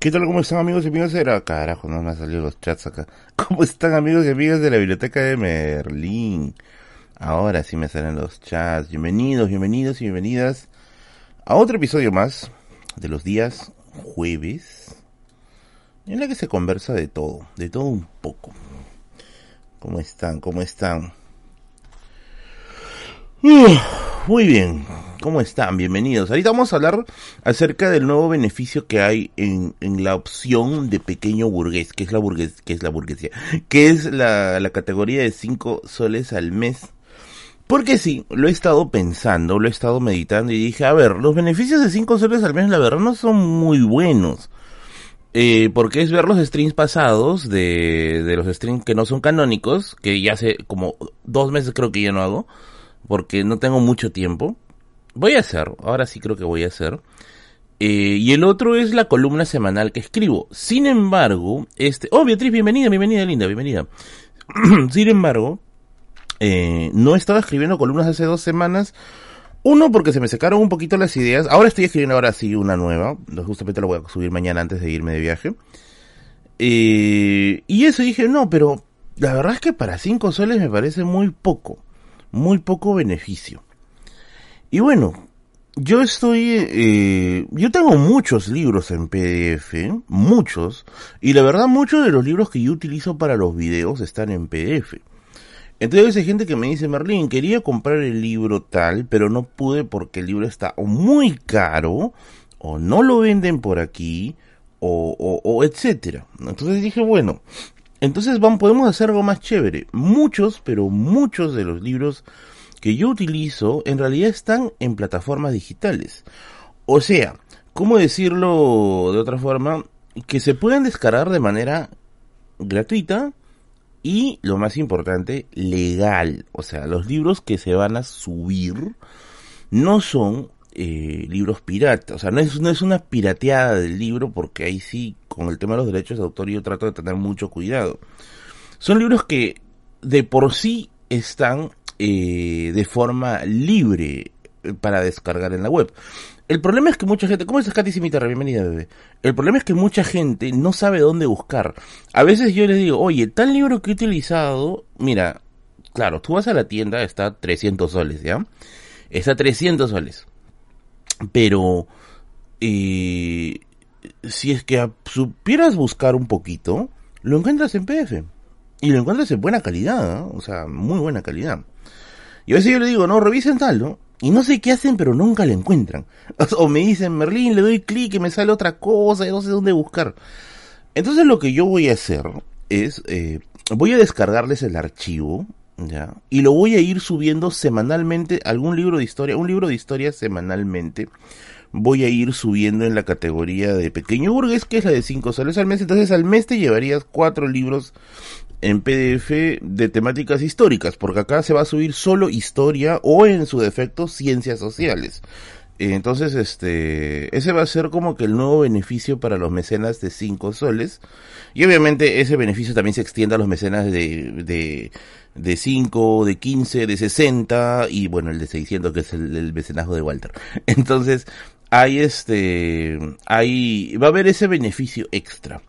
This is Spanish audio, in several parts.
¿Qué tal? ¿Cómo están amigos y amigas de la... Carajo, no me han salido los chats acá. ¿Cómo están amigos y amigas de la biblioteca de Merlín? Ahora sí me salen los chats. Bienvenidos, bienvenidos y bienvenidas a otro episodio más de los días jueves. En la que se conversa de todo, de todo un poco. ¿Cómo están? ¿Cómo están? Muy bien, ¿cómo están? Bienvenidos. Ahorita vamos a hablar acerca del nuevo beneficio que hay en, la opción de pequeño burgués, que es la burgués, que es la burguesía, que es la, la categoría de 5 soles al mes. Porque sí, lo he estado pensando, lo he estado meditando y dije, a ver, los beneficios de 5 soles al mes la verdad no son muy buenos. Eh, porque es ver los streams pasados de, de los streams que no son canónicos, que ya hace como dos meses creo que ya no hago porque no tengo mucho tiempo. Voy a hacer, ahora sí creo que voy a hacer. Eh, y el otro es la columna semanal que escribo. Sin embargo, este... Oh, Beatriz, bienvenida, bienvenida, linda, bienvenida. Sin embargo, eh, no estaba escribiendo columnas hace dos semanas. Uno, porque se me secaron un poquito las ideas. Ahora estoy escribiendo ahora sí una nueva. Justamente la voy a subir mañana antes de irme de viaje. Eh, y eso dije, no, pero la verdad es que para cinco soles me parece muy poco muy poco beneficio. Y bueno, yo estoy, eh, yo tengo muchos libros en PDF, muchos, y la verdad muchos de los libros que yo utilizo para los videos están en PDF. Entonces hay gente que me dice, Merlin, quería comprar el libro tal, pero no pude porque el libro está o muy caro, o no lo venden por aquí, o, o, o etcétera. Entonces dije, bueno, entonces vamos, podemos hacer algo más chévere. Muchos, pero muchos de los libros que yo utilizo en realidad están en plataformas digitales. O sea, ¿cómo decirlo de otra forma? Que se pueden descargar de manera gratuita y, lo más importante, legal. O sea, los libros que se van a subir no son eh, libros piratas. O sea, no es, una pirateada del libro porque ahí sí, con el tema de los derechos de autor yo trato de tener mucho cuidado. Son libros que de por sí están eh, de forma libre eh, para descargar en la web. El problema es que mucha gente, ¿cómo es Katy? Bienvenida, bebé. El problema es que mucha gente no sabe dónde buscar. A veces yo les digo, oye, tal libro que he utilizado, mira, claro, tú vas a la tienda, está 300 soles, ¿ya? Está 300 soles. Pero eh, si es que supieras buscar un poquito, lo encuentras en PDF. Y lo encuentras en buena calidad, o sea, muy buena calidad. Y a veces yo le digo, no, revisen tal, ¿no? Y no sé qué hacen, pero nunca lo encuentran. O me dicen, Merlín, le doy clic y me sale otra cosa y no sé dónde buscar. Entonces lo que yo voy a hacer es, eh, voy a descargarles el archivo ¿ya? Y lo voy a ir subiendo semanalmente, algún libro de historia, un libro de historia semanalmente. Voy a ir subiendo en la categoría de pequeño burgués, que es la de 5 soles al mes. Entonces al mes te llevarías cuatro libros en PDF de temáticas históricas, porque acá se va a subir solo historia o en su defecto ciencias sociales. Entonces, este, ese va a ser como que el nuevo beneficio para los mecenas de 5 soles. Y obviamente ese beneficio también se extiende a los mecenas de, de, de 5, de 15, de 60 y bueno, el de 600 que es el, mecenazgo de Walter. Entonces, hay este, hay, va a haber ese beneficio extra.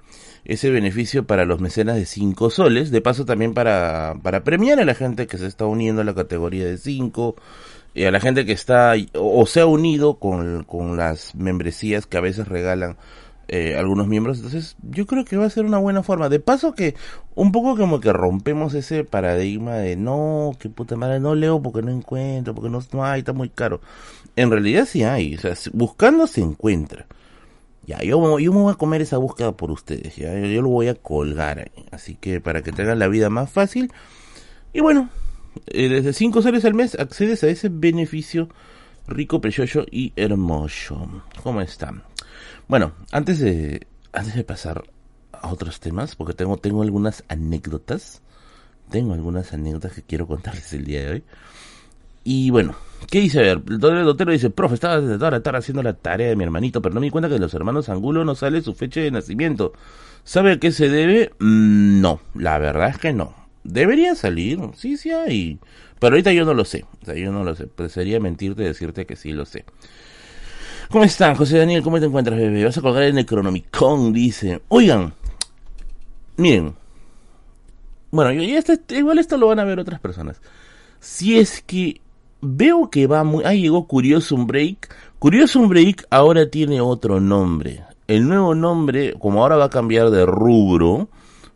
Ese beneficio para los mecenas de 5 soles. De paso también para, para premiar a la gente que se está uniendo a la categoría de 5 y a la gente que está o, se ha unido con, con, las membresías que a veces regalan eh, algunos miembros. Entonces, yo creo que va a ser una buena forma. De paso que un poco como que rompemos ese paradigma de no, que puta madre, no leo porque no encuentro, porque no, no hay, está muy caro. En realidad sí hay, o sea, buscando se encuentra. Ya, yo, yo me voy a comer esa búsqueda por ustedes, ya, yo, lo voy a colgar. Así que para que tengan la vida más fácil. Y bueno, eh, desde 5 soles al mes accedes a ese beneficio rico, precioso y hermoso. ¿Cómo está? Bueno, antes de, antes de pasar a otros temas, porque tengo, tengo algunas anécdotas, tengo algunas anécdotas que quiero contarles el día de hoy. Y bueno, ¿qué dice? A ver, el doctor dice, profe, estaba desde toda la haciendo la tarea de mi hermanito, pero no me di cuenta que de los hermanos Angulo no sale su fecha de nacimiento. ¿Sabe a qué se debe? Mm, no, la verdad es que no. Debería salir, sí, sí hay. Pero ahorita yo no lo sé. O sea, yo no lo sé. Pues sería mentirte decirte que sí lo sé. ¿Cómo están, José Daniel? ¿Cómo te encuentras, bebé? Vas a colgar el Necronomicon, dice. Oigan, miren. Bueno, yo, este, igual esto lo van a ver otras personas. Si es que veo que va muy... Ah, llegó Curiosum Break. Curiosum Break ahora tiene otro nombre. El nuevo nombre, como ahora va a cambiar de rubro,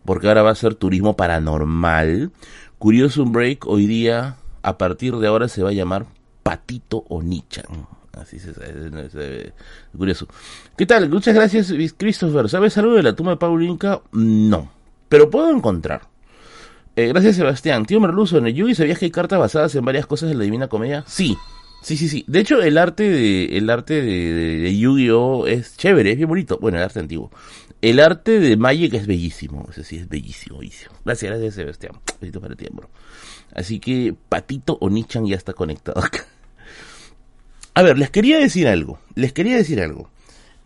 porque ahora va a ser turismo paranormal, Curiosum Break hoy día, a partir de ahora, se va a llamar Patito Onichan. Así se sabe, curioso. ¿Qué tal? Muchas gracias, Christopher. ¿Sabes algo de la tumba de Paulinka? No, pero puedo encontrar. Eh, gracias, Sebastián. Tío Merluzo, ¿en el Yugi sabías que hay cartas basadas en varias cosas de la Divina Comedia? Sí, sí, sí, sí. De hecho, el arte de, el arte de, Yu-Gi-Oh! es chévere, es bien bonito. Bueno, el arte antiguo. El arte de Magic es bellísimo. Sí, es bellísimo. Gracias, gracias, Sebastián. Besito para ti. Así que Patito Onichan ya está conectado acá. A ver, les quería decir algo. Les quería decir algo.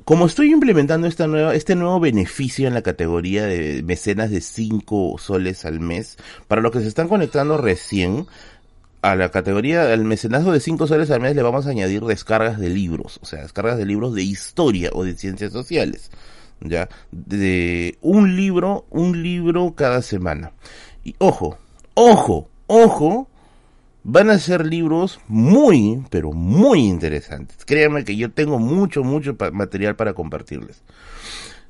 Como estoy implementando esta nueva, este nuevo beneficio en la categoría de mecenas de 5 soles al mes, para los que se están conectando recién, a la categoría del mecenazgo de 5 soles al mes le vamos a añadir descargas de libros, o sea, descargas de libros de historia o de ciencias sociales, ya, de un libro, un libro cada semana. Y ojo, ojo, ojo, van a ser libros muy, pero muy interesantes. Créanme que yo tengo mucho, mucho material para compartirles.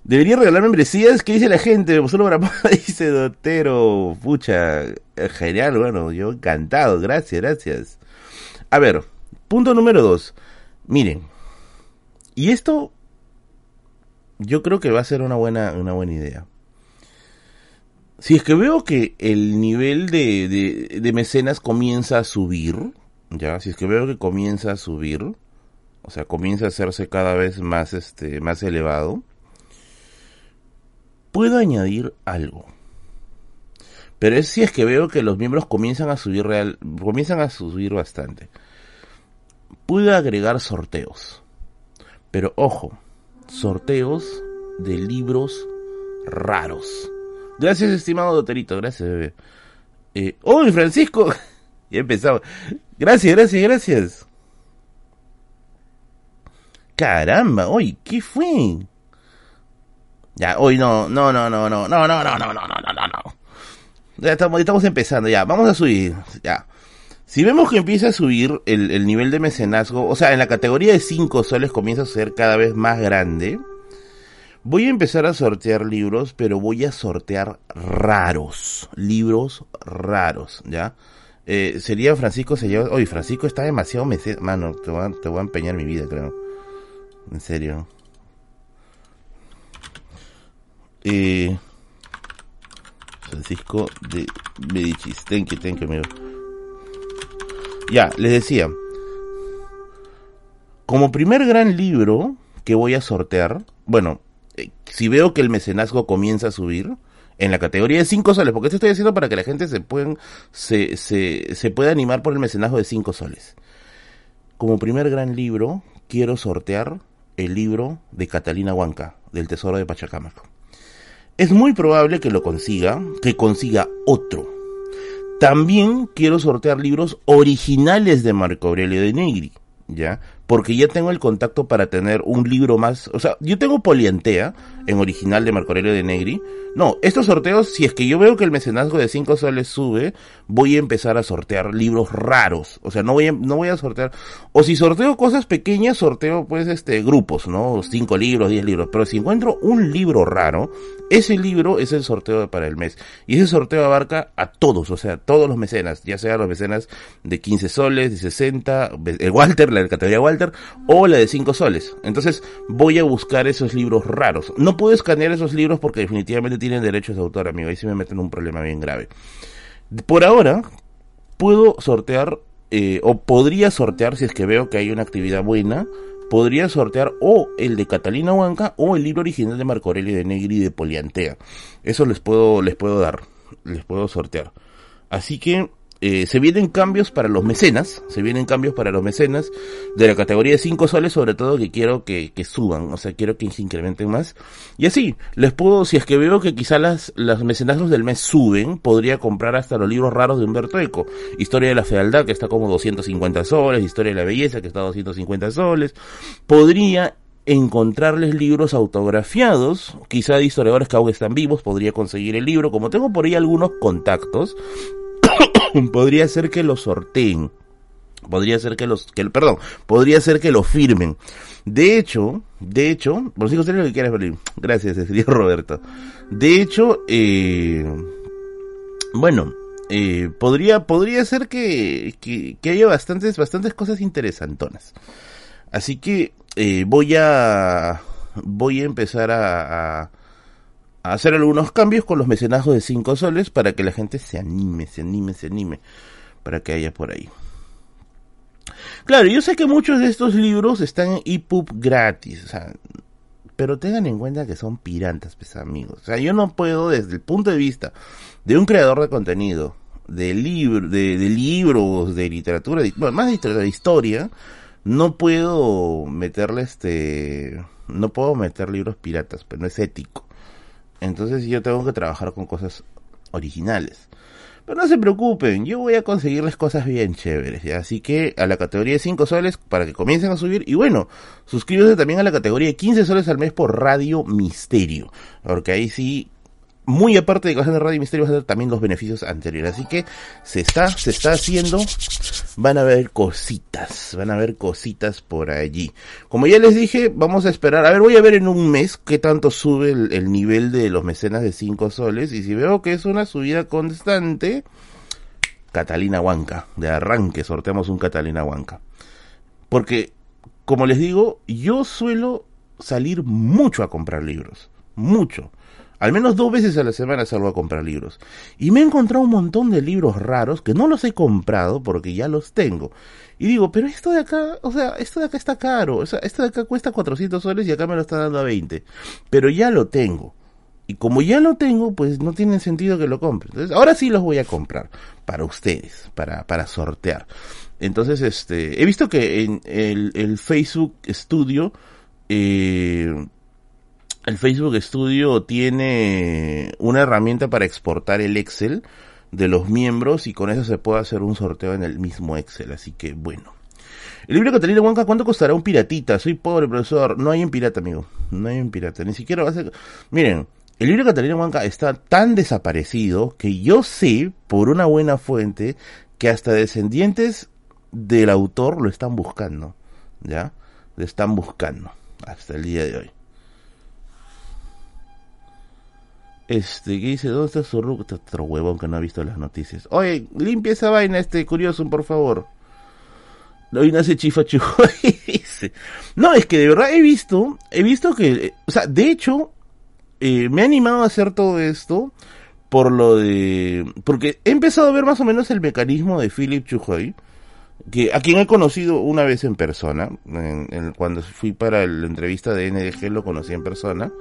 Debería regalar membresías, ¿qué dice la gente? Solo para dice Dotero. Pucha, genial, bueno, yo encantado, gracias, gracias. A ver, punto número dos. Miren, y esto yo creo que va a ser una buena, una buena idea. Si es que veo que el nivel de, de, mecenas comienza a subir, ya, si es que veo que comienza a subir, o sea, comienza a hacerse cada vez más, este, más elevado, puedo añadir algo. Pero es si es que veo que los miembros comienzan a subir real, comienzan a subir bastante. Puedo agregar sorteos. Pero ojo, sorteos de libros raros. Gracias, estimado Doterito. Gracias, bebé. Eh, ¡Uy, Francisco! ya empezamos. Gracias, gracias, gracias. Caramba, hoy, ¿qué fue? Ya, hoy no, no, no, no, no, no, no, no, no, no, no, no, no. Ya estamos, estamos empezando, ya, vamos a subir, ya. Si vemos que empieza a subir el, el nivel de mecenazgo, o sea, en la categoría de 5 soles comienza a ser cada vez más grande, Voy a empezar a sortear libros, pero voy a sortear raros. Libros raros, ¿ya? Eh, sería Francisco se. Oye, Francisco está demasiado Mano, te voy, a, te voy a empeñar mi vida, creo. En serio. Eh, Francisco de Medicis. Thank you, thank you, amigo. Ya, les decía. Como primer gran libro que voy a sortear, bueno, si veo que el mecenazgo comienza a subir, en la categoría de 5 soles, porque esto estoy haciendo para que la gente se, pueden, se, se, pueda animar por el mecenazgo de 5 soles. Como primer gran libro, quiero sortear el libro de Catalina Huanca, del Tesoro de Pachacamac. Es muy probable que lo consiga, que consiga otro. También quiero sortear libros originales de Marco Aurelio de Negri, ¿ya? porque ya tengo el contacto para tener un libro más. O sea, yo tengo Poliantea en original de Marco Aurelio de Negri. No, estos sorteos, si es que yo veo que el mecenazgo de 5 soles sube, voy a empezar a sortear libros raros. O sea, no voy a, no voy a sortear. O si sorteo cosas pequeñas, sorteo pues este grupos, ¿no? 5 libros, 10 libros. Pero si encuentro un libro raro, ese libro es el sorteo para el mes. Y ese sorteo abarca a todos, o sea, todos los mecenas, ya sea los mecenas de 15 soles, de 60, el Walter, la categoría Walter o la de 5 soles. Entonces voy a buscar esos libros raros. No puedo escanear esos libros porque definitivamente tienen derechos de autor, amigo. Ahí se me meten en un problema bien grave. Por ahora, puedo sortear, eh, o podría sortear si es que veo que hay una actividad buena, podría sortear o el de Catalina Huanca o el libro original de Marco Aurelio de Negri de Poliantea. Eso les puedo, les puedo dar, les puedo sortear. Así que eh, se vienen cambios para los mecenas, se vienen cambios para los mecenas de la categoría de 5 soles, sobre todo que quiero que, que, suban, o sea, quiero que se incrementen más. Y así, les puedo, si es que veo que quizá las, las mecenazos del mes suben, podría comprar hasta los libros raros de Humberto Eco. Historia de la fealdad, que está como 250 soles, Historia de la belleza, que está 250 soles. Podría encontrarles libros autografiados, quizá de historiadores que aún están vivos, podría conseguir el libro, como tengo por ahí algunos contactos, podría ser que lo sorteen. Podría ser que los, que, perdón, podría ser que lo firmen. De hecho, de hecho, por si lo que quieres ver. Gracias, señor Roberto. De hecho, eh, bueno, eh, podría, podría ser que, que, haya bastantes, bastantes cosas interesantonas. Así que eh, voy a, voy a empezar a hacer algunos cambios con los mecenazos de 5 soles para que la gente se anime, se anime, se anime, para que haya por ahí. Claro, yo sé que muchos de estos libros están en EPUB gratis, o sea, pero tengan en cuenta que son pirantas, pues amigos. O sea, yo no puedo desde el punto de vista de un creador de contenido, de, libro, de, libros, de literatura, de, bueno, más de literatura, de historia, no puedo meterle este, no puedo meter libros piratas, pero no es ético. Entonces yo tengo que trabajar con cosas originales. Pero no se preocupen, yo voy a conseguirles cosas bien chéveres. Así que a la categoría de 5 soles para que comiencen a subir. Y bueno, suscríbete también a la categoría de 15 soles al mes por Radio Misterio. Porque ahí sí muy aparte de a tener Radio Misterio, vas a tener también los beneficios anteriores. Así que se está, se está haciendo, van a ver cositas, van a ver cositas por allí. Como ya les dije, vamos a esperar, a ver, voy a ver en un mes qué tanto sube el, nivel de los mecenas de 5 soles. Y si veo que es una subida constante, Catalina Huanca, de arranque sorteamos un Catalina Huanca. Porque, como les digo, yo suelo salir mucho a comprar libros, mucho al menos dos veces a la semana salgo a comprar libros. Y me he encontrado un montón de libros raros que no los he comprado porque ya los tengo. Y digo, pero esto de acá, o sea, esto de acá está caro. O sea, esto de acá cuesta 400 soles y acá me lo está dando a 20. Pero ya lo tengo. Y como ya lo tengo, pues no tiene sentido que lo compre. Entonces, ahora sí los voy a comprar para ustedes, para, para sortear. Entonces, este, he visto que en el, el Facebook Studio, eh, el Facebook Studio tiene una herramienta para exportar el Excel de los miembros y con eso se puede hacer un sorteo en el mismo Excel. Así que bueno. El libro de Catalina Huanca, ¿cuánto costará un piratita? Soy pobre, profesor. No hay un pirata, amigo. No hay un pirata. Ni siquiera va a ser... Miren, el libro de Catalina Huanca está tan desaparecido que yo sé, por una buena fuente, que hasta descendientes del autor lo están buscando. ¿Ya? Lo están buscando. Hasta el día de hoy. Este, ¿qué dice? ¿Dónde está su Este otro huevón que no ha visto las noticias. Oye, limpia esa vaina, este curioso, por favor. Hoy nace Chifa dice. No, es que de verdad he visto, he visto que, o sea, de hecho, eh, me ha animado a hacer todo esto por lo de, porque he empezado a ver más o menos el mecanismo de Philip Chujoy, que a quien he conocido una vez en persona, cuando fui para la entrevista de NDG lo conocí en persona.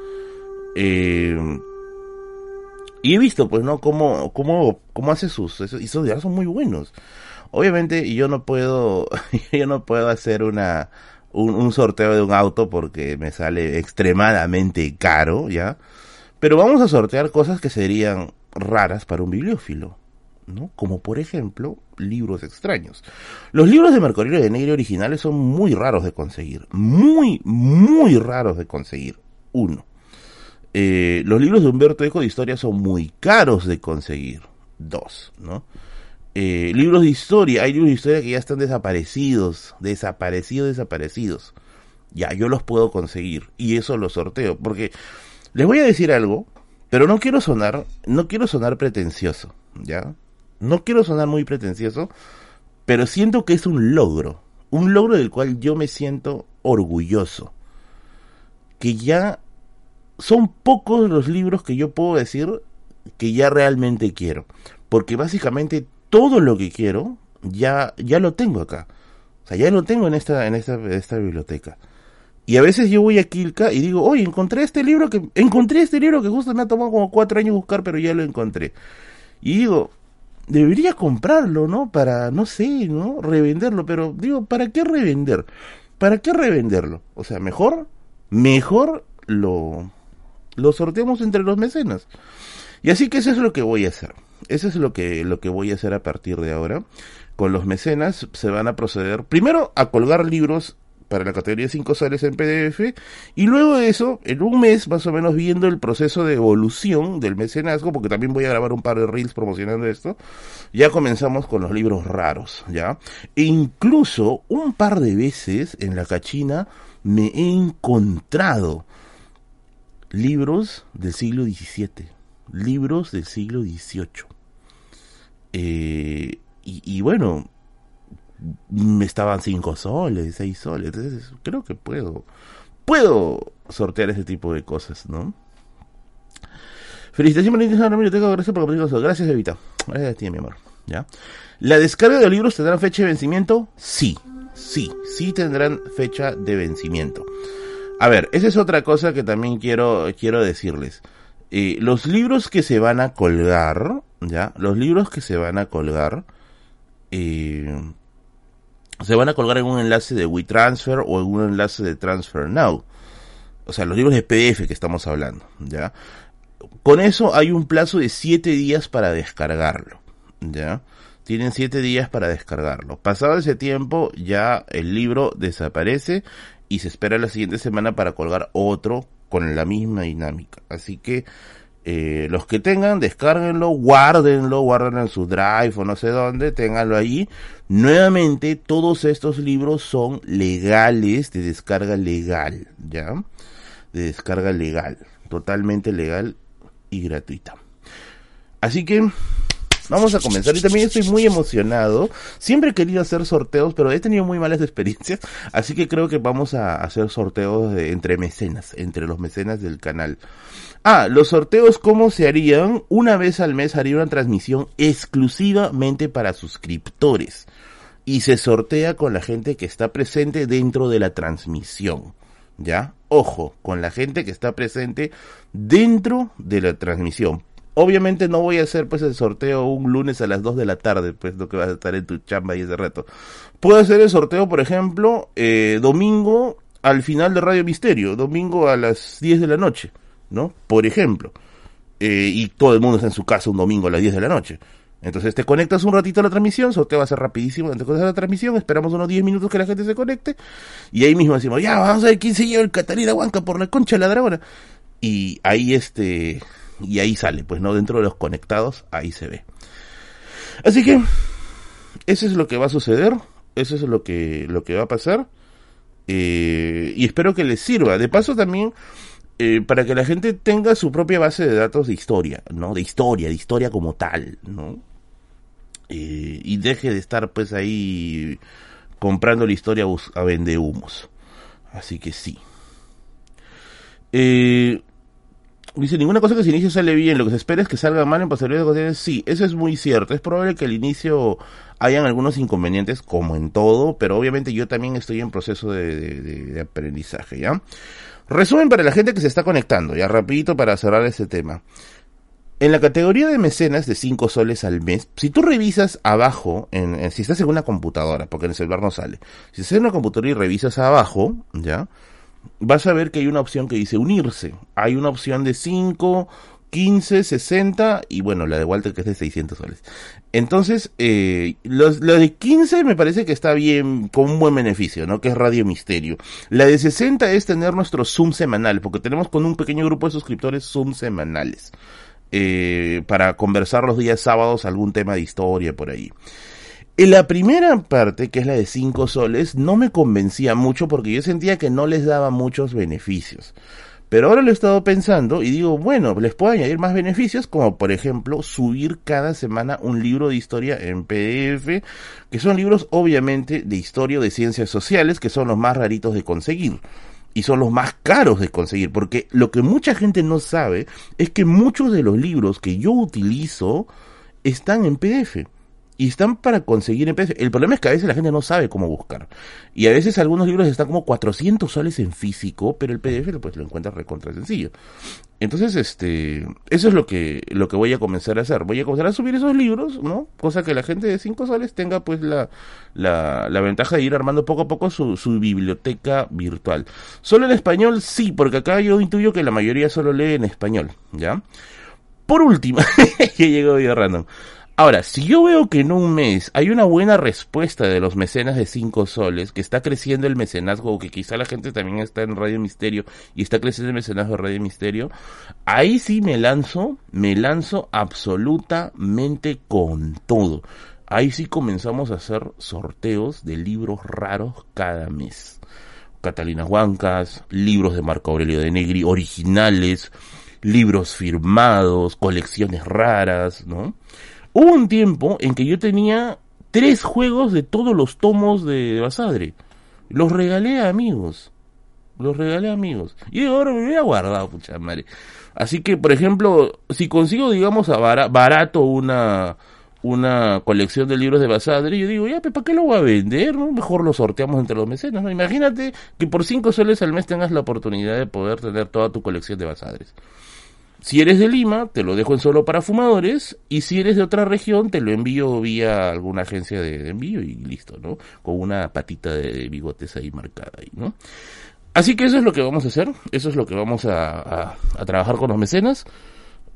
Eh, y he visto, pues, ¿no? Cómo, cómo, cómo hace sus, y esos son muy buenos. Obviamente yo no puedo, yo no puedo hacer una, un, un, sorteo de un auto porque me sale extremadamente caro, ¿ya? Pero vamos a sortear cosas que serían raras para un bibliófilo, ¿no? Como por ejemplo, libros extraños. Los libros de Mercurio de Negro originales son muy raros de conseguir. Muy, muy raros de conseguir. Uno. Eh, los libros de Humberto Eco de historia son muy caros de conseguir. Dos, ¿no? Eh, libros de historia, hay libros de historia que ya están desaparecidos, desaparecidos, desaparecidos. Ya, yo los puedo conseguir y eso lo sorteo, porque les voy a decir algo, pero no quiero sonar, no quiero sonar pretencioso, ¿ya? No quiero sonar muy pretencioso, pero siento que es un logro, un logro del cual yo me siento orgulloso. Que ya son pocos los libros que yo puedo decir que ya realmente quiero. Porque básicamente todo lo que quiero ya, ya lo tengo acá. O sea, ya lo tengo en esta, en esta, esta biblioteca. Y a veces yo voy a Kilka y digo, oye, encontré este libro que, encontré este libro que justo me ha tomado como cuatro años buscar, pero ya lo encontré. Y digo, debería comprarlo, ¿no? Para, no sé, ¿no? Revenderlo, pero digo, ¿para qué revender? ¿Para qué revenderlo? O sea, mejor, mejor lo, lo sorteamos entre los mecenas. Y así que eso es lo que voy a hacer. Eso es lo que, lo que voy a hacer a partir de ahora. Con los mecenas se van a proceder primero a colgar libros para la categoría 5 soles en PDF y luego de eso, en un mes más o menos viendo el proceso de evolución del mecenazgo, porque también voy a grabar un par de reels promocionando esto, ya comenzamos con los libros raros, ¿ya? E incluso un par de veces en la cachina me he encontrado libros del siglo XVII, libros del siglo XVIII. Eh, y, bueno, me estaban cinco soles, seis soles. Entonces, creo que puedo, puedo sortear ese tipo de cosas, ¿no? Felicitaciones, gracias por compartir Gracias, Evita. Gracias a ti, mi amor. ¿Ya? ¿La descarga de libros tendrá fecha de vencimiento? Sí, sí, sí tendrán fecha de vencimiento. A ver, esa es otra cosa que también quiero, quiero decirles. Eh, los libros que se van a colgar, ¿ya? Los libros que se van a colgar, eh, se van a colgar en un enlace de WeTransfer o en un enlace de Transfer Now. O sea, los libros de PDF que estamos hablando, ¿ya? Con eso hay un plazo de 7 días para descargarlo, ¿ya? Tienen 7 días para descargarlo. Pasado ese tiempo, ya el libro desaparece y se espera la siguiente semana para colgar otro con la misma dinámica. Así que eh, los que tengan, descárguenlo, guárdenlo, guárdenlo en su drive o no sé dónde, ténganlo allí. Nuevamente, todos estos libros son legales, de descarga legal, ¿ya? De descarga legal, totalmente legal y gratuita. Así que Vamos a comenzar y también estoy muy emocionado. Siempre he querido hacer sorteos, pero he tenido muy malas experiencias, así que creo que vamos a hacer sorteos entre mecenas, entre los mecenas del canal. Ah, los sorteos, ¿cómo se harían? Una vez al mes haría una transmisión exclusivamente para suscriptores. Y se sortea con la gente que está presente dentro de la transmisión. ¿Ya? Ojo, con la gente que está presente dentro de la transmisión. Obviamente no voy a hacer pues el sorteo un lunes a las 2 de la tarde, pues lo que vas a estar en tu chamba y ese reto. Puedo hacer el sorteo, por ejemplo, eh, domingo al final de Radio Misterio, domingo a las 10 de la noche. ¿no? Por ejemplo. Eh, y todo el mundo está en su casa un domingo a las 10 de la noche. Entonces te conectas un ratito a la transmisión, sorteo va a ser rapidísimo, te conectas a la transmisión, esperamos unos 10 minutos que la gente se conecte, y ahí mismo decimos, ya, vamos a ver quién se lleva el Catarina Huanca por la concha de la dragona. Y ahí este, y ahí sale, pues no, dentro de los conectados, ahí se ve. Así que, eso es lo que va a suceder, eso es lo que, lo que va a pasar, eh, y espero que les sirva. De paso también, eh, para que la gente tenga su propia base de datos de historia, ¿no? De historia, de historia como tal, ¿no? Eh, y deje de estar pues ahí comprando la historia a vende humos. Así que sí. Eh, dice, ninguna cosa que se inicie sale bien, lo que se espera es que salga mal en posteriores. Sí, eso es muy cierto. Es probable que al inicio hayan algunos inconvenientes, como en todo, pero obviamente yo también estoy en proceso de, de aprendizaje, ¿ya? Resumen para la gente que se está conectando, ya rapidito para cerrar este tema. En la categoría de mecenas de 5 soles al mes, si tú revisas abajo, en, si estás en una computadora, porque en el celular no sale, si estás en una computadora y revisas abajo, ya, vas a ver que hay una opción que dice unirse. Hay una opción de 5, 15, 60 y bueno, la de Walter que es de 600 soles. Entonces, eh, la de 15 me parece que está bien, con un buen beneficio, ¿no? Que es Radio Misterio. La de 60 es tener nuestro Zoom semanal, porque tenemos con un pequeño grupo de suscriptores Zoom semanales. Eh, para conversar los días sábados algún tema de historia por ahí. En la primera parte, que es la de 5 soles, no me convencía mucho porque yo sentía que no les daba muchos beneficios. Pero ahora lo he estado pensando y digo, bueno, les puedo añadir más beneficios, como por ejemplo subir cada semana un libro de historia en PDF, que son libros obviamente de historia de ciencias sociales, que son los más raritos de conseguir. Y son los más caros de conseguir, porque lo que mucha gente no sabe es que muchos de los libros que yo utilizo están en PDF y están para conseguir en PDF. El problema es que a veces la gente no sabe cómo buscar. Y a veces algunos libros están como 400 soles en físico, pero el PDF pues lo encuentras recontra sencillo. Entonces, este, eso es lo que, lo que voy a comenzar a hacer. Voy a comenzar a subir esos libros, ¿no? Cosa que la gente de 5 soles tenga pues la, la, la, ventaja de ir armando poco a poco su, su biblioteca virtual. Solo en español, sí, porque acá yo intuyo que la mayoría solo lee en español, ¿ya? Por último, que llegó video random. Ahora, si yo veo que en un mes hay una buena respuesta de los mecenas de 5 soles, que está creciendo el mecenazgo, o que quizá la gente también está en Radio Misterio y está creciendo el mecenazgo de Radio Misterio, ahí sí me lanzo, me lanzo absolutamente con todo. Ahí sí comenzamos a hacer sorteos de libros raros cada mes. Catalina Huancas, libros de Marco Aurelio de Negri originales, libros firmados, colecciones raras, ¿no? Hubo un tiempo en que yo tenía tres juegos de todos los tomos de Basadre. Los regalé a amigos. Los regalé a amigos. Y ahora me voy a guardar, pucha madre. Así que, por ejemplo, si consigo, digamos, a barato una, una colección de libros de Basadre, yo digo, ya, ¿para qué lo voy a vender? No? Mejor lo sorteamos entre los mecenas. ¿no? Imagínate que por cinco soles al mes tengas la oportunidad de poder tener toda tu colección de Basadres. Si eres de Lima, te lo dejo en solo para fumadores. Y si eres de otra región, te lo envío vía alguna agencia de envío y listo, ¿no? Con una patita de bigotes ahí marcada ahí, ¿no? Así que eso es lo que vamos a hacer. Eso es lo que vamos a, a, trabajar con los mecenas.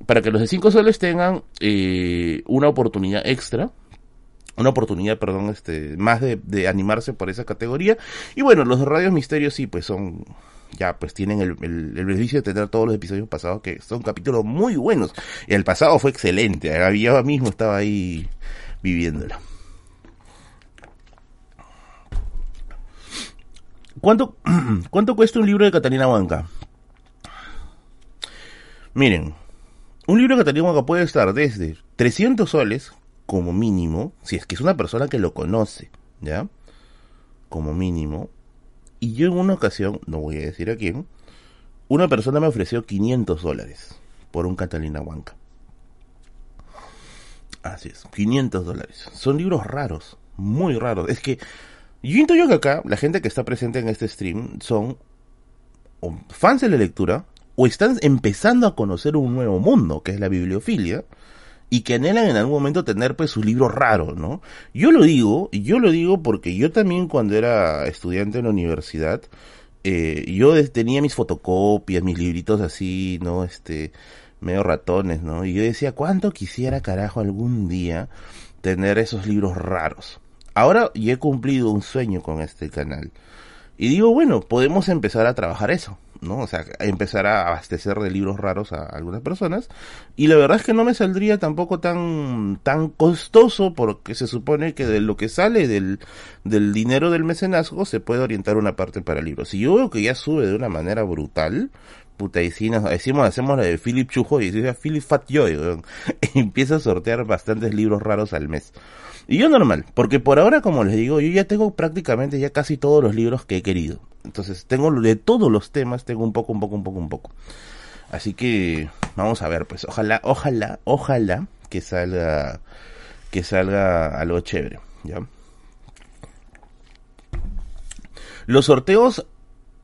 Para que los de 5 soles tengan eh, una oportunidad extra una oportunidad, perdón, este, más de, de, animarse por esa categoría. Y bueno, los de Radios Misterios sí, pues son ya pues tienen el, el, beneficio de tener todos los episodios pasados que son capítulos muy buenos. El pasado fue excelente, yo mismo estaba ahí viviéndolo. ¿Cuánto, ¿Cuánto cuesta un libro de Catalina Huanca? Miren, un libro de Catalina Huanca puede estar desde 300 soles como mínimo, si es que es una persona que lo conoce, ¿ya? Como mínimo, y yo en una ocasión, no voy a decir a quién, una persona me ofreció 500 dólares por un Catalina Huanca. Así es, 500 dólares. Son libros raros, muy raros. Es que yo intuyo que acá la gente que está presente en este stream son fans de la lectura o están empezando a conocer un nuevo mundo, que es la bibliofilia, y que anhelan en algún momento tener pues su libro raro, ¿no? Yo lo digo, yo lo digo porque yo también cuando era estudiante en la universidad, eh, yo tenía mis fotocopias, mis libritos así, ¿no? Este, medio ratones, ¿no? Y yo decía, ¿cuánto quisiera carajo algún día tener esos libros raros? Ahora ya he cumplido un sueño con este canal. Y digo, bueno, podemos empezar a trabajar eso. ¿No? O sea, empezar a abastecer de libros raros a algunas personas. Y la verdad es que no me saldría tampoco tan, tan costoso porque se supone que de lo que sale del, del dinero del mecenazgo se puede orientar una parte para libros. Si yo veo que ya sube de una manera brutal, puta, decimos, hacemos la de Philip Chujo y dice Philip Fat Joy, empieza a sortear bastantes libros raros al mes. Y yo normal, porque por ahora, como les digo, yo ya tengo prácticamente ya casi todos los libros que he querido. Entonces, tengo de todos los temas, tengo un poco, un poco, un poco, un poco. Así que vamos a ver, pues ojalá, ojalá, ojalá que salga que salga algo chévere, ¿ya? Los sorteos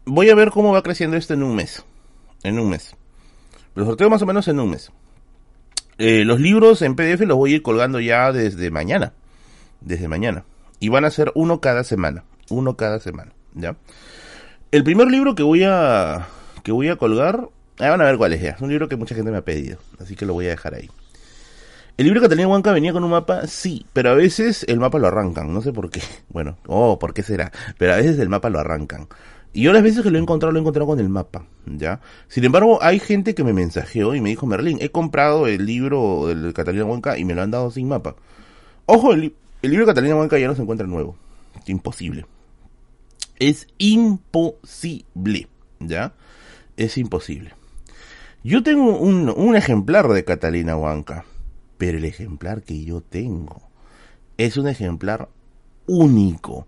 voy a ver cómo va creciendo esto en un mes. En un mes. Los sorteos más o menos en un mes. Eh, los libros en PDF los voy a ir colgando ya desde mañana. Desde mañana. Y van a ser uno cada semana. Uno cada semana. ¿Ya? El primer libro que voy a que voy a colgar, ah, van a ver cuál es. Es un libro que mucha gente me ha pedido, así que lo voy a dejar ahí. El libro tenía Huanca venía con un mapa, sí, pero a veces el mapa lo arrancan, no sé por qué. Bueno, oh, ¿por qué será? Pero a veces el mapa lo arrancan. Y yo las veces que lo he encontrado, lo he encontrado con el mapa, ¿ya? Sin embargo, hay gente que me mensajeó y me dijo, Merlín, he comprado el libro del Catalina Huanca y me lo han dado sin mapa. Ojo, el, el libro de Catalina Huanca ya no se encuentra nuevo. Imposible. Es imposible, ¿ya? Es imposible. Yo tengo un, ejemplar de Catalina Huanca, pero el ejemplar que yo tengo es un ejemplar único.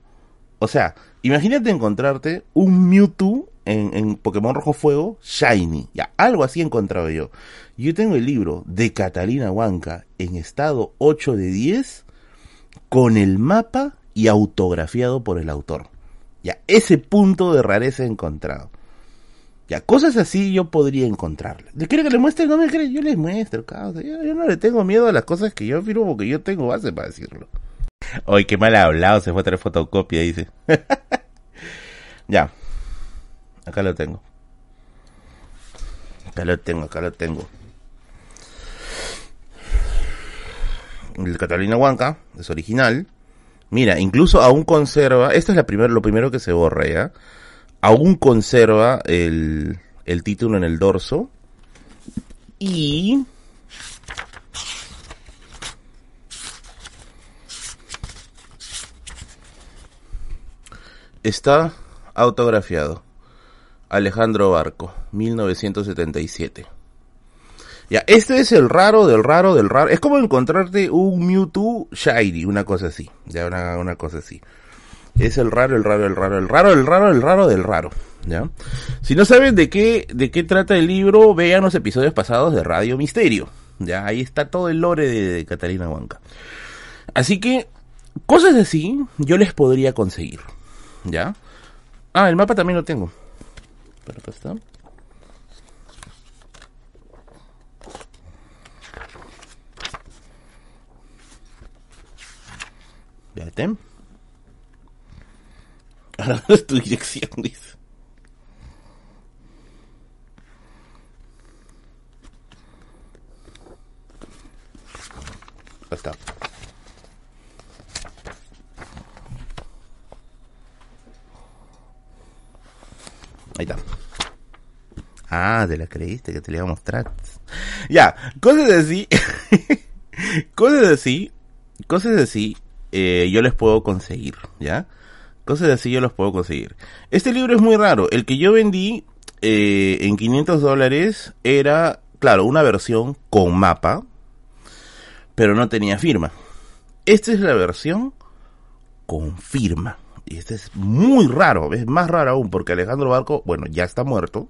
O sea, imagínate encontrarte un Mewtwo en, en, Pokémon Rojo Fuego Shiny. Ya, algo así he encontrado yo. Yo tengo el libro de Catalina Huanca en estado 8 de 10 con el mapa y autografiado por el autor. Ya, ese punto de rareza he encontrado. Ya, cosas así yo podría encontrarlas. ¿Le quiere que le muestre? No me cree, yo les muestro, causa. Yo, yo, no le tengo miedo a las cosas que yo afirmo porque yo tengo base para decirlo. Ay, qué mal hablado, se fue a traer fotocopia, dice. ya. Acá lo tengo. Acá lo tengo, acá lo tengo. El Catalina Huanca es original. Mira, incluso aún conserva, esto es la primer, lo primero que se borra ya. Aún conserva el, el título en el dorso. Y está autografiado. Alejandro Barco, 1977. Ya, este es el raro del raro del raro. Es como encontrarte un Mewtwo Shiny, una cosa así. Ya, una, una cosa así. Es el raro, el raro, el raro, el raro, el raro, el raro del raro. ¿Ya? Si no saben de qué, de qué trata el libro, vean los episodios pasados de Radio Misterio. Ya, ahí está todo el lore de, de Catalina Huanca. Así que, cosas así, yo les podría conseguir. ¿Ya? Ah, el mapa también lo tengo. Pero está. Fíjate. Ahora es tu dirección, dice. Ahí está. Ahí está. Ah, te la creíste que te la iba a mostrar. Ya, cosas así. cosas así. Cosas así. Eh, yo les puedo conseguir, ¿ya? Cosas así yo los puedo conseguir. Este libro es muy raro. El que yo vendí eh, en 500 dólares era, claro, una versión con mapa, pero no tenía firma. Esta es la versión con firma. Y este es muy raro, es más raro aún, porque Alejandro Barco, bueno, ya está muerto.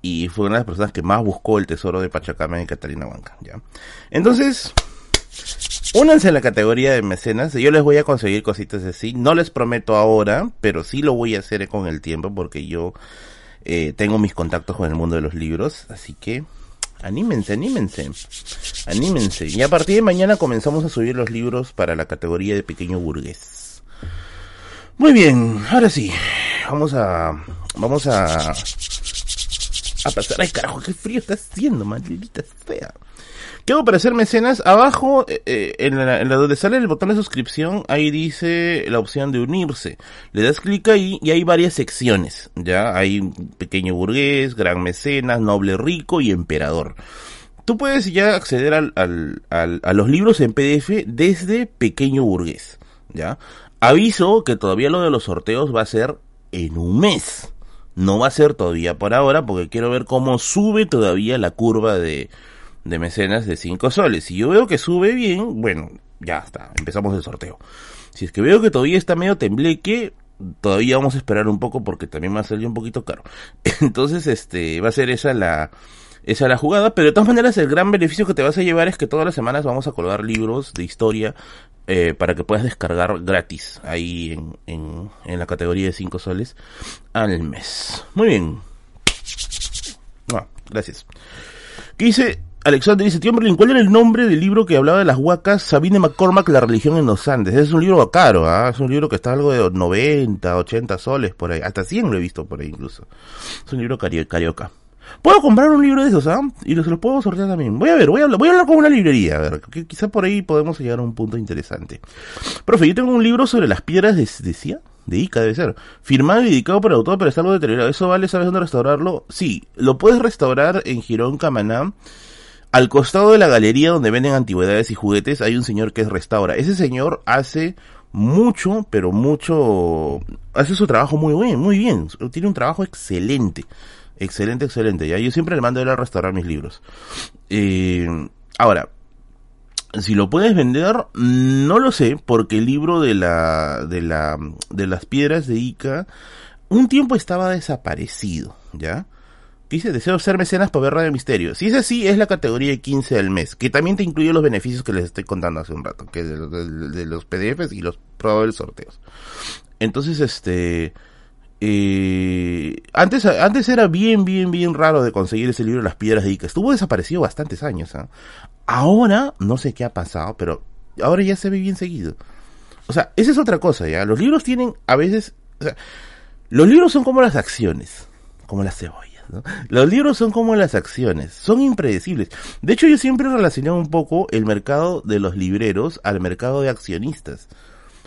Y fue una de las personas que más buscó el tesoro de Pachacama en Catalina Banca, ¿ya? Entonces, únanse a la categoría de mecenas. Yo les voy a conseguir cositas así. No les prometo ahora, pero sí lo voy a hacer con el tiempo, porque yo eh, tengo mis contactos con el mundo de los libros. Así que, anímense, anímense. Anímense. Y a partir de mañana comenzamos a subir los libros para la categoría de pequeño burgués. Muy bien, ahora sí, vamos a, vamos a, a pasar, ay carajo, qué frío está haciendo, maldita sea. ¿Qué hago para hacer mecenas? Abajo, eh, eh, en, la, en la donde sale el botón de suscripción, ahí dice la opción de unirse. Le das clic ahí y hay varias secciones, ya, hay pequeño burgués, gran mecenas, noble rico y emperador. Tú puedes ya acceder al, al, al, a los libros en PDF desde pequeño burgués, ya. Aviso que todavía lo de los sorteos va a ser en un mes. No va a ser todavía por ahora porque quiero ver cómo sube todavía la curva de, de mecenas de 5 soles. Si yo veo que sube bien, bueno, ya está, empezamos el sorteo. Si es que veo que todavía está medio tembleque, todavía vamos a esperar un poco porque también va a salir un poquito caro. Entonces, este, va a ser esa la, esa la jugada, pero de todas maneras el gran beneficio que te vas a llevar es que todas las semanas vamos a colgar libros de historia eh, para que puedas descargar gratis ahí en, en, en la categoría de 5 soles al mes. Muy bien. Ah, gracias. ¿Qué dice? Alexander dice, tío Merlin, ¿cuál era el nombre del libro que hablaba de las huacas? Sabine McCormack, La religión en los Andes. Es un libro caro, ¿ah? es un libro que está algo de 90, 80 soles por ahí. Hasta 100 lo he visto por ahí incluso. Es un libro cari carioca. Puedo comprar un libro de esos, ¿ah? Y los, puedo sortear también. Voy a ver, voy a hablar, voy a hablar con una librería, a ver, que quizá por ahí podemos llegar a un punto interesante. Profe, yo tengo un libro sobre las piedras de, decía, de Ica debe ser, firmado y dedicado por el autor, pero está algo deteriorado. ¿Eso vale? ¿Sabes dónde restaurarlo? Sí, lo puedes restaurar en Girón, Camaná. Al costado de la galería donde venden antigüedades y juguetes hay un señor que restaura. Ese señor hace mucho, pero mucho, hace su trabajo muy bien, muy bien. Tiene un trabajo excelente. Excelente, excelente. Ya yo siempre le mando a él a restaurar mis libros. Eh, ahora, si lo puedes vender, no lo sé, porque el libro de la, de la, de las piedras de Ica, un tiempo estaba desaparecido, ¿ya? Dice, deseo ser mecenas para ver Radio Misterio. Si es así, es la categoría de 15 al mes, que también te incluye los beneficios que les estoy contando hace un rato, que de, de, los PDFs y los probables sorteos. Entonces, este, eh, antes, antes era bien, bien, bien raro de conseguir ese libro Las Piedras de Ica. Estuvo desaparecido bastantes años. ¿ah? Ahora, no sé qué ha pasado, pero ahora ya se ve bien seguido. O sea, esa es otra cosa, ¿ya? Los libros tienen, a veces, o sea, los libros son como las acciones, como las cebollas, Los libros son como las acciones, son impredecibles. De hecho, yo siempre he relacionado un poco el mercado de los libreros al mercado de accionistas.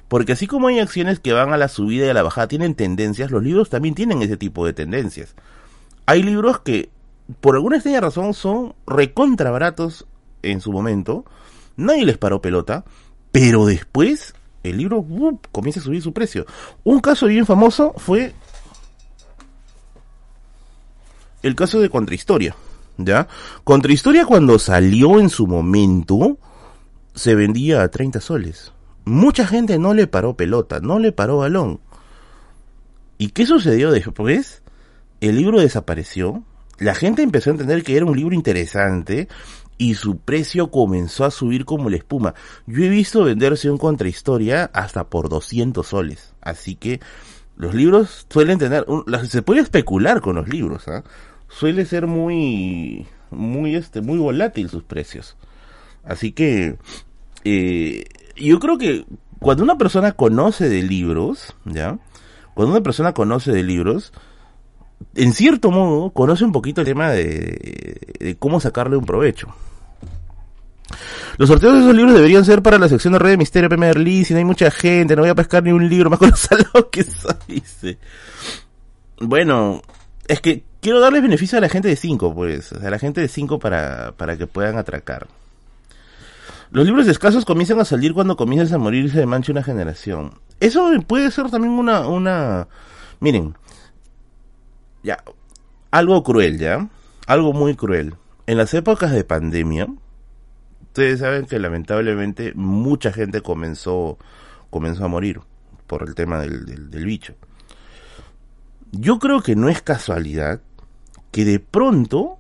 Porque así como hay acciones que van a la subida y a la bajada, tienen tendencias, los libros también tienen ese tipo de tendencias. Hay libros que, por alguna extraña razón, son recontra baratos en su momento, nadie les paró pelota, pero después el libro comienza a subir su precio. Un caso bien famoso fue el caso de Contrahistoria. ¿Ya? Contrahistoria cuando salió en su momento se vendía a 30 soles. Mucha gente no le paró pelota, no le paró balón. ¿Y qué sucedió después? El libro desapareció. La gente empezó a entender que era un libro interesante y su precio comenzó a subir como la espuma. Yo he visto venderse un contrahistoria hasta por 200 soles. Así que los libros suelen tener, se puede especular con los libros, ¿ah? Suele ser muy, muy, este, muy volátil sus precios. Así que, eh, yo creo que cuando una persona conoce de libros, ¿ya? Cuando una persona conoce de libros, en cierto modo, conoce un poquito el tema de, de cómo sacarle un provecho. Los sorteos de esos libros deberían ser para la sección de Red de Misterio Premier League. Si no hay mucha gente, no voy a pescar ni un libro más con los salón que dice. Bueno, es que quiero darles beneficio a la gente de 5, pues. A la gente de 5 para, para que puedan atracar. Los libros escasos comienzan a salir cuando comienzas a morir y se mancha una generación. Eso puede ser también una, una, miren, ya, algo cruel, ya, algo muy cruel. En las épocas de pandemia, ustedes saben que lamentablemente mucha gente comenzó, comenzó a morir por el tema del, del, bicho. Yo creo que no es casualidad que de pronto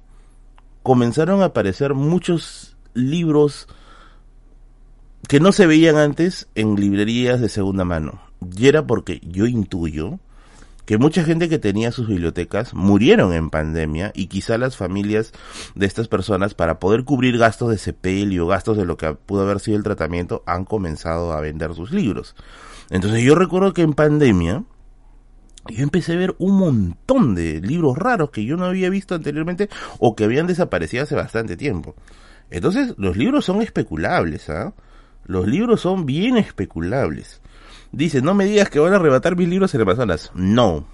comenzaron a aparecer muchos libros que no se veían antes en librerías de segunda mano. Y era porque yo intuyo que mucha gente que tenía sus bibliotecas murieron en pandemia y quizá las familias de estas personas para poder cubrir gastos de sepelio, gastos de lo que pudo haber sido el tratamiento, han comenzado a vender sus libros. Entonces yo recuerdo que en pandemia yo empecé a ver un montón de libros raros que yo no había visto anteriormente o que habían desaparecido hace bastante tiempo. Entonces los libros son especulables, ¿ah? Los libros son bien especulables. Dice, no me digas que van a arrebatar mis libros en Amazonas. No.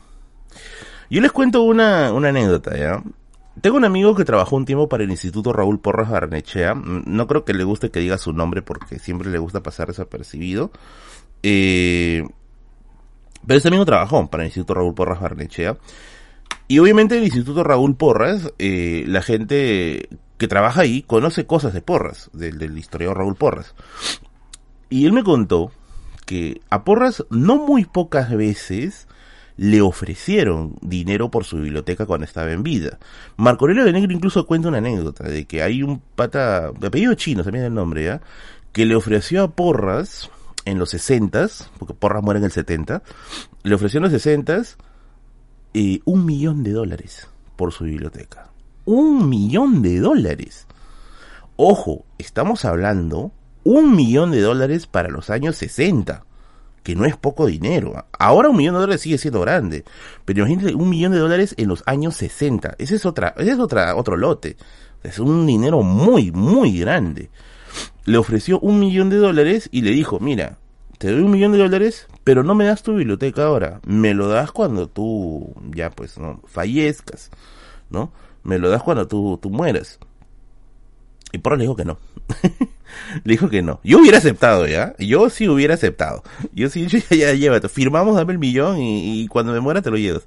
Yo les cuento una, una anécdota, ¿ya? Tengo un amigo que trabajó un tiempo para el Instituto Raúl Porras Barnechea. No creo que le guste que diga su nombre porque siempre le gusta pasar desapercibido. Eh, pero este amigo trabajó para el Instituto Raúl Porras Barnechea. Y obviamente el Instituto Raúl Porras, eh, la gente que trabaja ahí conoce cosas de Porras, del, historiador Raúl Porras. Y él me contó que a Porras no muy pocas veces le ofrecieron dinero por su biblioteca cuando estaba en vida. Marco Aurelio de Negro incluso cuenta una anécdota de que hay un pata, apellido chino, también el nombre, ¿ya? Que le ofreció a Porras en los 60 porque Porras muere en el 70, le ofreció en los 60 eh, un millón de dólares por su biblioteca. Un millón de dólares. Ojo, estamos hablando un millón de dólares para los años 60, que no es poco dinero. Ahora un millón de dólares sigue siendo grande, pero imagínate un millón de dólares en los años 60. Ese es otra, ese es otra, otro lote. Es un dinero muy, muy grande. Le ofreció un millón de dólares y le dijo, mira, te doy un millón de dólares, pero no me das tu biblioteca ahora. Me lo das cuando tú ya pues no fallezcas, ¿no? Me lo das cuando tú, tú mueras. Y por le dijo que no. le dijo que no. Yo hubiera aceptado, ¿ya? Yo sí hubiera aceptado. Yo sí, ya, ya llévate. Firmamos, dame el millón y, cuando me muera te lo llevas.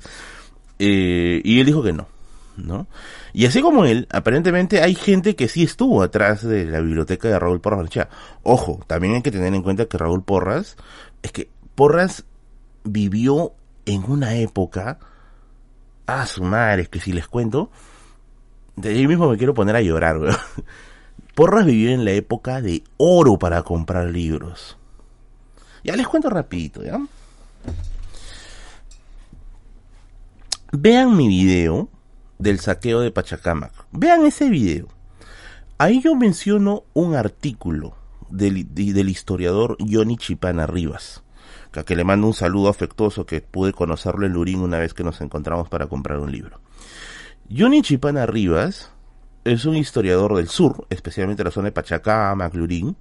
Eh, y él dijo que no, ¿no? Y así como él, aparentemente hay gente que sí estuvo atrás de la biblioteca de Raúl Porras Ojo, también hay que tener en cuenta que Raúl Porras, es que Porras vivió en una época, a su madre, es que si les cuento, de ahí mismo me quiero poner a llorar, weón. Porras vivió en la época de oro para comprar libros. Ya les cuento rapidito, ¿ya? Vean mi video del saqueo de Pachacamac. Vean ese video. Ahí yo menciono un artículo del, del historiador Johnny Chipana Rivas, que, que le mando un saludo afectuoso que pude conocerlo en Lurín una vez que nos encontramos para comprar un libro. Johnny Chipana Rivas es un historiador del sur, especialmente la zona de Pachacamac, Lurín,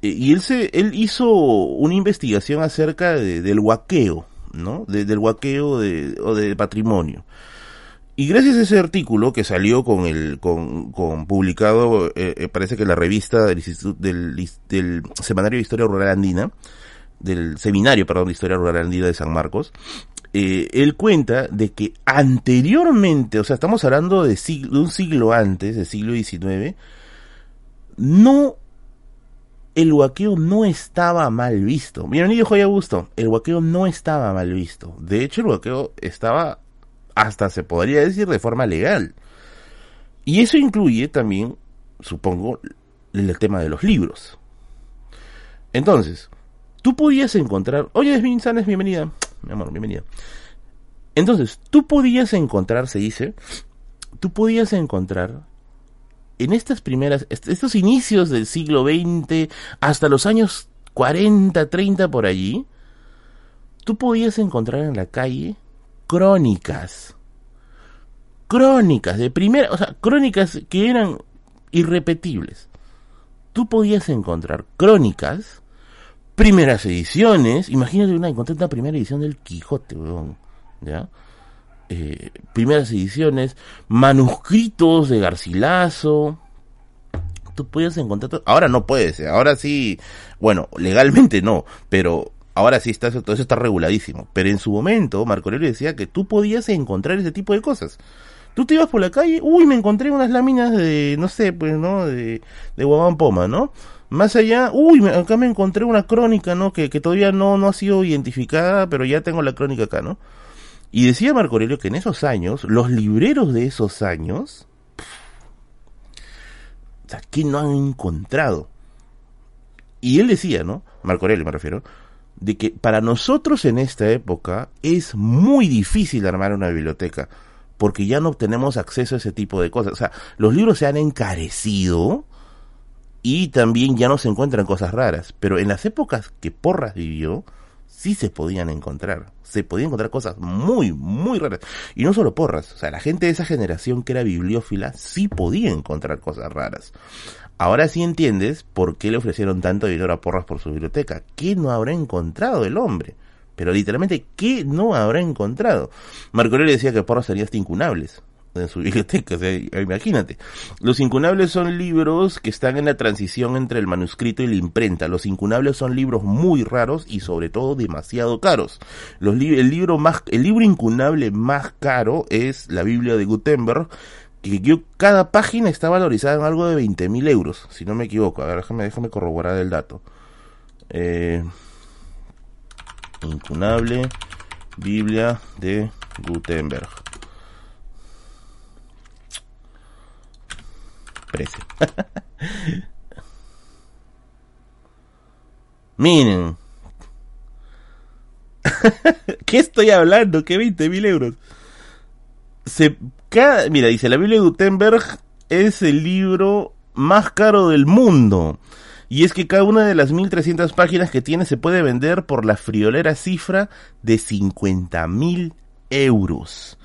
y él se, él hizo una investigación acerca del huaqueo, ¿no? del huaqueo de, o de patrimonio. Y gracias a ese artículo que salió con el, con, con publicado, eh, eh, parece que la revista del, del, del Semanario de Historia Rural Andina, del Seminario, perdón, de Historia Rural Andina de San Marcos, eh, él cuenta de que anteriormente, o sea, estamos hablando de, siglo, de un siglo antes, del siglo XIX, no, el huaqueo no estaba mal visto. Bienvenido, Joya Augusto. El huaqueo no estaba mal visto. De hecho, el huaqueo estaba hasta se podría decir de forma legal. Y eso incluye también, supongo, el tema de los libros. Entonces, tú podías encontrar, oye, Desmin Sanes, bienvenida, mi amor, bienvenida. Entonces, tú podías encontrar, se dice, tú podías encontrar en estas primeras, estos inicios del siglo XX, hasta los años 40, 30 por allí, tú podías encontrar en la calle crónicas. Crónicas de primera, o sea, crónicas que eran irrepetibles. Tú podías encontrar crónicas, primeras ediciones, imagínate una, encontré una primera edición del Quijote, ¿ya? Eh, primeras ediciones, manuscritos de Garcilaso, tú podías encontrar, ahora no puedes, ahora sí, bueno, legalmente no, pero ahora sí está todo eso está reguladísimo. Pero en su momento, Marco Aurelio decía que tú podías encontrar ese tipo de cosas. Tú te ibas por la calle, uy, me encontré unas láminas de, no sé, pues, ¿no? De, de Guamán Poma, ¿no? Más allá, uy, acá me encontré una crónica, ¿no? Que, que todavía no, no ha sido identificada, pero ya tengo la crónica acá, ¿no? Y decía Marco Aurelio que en esos años, los libreros de esos años, ¿qué no han encontrado? Y él decía, ¿no? Marco Aurelio me refiero, de que para nosotros en esta época es muy difícil armar una biblioteca porque ya no tenemos acceso a ese tipo de cosas. O sea, los libros se han encarecido y también ya no se encuentran cosas raras. Pero en las épocas que Porras vivió, sí se podían encontrar. Se podían encontrar cosas muy, muy raras. Y no solo Porras. O sea, la gente de esa generación que era bibliófila sí podía encontrar cosas raras. Ahora sí entiendes por qué le ofrecieron tanto dinero a Porras por su biblioteca. ¿Qué no habrá encontrado el hombre? Pero literalmente, ¿qué no habrá encontrado? Marco Aurelio decía que Porras tenía hasta incunables en su biblioteca, imagínate. Los incunables son libros que están en la transición entre el manuscrito y la imprenta. Los incunables son libros muy raros y sobre todo demasiado caros. Los el libro más, el libro incunable más caro es la Biblia de Gutenberg, que yo, cada página está valorizada en algo de 20 mil euros, si no me equivoco. A ver, déjame, déjame corroborar el dato. Eh, incunable Biblia de Gutenberg. Precio. Miren. ¿Qué estoy hablando? ¿Qué 20 mil euros? Se mira, dice, la Biblia de Gutenberg es el libro más caro del mundo. Y es que cada una de las 1300 páginas que tiene se puede vender por la friolera cifra de 50 mil euros.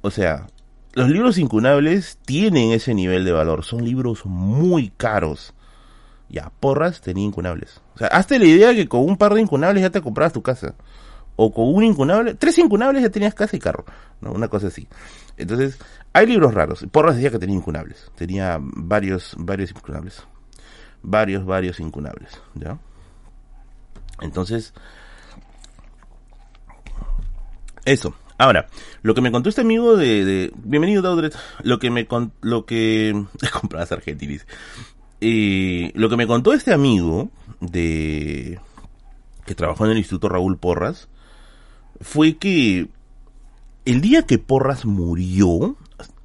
O sea, los libros incunables tienen ese nivel de valor. Son libros muy caros. Ya, porras tenía incunables. O sea, hazte la idea que con un par de incunables ya te comprabas tu casa. O con un incunable, tres incunables ya tenías casa y carro. ¿no? Una cosa así. Entonras, hay libros raros. Porras decía que tenía incunables. Tenía varios, varios incunables. Varios, varios incunables. ¿Ya? Entonces, eso. Ahora, lo que me contó este amigo de, de bienvenido Daudret, lo que me con, lo que compradas argentinis. Eh, lo que me contó este amigo de que trabajó en el Instituto Raúl Porras fue que el día que Porras murió.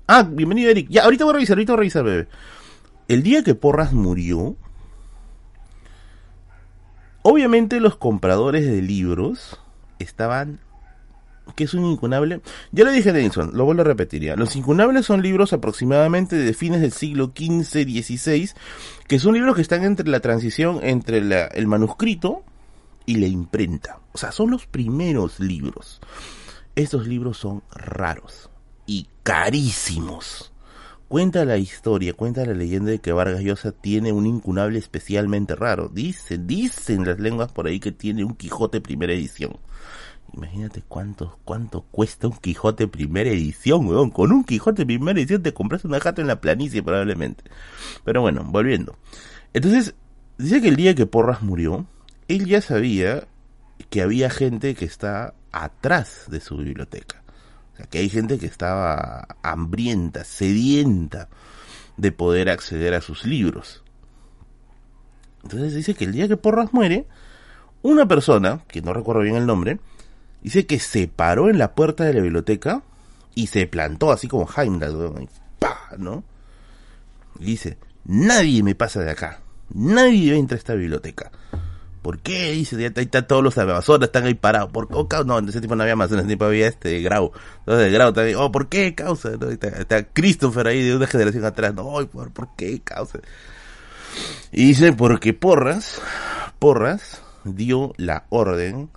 Ah, bienvenido Eric. Ya, ahorita voy a revisar, ahorita voy a revisar, bebé. El día que Porras murió. Obviamente los compradores de libros estaban ¿Qué es un incunable? Ya lo dije Nelson, lo vuelvo a repetir ya. Los incunables son libros aproximadamente de fines del siglo XV, XVI, que son libros que están entre la transición entre el manuscrito y la imprenta. O sea, son los primeros libros. Estos libros son raros y carísimos. Cuenta la historia, cuenta la leyenda de que Vargas Llosa tiene un incunable especialmente raro. Dicen, dicen las lenguas por ahí que tiene un Quijote primera edición. Imagínate cuánto, cuánto cuesta un Quijote primera edición, weón. Con un Quijote primera edición te compras una jato en la planicie probablemente. Pero bueno, volviendo. Entonces, dice que el día que Porras murió, él ya sabía que había gente que está atrás de su biblioteca. O sea, que hay gente que estaba hambrienta, sedienta de poder acceder a sus libros. Entonces dice que el día que Porras muere, una persona, que no recuerdo bien el nombre, dice que se paró en la puerta de la biblioteca y se plantó así como Heimdall, ¿no? Y dice, nadie me pasa de acá, nadie entra a esta biblioteca. ¿Por qué? Dice, ya ahí están todos los amazonas, están ahí parados. ¿Por oh, No, en ese tiempo no había amazonas, en ese tiempo había este Grau. Entonces, Grau también, oh, ¿por qué causa? Está, Christopher ahí de una generación atrás, no, ¿por, ¿por qué causa? Y dice, porque Porras, Porras dio la orden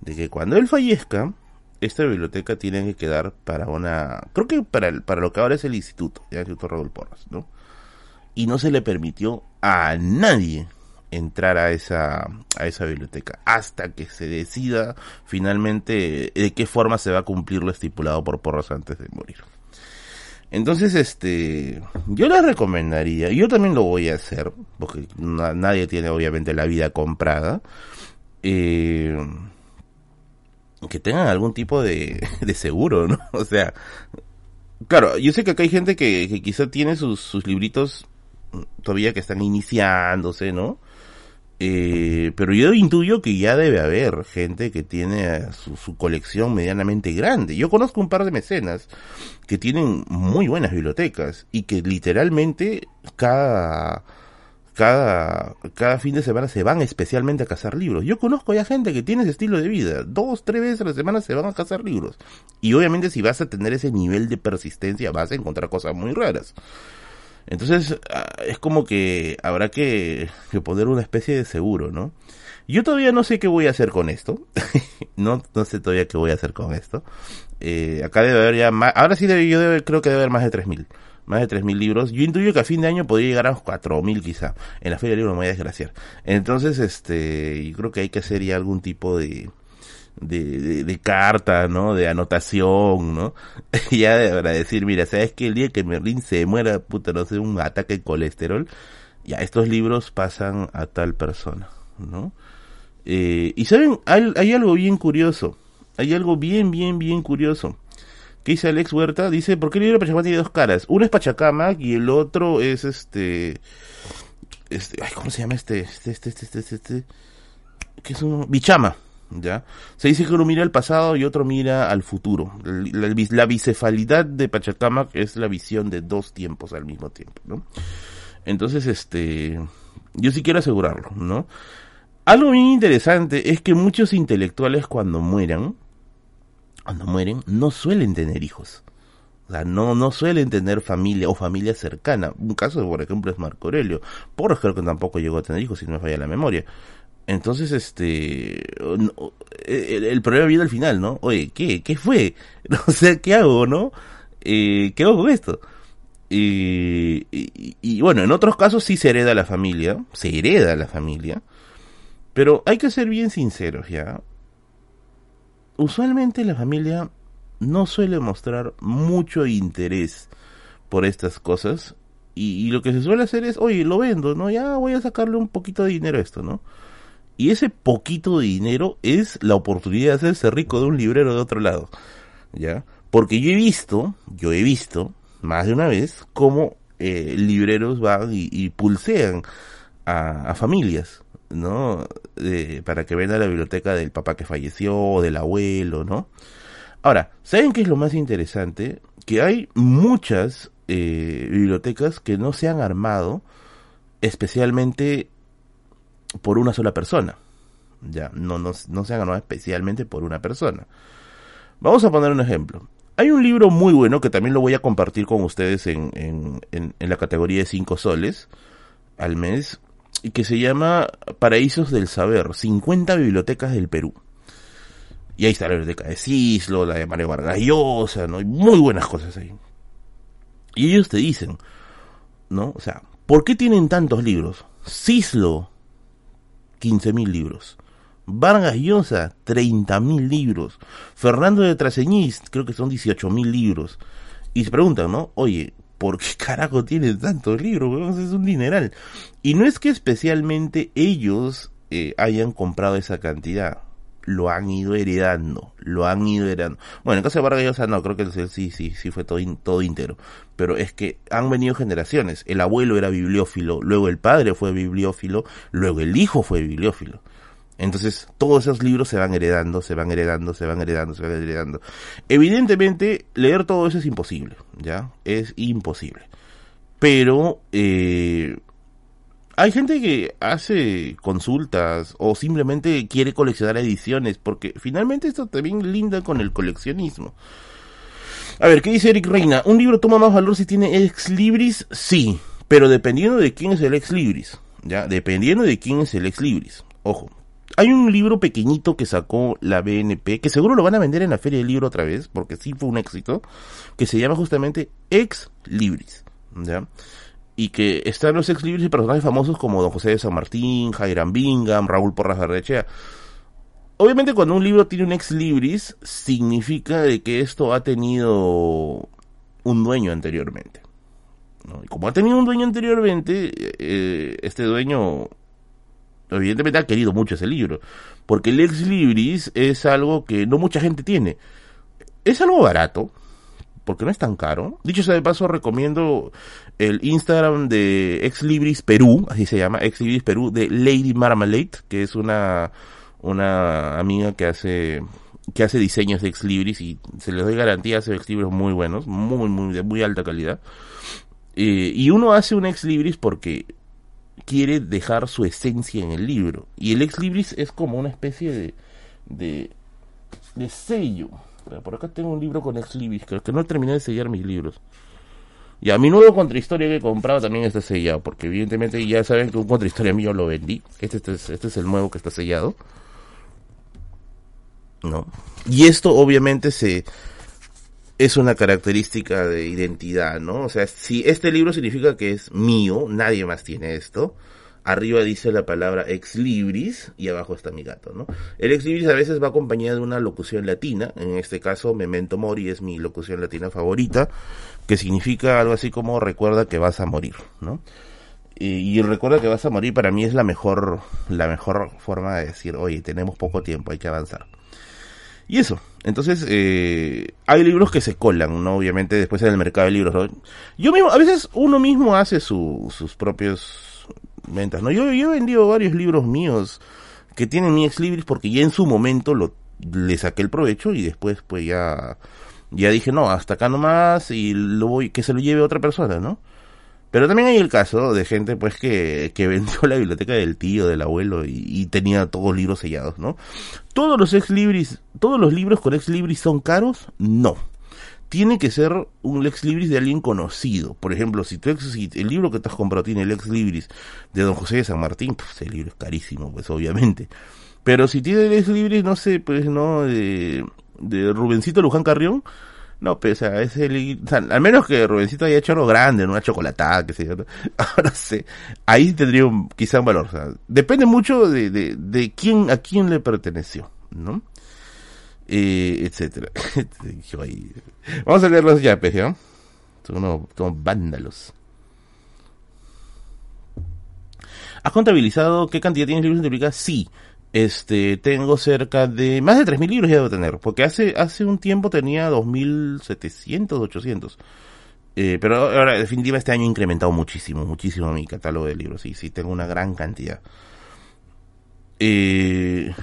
de que cuando él fallezca, esta biblioteca tiene que quedar para una, creo que para, el, para lo que ahora es el instituto, el Instituto Raúl Porras, ¿no? Y no se le permitió a nadie entrar a esa, a esa biblioteca hasta que se decida finalmente de qué forma se va a cumplir lo estipulado por Porras antes de morir. Entonces, este, yo les recomendaría, yo también lo voy a hacer, porque nadie tiene obviamente la vida comprada, eh, que tengan algún tipo de, de seguro, ¿no? O sea, claro, yo sé que acá hay gente que, que quizá tiene sus, sus libritos todavía que están iniciándose, ¿no? Eh, pero yo intuyo que ya debe haber gente que tiene su, su, colección medianamente grande. Yo conozco un par de mecenas que tienen muy buenas bibliotecas y que literalmente cada cada, cada fin de semana se van especialmente a cazar libros. Yo conozco ya gente que tiene ese estilo de vida. Dos, tres veces a la semana se van a cazar libros. Y obviamente si vas a tener ese nivel de persistencia vas a encontrar cosas muy raras. Entonces ah, es como que habrá que, poner una especie de seguro, ¿no? Yo todavía no sé qué voy a hacer con esto. no, no sé todavía qué voy a hacer con esto. Eh, acá debe haber ya más, ahora sí debe, yo creo que debe haber más de 3000 más de 3.000 libros. Yo intuyo que a fin de año podría llegar a 4.000 quizá. En la feria del libro me voy a desgraciar. Entonces, este, yo creo que hay que hacer ya algún tipo de, de, de, carta, ¿no? De anotación, ¿no? ya para decir, mira, ¿sabes que el día que Merlin se muera, puta, no sé, un ataque de colesterol, ya estos libros pasan a tal persona, ¿no? Eh, y saben, hay, algo bien curioso. Hay algo bien, bien, bien curioso. ¿Qué dice Alex Huerta? Dice, ¿por qué el libro de Pachacamac tiene dos caras? Uno es Pachacamac y el otro es este... este ay, ¿cómo se llama este? Este, este, este, este, este, este ¿Qué es un... Bichama, Se dice que uno mira al pasado y otro mira al futuro. La, la, bicefalidad de Pachacamac es la visión de dos tiempos al mismo tiempo. Entonces, este... Yo sí quiero asegurarlo, ¿no? Algo bien interesante es que muchos intelectuales cuando mueran, cuando mueren, no suelen tener hijos. O sea, no, no suelen tener familia o familia cercana. Un caso, por ejemplo, es Marco Aurelio. Porras creo que tampoco llegó a tener hijos, si no me falla la memoria. Entonces, este, el, problema viene al final, ¿no? Oye, ¿qué? ¿Qué fue? No sé, ¿qué hago, no? Eh, ¿Qué hago con esto? Y, y, y, bueno, en otros casos sí se hereda la familia, se hereda la familia, pero hay que ser bien sinceros, ¿ya? usualmente la familia no suele mostrar mucho interés por estas cosas y, lo que se suele hacer es, oye, lo vendo, ¿no? Ya voy a sacarle un poquito de dinero a esto, ¿no? Y ese poquito de dinero es la oportunidad de hacerse rico de un librero de otro lado, ¿ya? Porque yo he visto, yo he visto más de una vez cómo eh, libreros van y, pulsean a familias, ¿no? para que venga a la biblioteca del papá que falleció o del abuelo, ¿no? Ahora, ¿saben qué es lo más interesante? Que hay muchas eh, bibliotecas que no se han armado especialmente por una sola persona. Ya, no, no, no se han armado especialmente por una persona. Vamos a poner un ejemplo. Hay un libro muy bueno que también lo voy a compartir con ustedes en, en, en, la categoría de 5 soles al mes y que se llama Paraísos del Saber, 50 bibliotecas del Perú. Y ahí está la biblioteca de Cislo, la de Mario Vargas Llosa, ¿no? Muy buenas cosas ahí. Y ellos te dicen, ¿no? O sea, ¿por qué tienen tantos libros? Cislo, 15.000 libros. Vargas Llosa, 30.000 libros. Fernando de Traseñiz, creo que son 18.000 libros. Y se preguntan, ¿no? Oye, ¿por qué carajo tienen tantos libros? Es un dineral. Y no es que especialmente ellos eh, hayan comprado esa cantidad lo han ido heredando, lo han ido heredando. Bueno, en caso de Vargas Llosa no, creo que sí, sí, sí fue todo, todo entero. Pero es que han venido generaciones. El abuelo era bibliófilo, luego el padre fue bibliófilo, luego el hijo fue bibliófilo. Entonces, todos esos libros se van heredando, se van heredando, se van heredando, se van heredando. Evidentemente, leer todo eso es imposible, ¿ya? Es imposible. Pero, eh, hay gente que hace consultas o simplemente quiere coleccionar ediciones, porque finalmente esto también linda con el coleccionismo. A ver, ¿qué dice Eric Reina? ¿Un libro toma más valor si tiene ex libris? Sí, pero dependiendo de quién es el ex libris. ¿Ya? Dependiendo de quién es el ex libris. Ojo. Hay un libro pequeñito que sacó la BNP, que seguro lo van a vender en la feria del libro otra vez, porque sí fue un éxito, que se llama justamente Ex Libris. ¿Ya? Y que están los ex libris y personajes famosos como Don José de San Martín, Jairam Bingham, Raúl Porras Garrechea. Obviamente cuando un libro tiene un ex libris, significa de que esto ha tenido un dueño anteriormente. Y como ha tenido un dueño anteriormente, eh, este dueño evidentemente ha querido mucho ese libro. Porque el ex libris es algo que no mucha gente tiene. Es algo barato, porque no es tan caro. Dicho sea de paso, recomiendo el Instagram de Ex Libris Perú, así se llama, Ex Libris Perú, de Lady Marmalade, que es una, una amiga que hace que hace diseños de Ex Libris y se les doy garantía, hace Ex Libris muy buenos, muy, muy, de muy alta calidad. Eh, y uno hace un Ex Libris porque quiere dejar su esencia en el libro. Y el Ex Libris es como una especie de, de, de sello por acá tengo un libro con ex libris, que, que no terminé de sellar mis libros. Y a mi nuevo contrahistoria que he comprado también está sellado, porque evidentemente ya saben que un contrahistoria mío lo vendí. Este, este, es, este es el nuevo que está sellado. ¿No? Y esto obviamente se es una característica de identidad, ¿no? O sea, si este libro significa que es mío, nadie más tiene esto, arriba dice la palabra ex libris y abajo está mi gato, ¿no? El ex libris a veces va acompañado de una locución latina, en este caso memento mori es mi locución latina favorita, que significa algo así como recuerda que vas a morir, ¿no? Y, recuerda que vas a morir para mí es la mejor, la mejor forma de decir, oye, tenemos poco tiempo, hay que avanzar. Y eso, entonces, eh, hay libros que se colan, ¿no? Obviamente después en el mercado de libros, Yo mismo, a veces uno mismo hace sus propios ventas, ¿no? Yo, he vendido varios libros míos que tienen mi ex libris porque ya en su momento lo, le saqué el provecho y después pues ya, ya dije, no, hasta acá nomás y lo voy, que se lo lleve otra persona, ¿no? Pero también hay el caso de gente pues que, que vendió la biblioteca del tío, del abuelo y, y tenía todos los libros sellados, ¿no? Todos los ex libris, todos los libros con ex libris son caros, no tiene que ser un Lex Libris de alguien conocido. Por ejemplo, si, tú, el libro que te has comprado tiene Lex Libris de Don José de San Martín, pues el libro es carísimo, pues obviamente. Pero si tiene Lex Libris, no sé, pues no, de, de Rubencito Luján Carrión, no, pues, o sea, ese, o sea, al menos que Rubencito haya hecho algo grande, una chocolatada, que sé yo, ahora sé, ahí tendría quizá un valor, o sea, depende mucho de, de, de quién, a quién le perteneció, ¿no? Eh, etcétera. Vamos a leer los yapes, ¿ya? Son unos, vándalos. ¿Has contabilizado qué cantidad tienes de libros publicados? Sí. Este, tengo cerca de, más de 3.000 libros ya debo tener, porque hace, hace un tiempo tenía 2.700, 800. Eh, pero ahora, definitiva, este año he incrementado muchísimo, muchísimo mi catálogo de libros. Sí, sí, tengo una gran cantidad. Eh,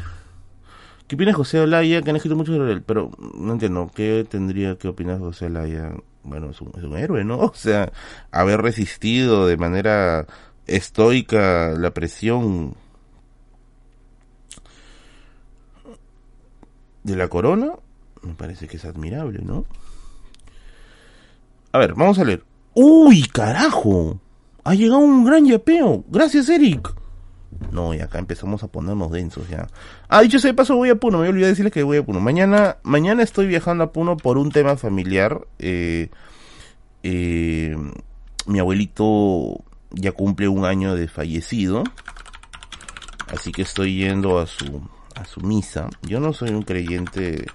¿Qué opina José Olaya? Que han escrito mucho sobre él, pero no entiendo, ¿qué tendría que opinar José Olaya? Bueno, es un, es un héroe, ¿no? O sea, haber resistido de manera estoica la presión de la corona, Me parece que es admirable, ¿no? A ver, vamos a leer. ¡Uy, carajo! Ha llegado un gran yapeo. Gracias, Eric. No, y acá empezamos a ponernos densos ya. Ah, dicho sea de paso, voy a Puno. Me olvidé decirles que voy a Puno. Mañana, mañana estoy viajando a Puno por un tema familiar. Eh, eh, mi abuelito ya cumple un año de fallecido. Así que estoy yendo a su, a su misa. Yo no soy un creyente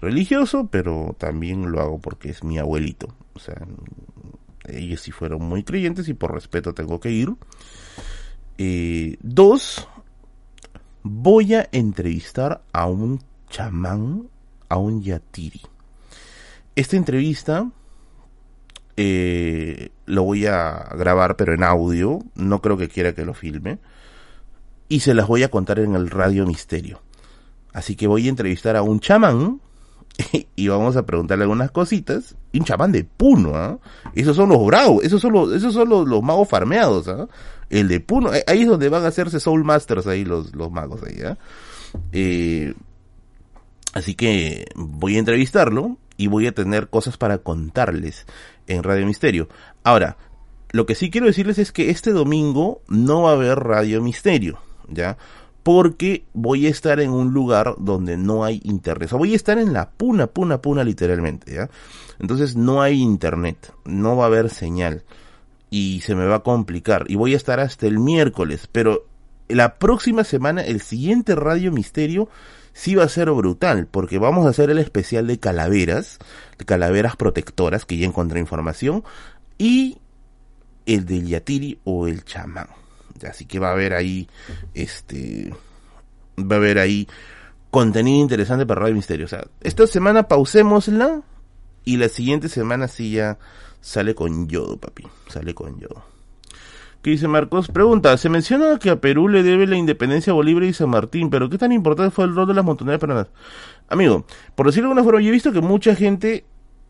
religioso, pero también lo hago porque es mi abuelito. O sea, ellos sí fueron muy creyentes y por respeto tengo que ir. Eh, dos, voy a entrevistar a un chamán, a un yatiri. Esta entrevista eh, lo voy a grabar pero en audio, no creo que quiera que lo filme, y se las voy a contar en el Radio Misterio. Así que voy a entrevistar a un chamán y vamos a preguntarle algunas cositas. Un chamán de Puno, ¿ah? Esos son los bravos, esos son los, esos son los, magos farmeados, ¿ah? El de Puno, ahí es donde van a hacerse Soul Masters ahí los, los magos ahí, ¿ah? Eh, así que voy a entrevistarlo y voy a tener cosas para contarles en Radio Misterio. Ahora, lo que sí quiero decirles es que este domingo no va a haber Radio Misterio, ¿ya? porque voy a estar en un lugar donde no hay internet. O sea, voy a estar en la puna, puna, puna literalmente, ¿ya? Entonces no hay internet, no va a haber señal y se me va a complicar y voy a estar hasta el miércoles, pero la próxima semana el siguiente Radio Misterio sí va a ser brutal porque vamos a hacer el especial de calaveras, de calaveras protectoras que ya encontré información y el del Yatiri o el chamán. Así que va a haber ahí, este, va a haber ahí contenido interesante para Radio Misterio. O sea, esta semana pausémosla y la siguiente semana sí ya sale con yodo, papi. Sale con yodo. ¿Qué dice Marcos? Pregunta, se menciona que a Perú le debe la independencia a Bolívar y San Martín, pero ¿qué tan importante fue el rol de las montoneras peruanas? Amigo, por decirlo de alguna forma, yo he visto que mucha gente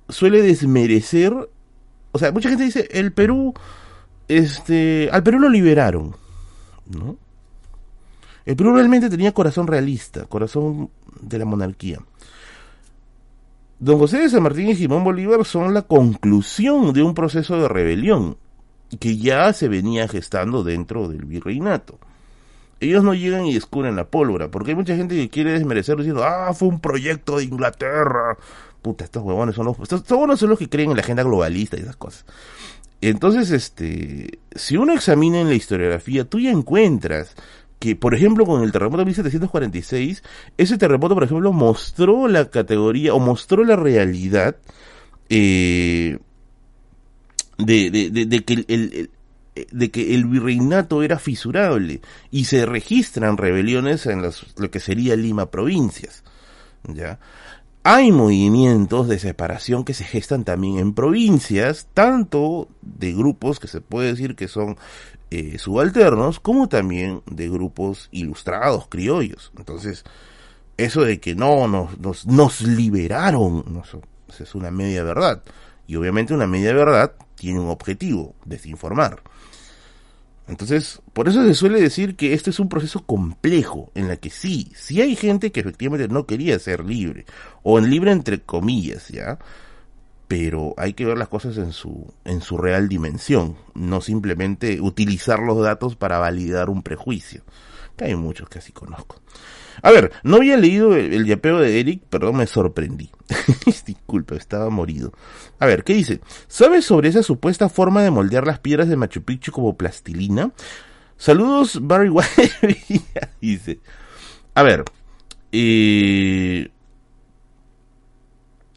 suele desmerecer, o sea, mucha gente dice, el Perú este, al Perú lo liberaron, ¿no? El Perú realmente tenía corazón realista, corazón de la monarquía. Don José de San Martín y Simón Bolívar son la conclusión de un proceso de rebelión que ya se venía gestando dentro del virreinato. Ellos no llegan y descubren la pólvora, porque hay mucha gente que quiere desmerecerlo diciendo, ah, fue un proyecto de Inglaterra. Puta, estos huevones son los, estos, estos son los que creen en la agenda globalista y esas cosas. Entonces, este, si uno examina en la historiografía, tú ya encuentras que, por ejemplo, con el terremoto de 1746, ese terremoto, por ejemplo, mostró la categoría o mostró la realidad eh, de, de, de, que el, de que el virreinato era fisurable y se registran rebeliones en las, lo que sería Lima provincias. ¿ya? hay movimientos de separación que se gestan también en provincias, tanto de grupos que se puede decir que son eh, subalternos, como también de grupos ilustrados, criollos. Entonces, eso de que no, nos, nos, liberaron, eso es una media verdad. Y obviamente una media verdad tiene un objetivo, desinformar. Entonces, por eso se suele decir que este es un proceso complejo, en la que sí, sí hay gente que efectivamente no quería ser libre, o en libre entre comillas, ¿ya? Pero hay que ver las cosas en su, en su real dimensión, no simplemente utilizar los datos para validar un prejuicio, que hay muchos que así conozco. A ver, no había leído el, yapeo de Eric, perdón, me sorprendí. Disculpa, estaba morido. A ver, ¿qué dice? ¿Sabes sobre esa supuesta forma de moldear las piedras de Machu Picchu como plastilina? Saludos, Barry White. dice. A ver, eh,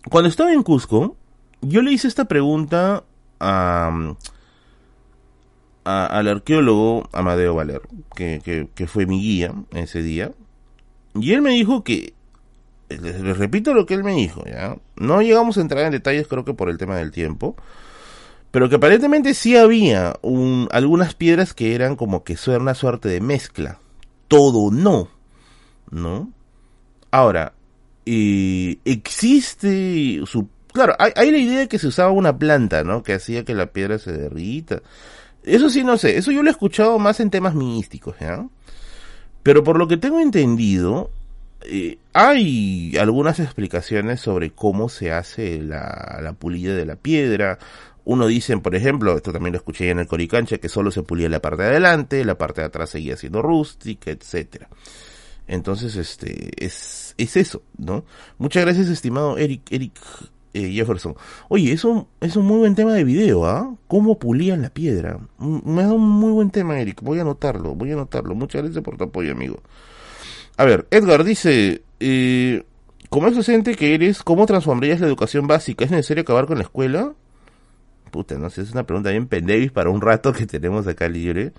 cuando estaba en Cusco, yo le hice esta pregunta a, al arqueólogo Amadeo Valer, que, que fue mi guía ese día, y él me dijo que, les, repito lo que él me dijo, ¿ya? No llegamos a entrar en detalles creo que por el tema del tiempo, pero que aparentemente sí había un, algunas piedras que eran como que son una suerte de mezcla. Todo no, ¿no? Ahora, eh, existe su... Claro, hay, la idea de que se usaba una planta, ¿no? Que hacía que la piedra se derrita. Eso sí, no sé. Eso yo lo he escuchado más en temas místicos, ¿ya? Pero por lo que tengo entendido, eh, hay algunas explicaciones sobre cómo se hace la, pulida de la piedra. Uno dice, por ejemplo, esto también lo escuché en el Coricancha, que solo se pulía la parte de adelante, la parte de atrás seguía siendo rústica, etcétera. Entonces, este, es, es eso, ¿no? Muchas gracias, estimado Eric, Eric eh, Jefferson. Oye, eso es un muy buen tema de video, ¿ah? ¿Cómo pulían la piedra? Mm, me dado un muy buen tema, Eric. Voy a anotarlo, voy a anotarlo. Muchas gracias por tu apoyo, amigo. A ver, Edgar dice, eh, como docente que eres, ¿cómo transformarías la educación básica? ¿Es necesario acabar con la escuela? Puta, no sé, es una pregunta bien pendevis para un rato que tenemos acá libre.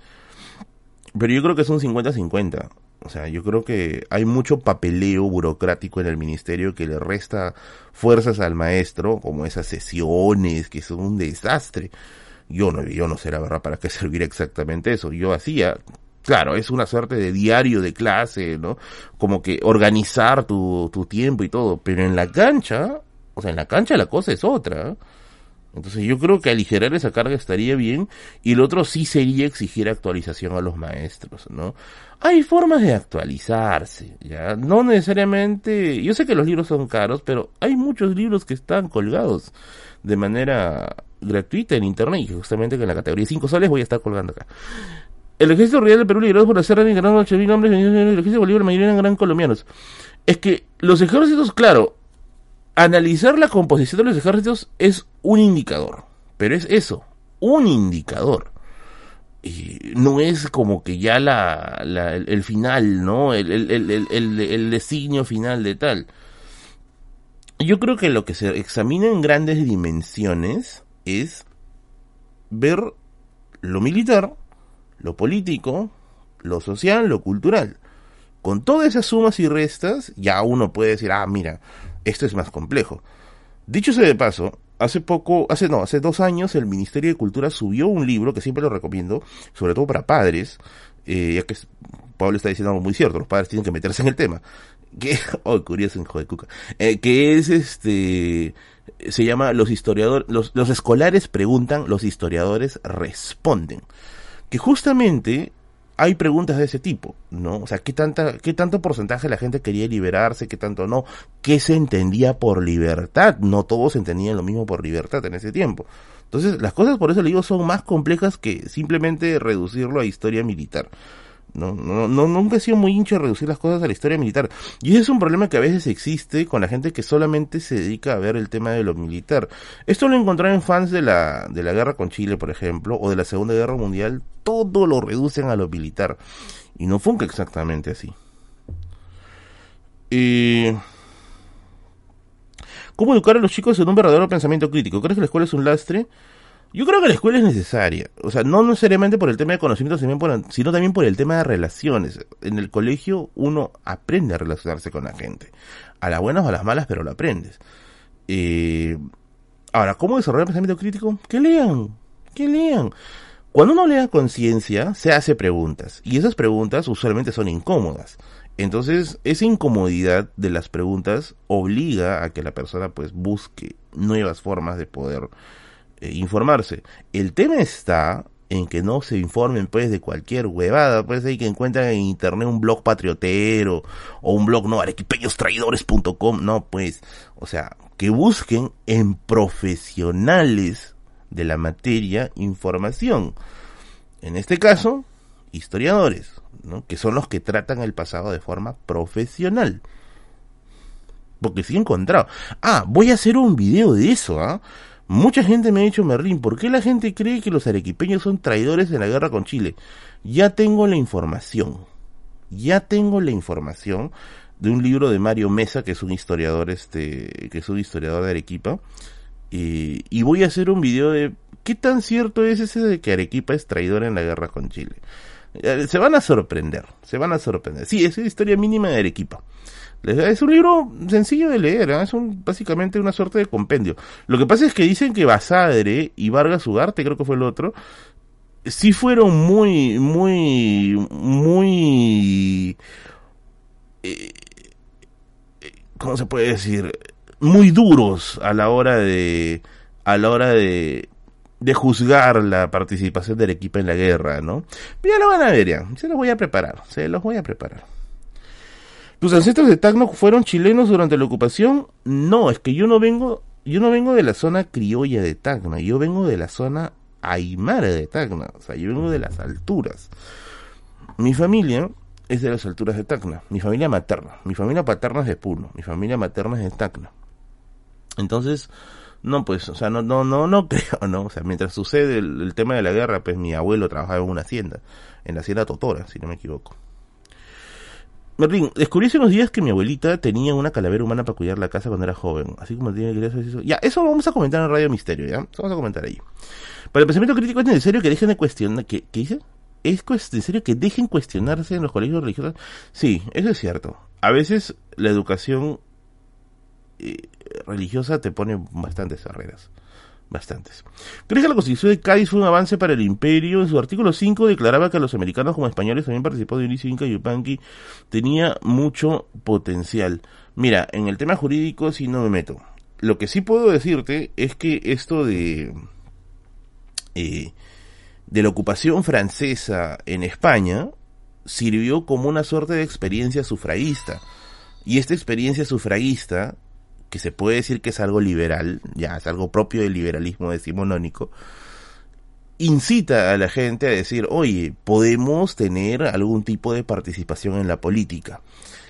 Pero yo creo que es un 50-50. O sea, yo creo que hay mucho papeleo burocrático en el ministerio que le resta fuerzas al maestro, como esas sesiones que son un desastre. Yo no, yo no sé la verdad para qué servir exactamente eso. Yo hacía, claro, es una suerte de diario de clase, ¿no? Como que organizar tu, tu tiempo y todo, pero en la cancha, o sea, en la cancha la cosa es otra. Entonces yo creo que aligerar esa carga estaría bien y lo otro sí sería exigir actualización a los maestros, ¿no? Hay formas de actualizarse, ya, no necesariamente, yo sé que los libros son caros, pero hay muchos libros que están colgados de manera gratuita en internet y justamente que en la categoría 5 soles voy a estar colgando acá. El ejército real del Perú liderado por la Serra de Nicaragua, 8.000 hombres, el ejército de Bolívar, la mayoría eran gran colombianos. Es que los ejércitos, claro, analizar la composición de los ejércitos es un indicador, pero es eso, un indicador. Y no es como que ya la, el, final, ¿no? El, el, el, designio final de tal. Yo creo que lo que se examina en grandes dimensiones es ver lo militar, lo político, lo social, lo cultural. Con todas esas sumas y restas, ya uno puede decir, ah, mira, esto es más complejo. Dicho sea de paso, hace poco, hace no, hace dos años el Ministerio de Cultura subió un libro que siempre lo recomiendo, sobre todo para padres, eh, ya que Pablo está diciendo algo muy cierto, los padres tienen que meterse en el tema. Que, oh, curioso, hijo de cuca. Eh, que es este, se llama Los historiadores, los, los escolares preguntan, los historiadores responden. Que justamente hay preguntas de ese tipo, ¿no? O sea, ¿qué, tanta, ¿qué tanto porcentaje de la gente quería liberarse, qué tanto no? ¿Qué se entendía por libertad? No todos entendían lo mismo por libertad en ese tiempo. Entonces, las cosas, por eso le digo, son más complejas que simplemente reducirlo a historia militar. No, no, no, nunca he sido muy hincho de reducir las cosas a la historia militar. Y ese es un problema que a veces existe con la gente que solamente se dedica a ver el tema de lo militar. Esto lo encontré en fans de la, de la guerra con Chile, por ejemplo, o de la Segunda Guerra Mundial. Todo lo reducen a lo militar. Y no funca exactamente así. Eh, ¿Cómo educar a los chicos en un verdadero pensamiento crítico? ¿Crees que la escuela es un lastre? Yo creo que la escuela es necesaria, o sea, no necesariamente por el tema de conocimiento, sino también por el tema de relaciones. En el colegio uno aprende a relacionarse con la gente, a las buenas o a las malas, pero lo aprendes. Eh, ahora, ¿cómo desarrollar pensamiento crítico? Que lean, que lean. Cuando uno lea conciencia, se hace preguntas, y esas preguntas usualmente son incómodas. Entonces, esa incomodidad de las preguntas obliga a que la persona pues busque nuevas formas de poder eh, informarse. El tema está en que no se informen pues de cualquier huevada, pues ahí que encuentran en internet un blog patriotero o un blog no arequipeñostraidores.com, no pues, o sea, que busquen en profesionales de la materia información. En este caso, historiadores, ¿no? que son los que tratan el pasado de forma profesional. Porque sí he encontrado. Ah, voy a hacer un video de eso, ¿ah? Mucha gente me ha dicho, Merlín, ¿por qué la gente cree que los arequipeños son traidores en la guerra con Chile? Ya tengo la información. Ya tengo la información de un libro de Mario Mesa, que es un historiador, este, que es un historiador de Arequipa. y voy a hacer un video de qué tan cierto es ese de que Arequipa es traidor en la guerra con Chile. Eh, se van a sorprender, se van a sorprender. Sí, es la historia mínima de Arequipa. Es un libro sencillo de leer, ¿eh? es un, básicamente una suerte de compendio. Lo que pasa es que dicen que Basadre y Vargas Ugarte, creo que fue el otro, sí fueron muy, muy, muy... Eh, ¿Cómo se puede decir? Muy duros a la hora de... a la hora de de juzgar la participación del equipo en la guerra, ¿no? Ya lo van a ver ya, se los voy a preparar, se los voy a preparar. ¿Tus ancestros de Tacna fueron chilenos durante la ocupación? No, es que yo no vengo, yo no vengo de la zona criolla de Tacna, yo vengo de la zona aymara de Tacna, o sea, yo vengo de las alturas. Mi familia es de las alturas de Tacna, mi familia materna, mi familia paterna es de Puno, mi familia materna es de Tacna. Entonces, no, pues, o sea, no, no, no, no creo, ¿no? O sea, mientras sucede el, tema de la guerra, pues mi abuelo trabajaba en una hacienda, en la hacienda Totora, si no me equivoco. Merlín, descubrí hace unos días que mi abuelita tenía una calavera humana para cuidar la casa cuando era joven, así como tiene que eso. Ya, eso vamos a comentar en Radio Misterio, ¿ya? Eso vamos a comentar ahí. Para el pensamiento crítico es necesario que dejen de cuestionar, ¿qué, qué dice? ¿Es necesario que dejen cuestionarse en los colegios religiosos? Sí, eso es cierto. A veces la educación eh, religiosa te pone bastantes barreras. Bastantes. ¿Crees que la Constitución de Cádiz fue un avance para el imperio? En su artículo 5 declaraba que los americanos como españoles también participó de Dionisio Inca Yupanqui tenía mucho potencial. Mira, en el tema jurídico sí no me meto. Lo que sí puedo decirte es que esto de... Eh, de la ocupación francesa en España sirvió como una suerte de experiencia sufragista. Y esta experiencia sufragista que se puede decir que es algo liberal, ya es algo propio del liberalismo decimonónico, incita a la gente a decir, oye, podemos tener algún tipo de participación en la política.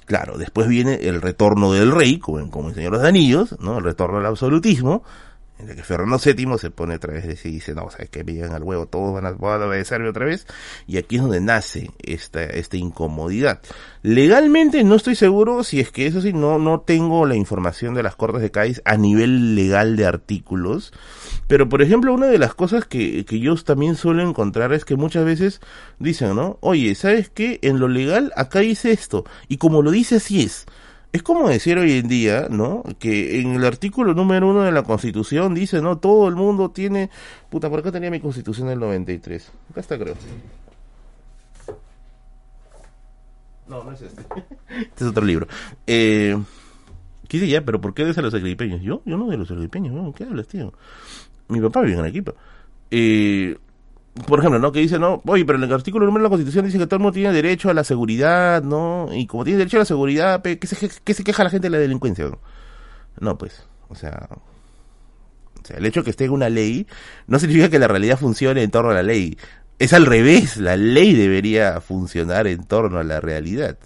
Claro, después viene el retorno del rey, como, como el Señor de los Anillos, ¿no? El retorno al absolutismo, en el que Fernando VII se pone otra vez y dice, no, o sea, que me llegan al huevo, todos van a, van obedecerme otra vez, y aquí es donde nace esta, esta incomodidad. Legalmente no estoy seguro si es que eso sí, no, no tengo la información de las Cortes de Cádiz a nivel legal de artículos, pero por ejemplo, una de las cosas que, que yo también suelo encontrar es que muchas veces dicen, ¿no? Oye, ¿sabes qué? En lo legal acá dice esto, y como lo dice así es. Es como decir hoy en día, ¿no? Que en el artículo número uno de la Constitución dice, ¿no? Todo el mundo tiene... Puta, por acá tenía mi Constitución del 93. Acá está, creo. No, no es este. este es otro libro. Eh, ¿Qué dice ya? ¿Pero por qué de los agripeños? ¿Yo? Yo no de los agripeños, ¿no? ¿Qué hablas, tío? Mi papá vive en Arequipa. Eh, por ejemplo, ¿no? Que dice, no, oye, pero en el artículo número de la Constitución dice que todo el mundo tiene derecho a la seguridad, ¿no? Y como tiene derecho a la seguridad, ¿qué se, qué se queja la gente de la delincuencia? No, no pues, o sea, o sea, el hecho de que esté en una ley no significa que la realidad funcione en torno a la ley. Es al revés, la ley debería funcionar en torno a la realidad.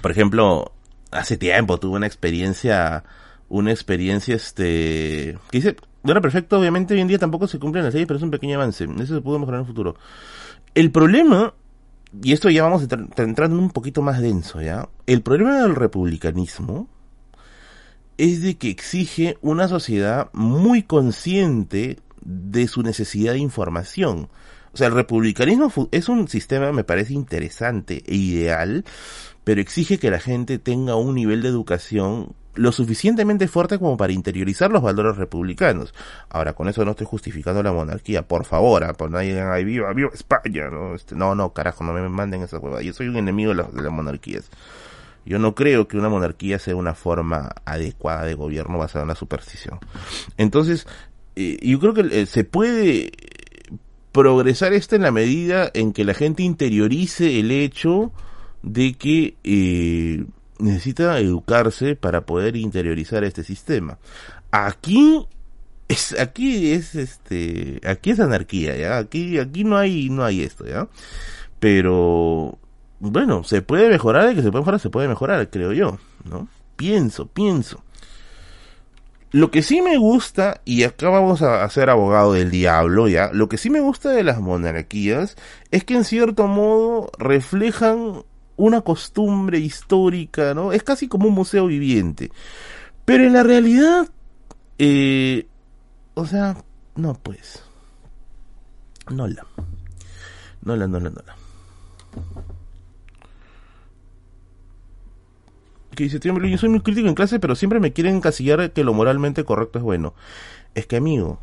Por ejemplo, hace tiempo tuve una experiencia, una experiencia, este, que dice, era perfecto, obviamente hoy en día tampoco se cumple en la serie, pero es un pequeño avance. Eso se pudo mejorar en el futuro. El problema, y esto ya vamos entrando un poquito más denso, ¿ya? El problema del republicanismo es de que exige una sociedad muy consciente de su necesidad de información. O sea, el republicanismo es un sistema, me parece interesante e ideal, pero exige que la gente tenga un nivel de educación lo suficientemente fuerte como para interiorizar los valores republicanos. Ahora, con eso no estoy justificando la monarquía, por favor, ¿ah? por nadie digan, ay, viva, viva España, ¿no? Este, no, no, carajo, no me manden esa hueva. Yo soy un enemigo de, las monarquías. Yo no creo que una monarquía sea una forma adecuada de gobierno basada en la superstición. Entonces, eh, yo creo que eh, se puede progresar esto en la medida en que la gente interiorice el hecho de que eh, necesita educarse para poder interiorizar este sistema. Aquí es aquí es este aquí es anarquía, ya. Aquí aquí no hay no hay esto, ya. Pero bueno, se puede mejorar, que se puede mejorar, se puede mejorar, creo yo, ¿no? Pienso, pienso. Lo que sí me gusta, y acá vamos a ser abogado del diablo, ya, lo que sí me gusta de las monarquías es que en cierto modo reflejan una costumbre histórica, ¿no? Es casi como un museo viviente. Pero en la realidad, eh, o sea, no pues. No la. No la, no la, no la. Que dice, yo soy muy crítico en clase, pero siempre me quieren encasillar que lo moralmente correcto es bueno. Es que, amigo,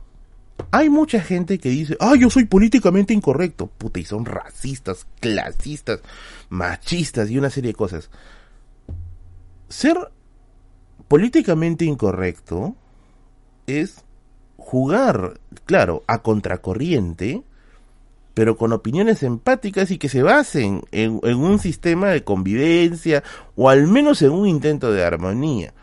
hay mucha gente que dice, ah, yo soy políticamente incorrecto. Puta, y son racistas, clasistas, machistas y una serie de cosas. Ser políticamente incorrecto es jugar, claro, a contracorriente pero con opiniones empáticas y que se basen en, un sistema de convivencia o al menos en un intento de armonía.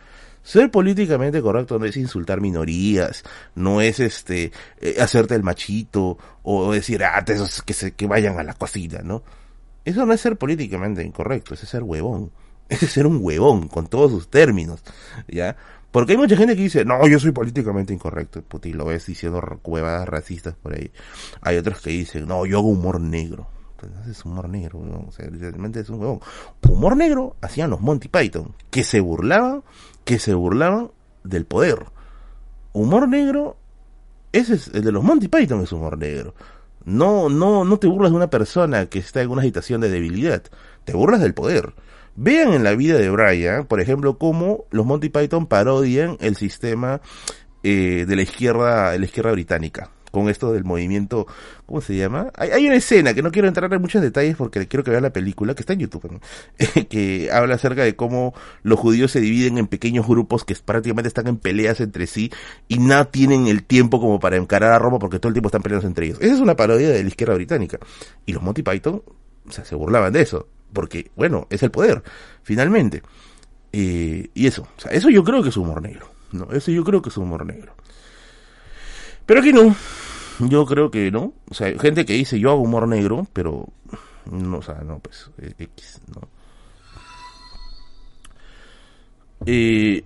Ser políticamente correcto no es insultar minorías, no es este eh, hacerte el machito o decir ah esos que se que vayan a la cocina, ¿no? Eso no es ser políticamente incorrecto, es ser huevón. Es ser un huevón con todos sus términos, ¿ya? Porque hay mucha gente que dice, no, yo soy políticamente incorrecto. Puti, lo ves diciendo cuevadas racistas por ahí. Hay otros que dicen, no, yo hago humor negro. Entonces es humor negro, o sea, realmente es un huevón. Humor negro hacían los Monty Python, que se burlaban, que se burlaban del poder. Humor negro, ese es el de los Monty Python, es humor negro. No, no, no te burlas de una persona que está en una situación de debilidad, te burlas del poder. Vean en la vida de Brian, por ejemplo, cómo los Monty Python parodian el sistema eh, de la izquierda, de la izquierda británica. Con esto del movimiento, ¿cómo se llama? Hay, una escena que no quiero entrar en muchos detalles porque quiero que vean la película, que está en YouTube, que habla acerca de cómo los judíos se dividen en pequeños grupos que prácticamente están en peleas entre sí y no tienen el tiempo como para encarar a Roma porque todo el tiempo están peleando entre ellos. Esa es una parodia de la izquierda británica. Y los Monty Python, se burlaban de eso porque, bueno, es el poder, finalmente. Eh, y eso, o sea, eso yo creo que es humor negro, ¿no? Eso yo creo que es humor negro. Pero aquí no, yo creo que no. O sea, hay gente que dice yo hago humor negro, pero no, o sea, no, pues, X, ¿no? Eh,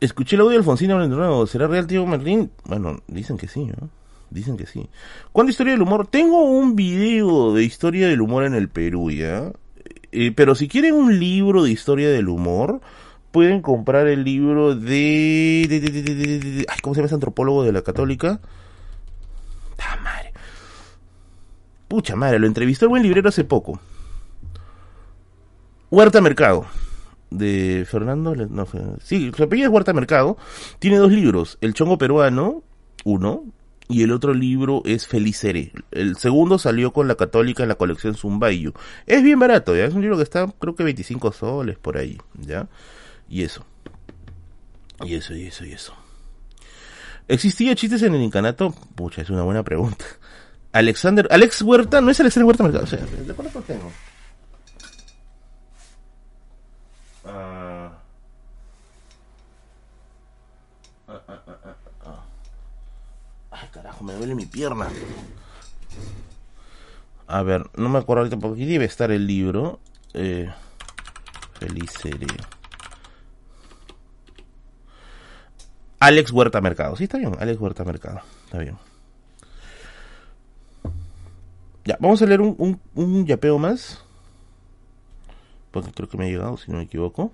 escuché el audio de Alfonsina de nuevo, ¿será real tío Merlín? Bueno, dicen que sí, ¿no? Dicen que sí. ¿Cuándo historia del humor? Tengo un video de historia del humor en el Perú, ¿ya? Eh, pero si quieren un libro de historia del humor, pueden comprar el libro de, de, ¿Cómo se llama ese antropólogo de la católica? ¡Ah, madre! Pucha madre, lo entrevistó el buen librero hace poco. Huerta Mercado. De Fernando. No, sí, su apellido es Huerta Mercado. Tiene dos libros. El chongo peruano, uno, y el otro libro es Felicere. El segundo salió con la Católica en la colección Zumbayu. Es bien barato, ¿ya? Es un libro que está, creo que 25 soles por ahí, ¿ya? Y eso. Y eso, y eso, y eso. ¿Existía chistes en el incanato? Pucha, es una buena pregunta. Alexander, Alex Huerta, no es Alexander Huerta Mercado, o sea, ¿de cuánto tengo? Ah. ah, ah, Ay, carajo, me duele mi pierna. A ver, no me acuerdo ahorita porque aquí debe estar el libro. Eh, feliz serie. Alex Huerta Mercado. Sí, está bien. Alex Huerta Mercado. Está bien. Ya, vamos a leer un, un, un yapeo más. Porque creo que me ha llegado, si no me equivoco.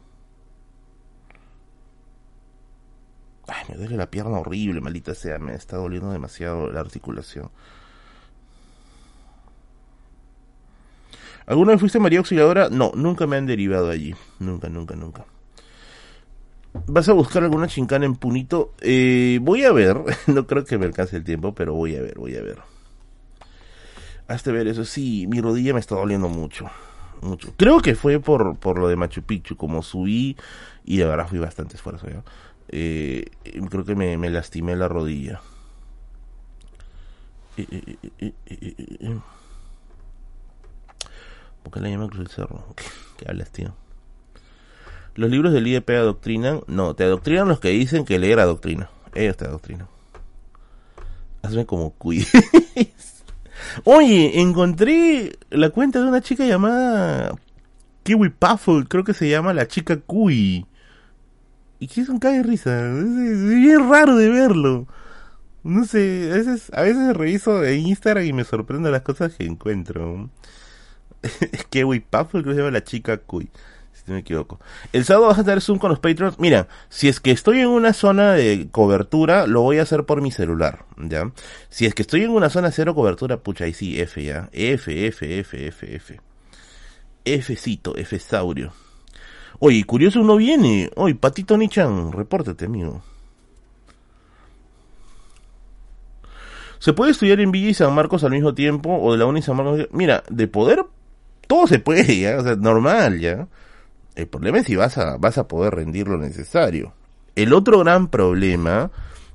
Ay, me duele la pierna horrible, maldita sea, me está doliendo demasiado la articulación. ¿Alguna vez fuiste María Auxiliadora? No, nunca me han derivado allí. Nunca, nunca, nunca. ¿Vas a buscar alguna chincana en Punito? Eh, voy a ver. no creo que me alcance el tiempo, pero voy a ver, voy a ver. Hasta ver eso. Sí, mi rodilla me está doliendo mucho. Mucho. Creo que fue por, por lo de Machu Picchu. Como subí y de verdad fui bastante esfuerzo. ¿ya? eh, creo que me, me, lastimé la rodilla. Eh, eh, ¿Por qué la llaman Cruz del Cerro? ¿Qué hablas, tío? ¿Los libros del IEP adoctrinan? No, te adoctrinan los que dicen que leer adoctrina. Ellos te adoctrinan. Hazme como cuy. Oye, encontré la cuenta de una chica llamada Kiwi Puffle, creo que se llama la chica Cuy. Y que es un cae de risa. Es, bien raro de verlo. No sé, a veces, a veces reviso en Instagram y me sorprendo las cosas que encuentro. Que Puffle, creo que se llama la chica Cuy. Si no me equivoco. El sábado vas a tener Zoom con los Patreons. Mira, si es que estoy en una zona de cobertura, lo voy a hacer por mi celular, ¿ya? Si es que estoy en una zona cero cobertura, pucha, ahí sí, F, ¿ya? F, F, F, F, F. Fcito, F saurio. Oye, curioso uno viene. Oye, Patito Nichan, repórtate, amigo. ¿Se puede estudiar en Villa y San Marcos al mismo tiempo? ¿O de la UNI San Marcos? Mira, de poder, todo se puede, ya. O sea, normal, ya. El problema es si vas a, vas a poder rendir lo necesario. El otro gran problema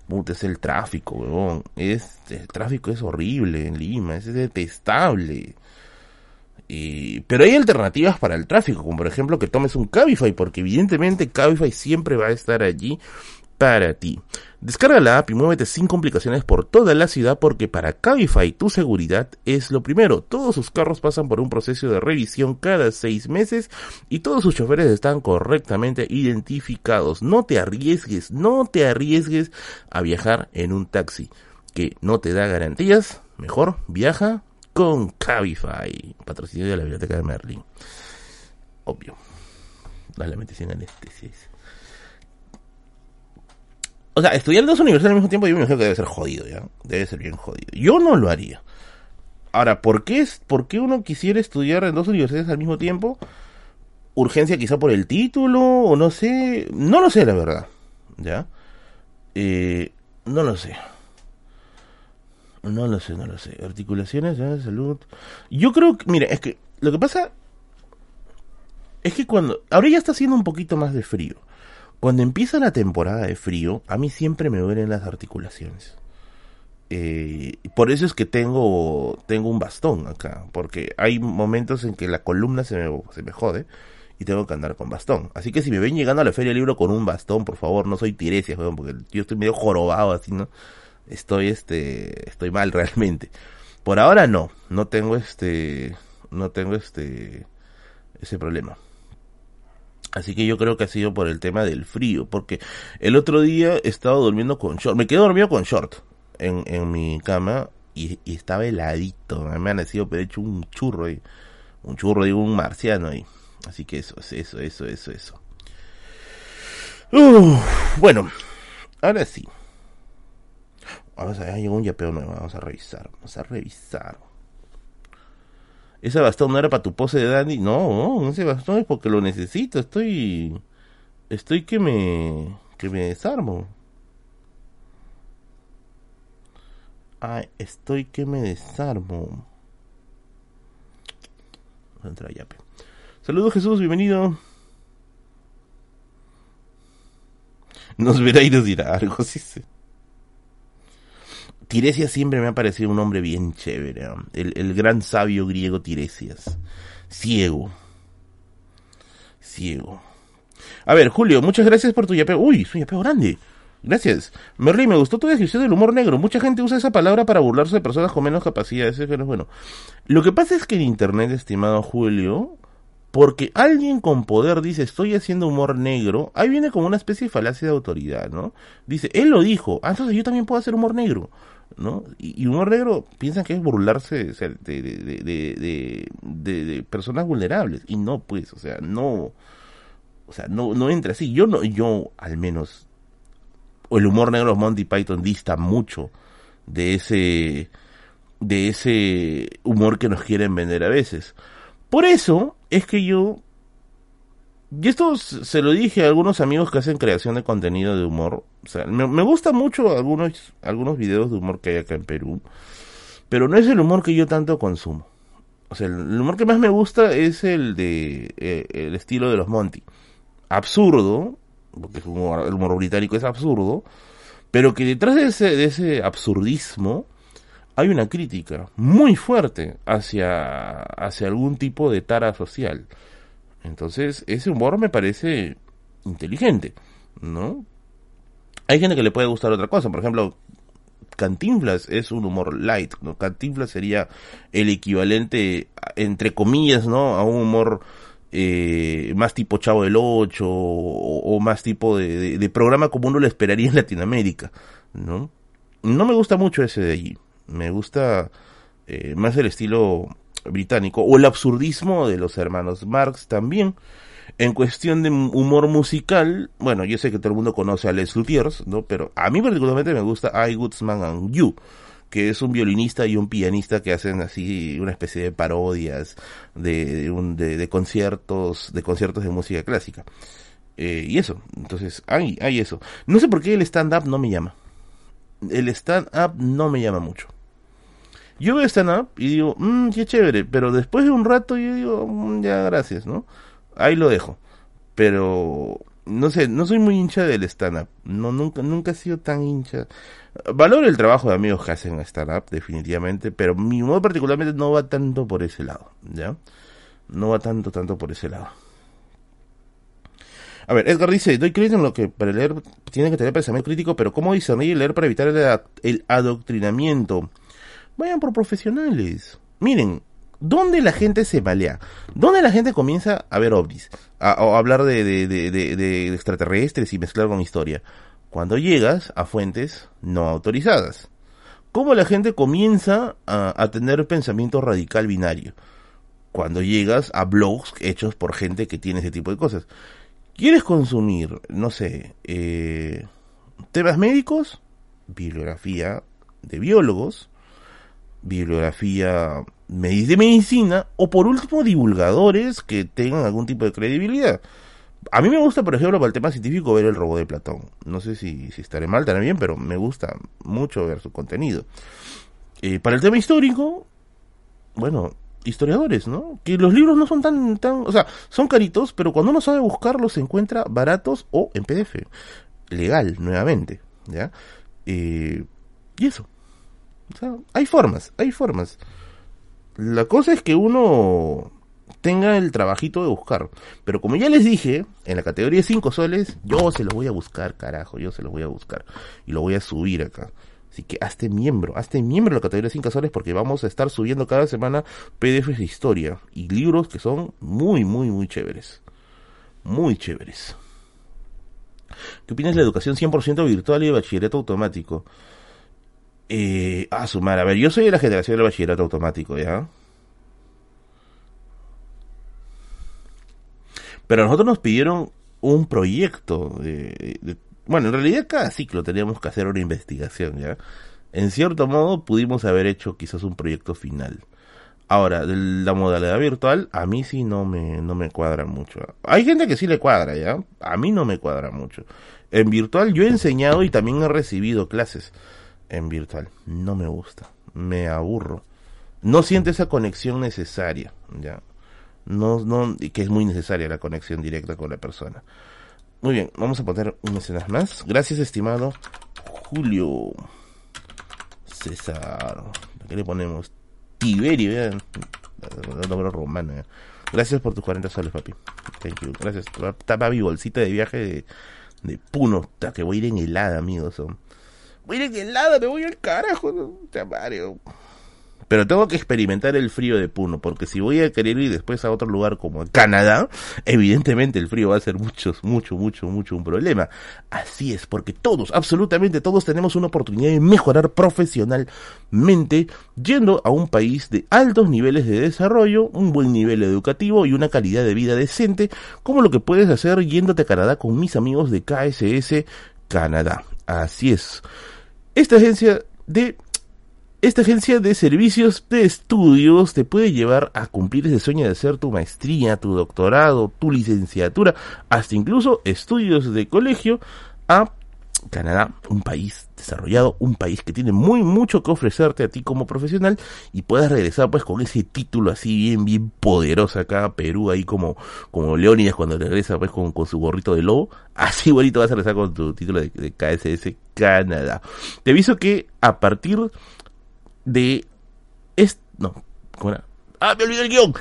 puta, es el tráfico, weón. Es, el tráfico es horrible en Lima, es detestable. Y, pero hay alternativas para el tráfico, como por ejemplo que tomes un Cabify, porque evidentemente Cabify siempre va a estar allí para ti. Descarga la app y muévete sin complicaciones por toda la ciudad porque para Cabify tu seguridad es lo primero. Todos sus carros pasan por un proceso de revisión cada seis meses y todos sus choferes están correctamente identificados. No te arriesgues, no te arriesgues a viajar en un taxi que no te da garantías. Mejor viaja con Cabify, patrocinio de la Biblioteca de Merlin. Obvio. Dale, mente sin anestesia. O sea, estudiar dos universidades al mismo tiempo yo me imagino que debe ser jodido, ¿ya? Debe ser bien jodido. Yo no lo haría. Ahora, ¿por qué, es, ¿por qué uno quisiera estudiar en dos universidades al mismo tiempo? Urgencia quizá por el título, o no sé. No lo sé, la verdad. ¿Ya? Eh, no lo sé. No lo sé, no lo sé. Articulaciones, ¿ya? salud. Yo creo que, mira, es que lo que pasa es que cuando... Ahora ya está haciendo un poquito más de frío. Cuando empieza la temporada de frío, a mí siempre me duelen las articulaciones. Eh, por eso es que tengo, tengo un bastón acá, porque hay momentos en que la columna se me, se me jode y tengo que andar con bastón. Así que si me ven llegando a la feria del libro con un bastón, por favor, no soy tiresia, porque yo estoy medio jorobado así, ¿no? Estoy, este, estoy mal realmente. Por ahora no, no tengo este, no tengo este, ese problema. Así que yo creo que ha sido por el tema del frío, porque el otro día he estado durmiendo con short, me quedé dormido con short en, mi cama y, estaba heladito, me han nacido pero he hecho un churro ahí, un churro de un marciano ahí. Así que eso, eso, eso, eso, eso. bueno, ahora sí. Vamos a ver, llegó un yapeo nuevo, vamos a revisar, vamos a revisar. Ese bastón no era para tu pose de Dandy. No, ese bastón es porque lo necesito. Estoy. Estoy que me. que me desarmo. Ay, estoy que me desarmo. Entrar ya, Saludos Jesús, bienvenido. Nos verá y nos dirá algo, sí, sí. Tiresias siempre me ha parecido un hombre bien chévere. El, gran sabio griego Tiresias. Ciego. Ciego. A ver, Julio, muchas gracias por tu yapeo. Uy, es un yapeo grande. Gracias. Merlin, me gustó tu descripción del humor negro. Mucha gente usa esa palabra para burlarse de personas con menos capacidades. Eso es bueno. Lo que pasa es que en Internet, estimado Julio, porque alguien con poder dice estoy haciendo humor negro, ahí viene como una especie de falacia de autoridad, ¿no? Dice, él lo dijo, ah, entonces yo también puedo hacer humor negro. ¿No? Y, humor negro piensan que es burlarse de, de, de, personas vulnerables. Y no, pues, o sea, no, o sea, no, no entra así. Yo no, yo al menos, o el humor negro de Monty Python dista mucho de ese, de ese humor que nos quieren vender a veces. Por eso es que yo y esto se lo dije a algunos amigos que hacen creación de contenido de humor. O sea, me, me gusta mucho algunos, algunos videos de humor que hay acá en Perú. Pero no es el humor que yo tanto consumo. O sea, el humor que más me gusta es el de eh, el estilo de los Monty. Absurdo, porque el humor británico es absurdo, pero que detrás de ese, de ese absurdismo hay una crítica muy fuerte hacia, hacia algún tipo de tara social. Entonces, ese humor me parece inteligente, ¿no? Hay gente que le puede gustar otra cosa, por ejemplo, Cantinflas es un humor light, ¿no? Cantinflas sería el equivalente, entre comillas, ¿no? A un humor eh, más tipo Chavo del Ocho o, más tipo de, programa como uno lo esperaría en Latinoamérica, ¿no? No me gusta mucho ese de allí, me gusta eh, más el estilo británico, o el absurdismo de los hermanos Marx también. En cuestión de humor musical, bueno, yo sé que todo el mundo conoce a Les Luthiers, ¿no? Pero a mí particularmente me gusta I Goodsman and You, que es un violinista y un pianista que hacen así una especie de parodias de, un, de, conciertos, de conciertos de música clásica. Eh, y eso, entonces, hay, hay eso. No sé por qué el stand-up no me llama. El stand-up no me llama mucho. Yo veo stand-up y digo, mmm, qué chévere, pero después de un rato yo digo, mm, ya gracias, ¿no? Ahí lo dejo. Pero no sé, no soy muy hincha del stand-up. No, nunca, nunca he sido tan hincha. Valoro el trabajo de amigos que hacen stand-up, definitivamente, pero mi modo particularmente no va tanto por ese lado, ¿ya? No va tanto, tanto por ese lado. A ver, Edgar dice, doy crédito en lo que para leer tiene que tener pensamiento crítico, pero ¿cómo discernir y leer para evitar el, adoctrinamiento? Vayan por profesionales. Miren, ¿dónde la gente se malea? ¿Dónde la gente comienza a ver ovnis? A, hablar de, de, extraterrestres y mezclar con historia. Cuando llegas a fuentes no autorizadas. ¿Cómo la gente comienza a, a tener pensamiento radical binario? Cuando llegas a blogs hechos por gente que tiene ese tipo de cosas. ¿Quieres consumir, no sé, eh, temas médicos? Bibliografía de biólogos, bibliografía de medicina o por último divulgadores que tengan algún tipo de credibilidad. A mí me gusta, por ejemplo, para el tema científico ver el robot de Platón. No sé si, si estaré mal, estaré bien, pero me gusta mucho ver su contenido. Eh, para el tema histórico, bueno, historiadores, ¿no? Que los libros no son tan, tan, o sea, son caritos, pero cuando uno sabe buscarlos se encuentra baratos o en PDF, legal, nuevamente, ¿ya? Eh, y eso. O sea, hay formas, hay formas. La cosa es que uno tenga el trabajito de buscar. Pero como ya les dije, en la categoría 5 soles, yo se los voy a buscar, carajo, yo se los voy a buscar. Y lo voy a subir acá. Así que hazte miembro, hazte miembro de la categoría 5 soles porque vamos a estar subiendo cada semana PDFs de historia y libros que son muy, muy, muy chéveres. Muy chéveres. ¿Qué opinas de la educación 100% virtual y de bachillerato automático? Eh, a sumar, a ver, yo soy de la generación del bachillerato automático, ¿ya? Pero a nosotros nos pidieron un proyecto de bueno, en realidad cada ciclo teníamos que hacer una investigación, ¿ya? En cierto modo pudimos haber hecho quizás un proyecto final. Ahora, la modalidad virtual, a mí sí no me, no me cuadra mucho. Hay gente que sí le cuadra, ¿ya? A mí no me cuadra mucho. En virtual yo he enseñado y también he recibido clases en virtual. No me gusta. Me aburro. No siento esa conexión necesaria, ¿ya? No, no, que es muy necesaria la conexión directa con la persona. Muy bien, vamos a poner unas escenas más. Gracias, estimado Julio César. ¿Qué le ponemos? Tiberio, vean. Nombre romano. Gracias por tus 40 soles, papi. Thank you. Gracias. Tapa mi bolsita de viaje de, de Puno. Que voy a ir en helada, amigos. Voy a ir helada, me voy al carajo. Pero tengo que experimentar el frío de Puno, porque si voy a querer ir después a otro lugar como Canadá, evidentemente el frío va a ser mucho, mucho, mucho, mucho un problema. Así es, porque todos, absolutamente todos tenemos una oportunidad de mejorar profesionalmente yendo a un país de altos niveles de desarrollo, un buen nivel educativo y una calidad de vida decente, como lo que puedes hacer yéndote a Canadá con mis amigos de KSS Canadá. Así es. Esta agencia de esta agencia de servicios de estudios te puede llevar a cumplir ese sueño de hacer tu maestría, tu doctorado, tu licenciatura, hasta incluso estudios de colegio a Canadá, un país desarrollado, un país que tiene muy mucho que ofrecerte a ti como profesional y puedas regresar pues con ese título así bien bien poderoso acá a Perú ahí como como Leónidas cuando regresa pues con, su gorrito de lobo, así bonito vas a regresar con tu título de, KSS Canadá. Te aviso que a partir de... No, ¿cómo era? Ah, me olvidé el guion.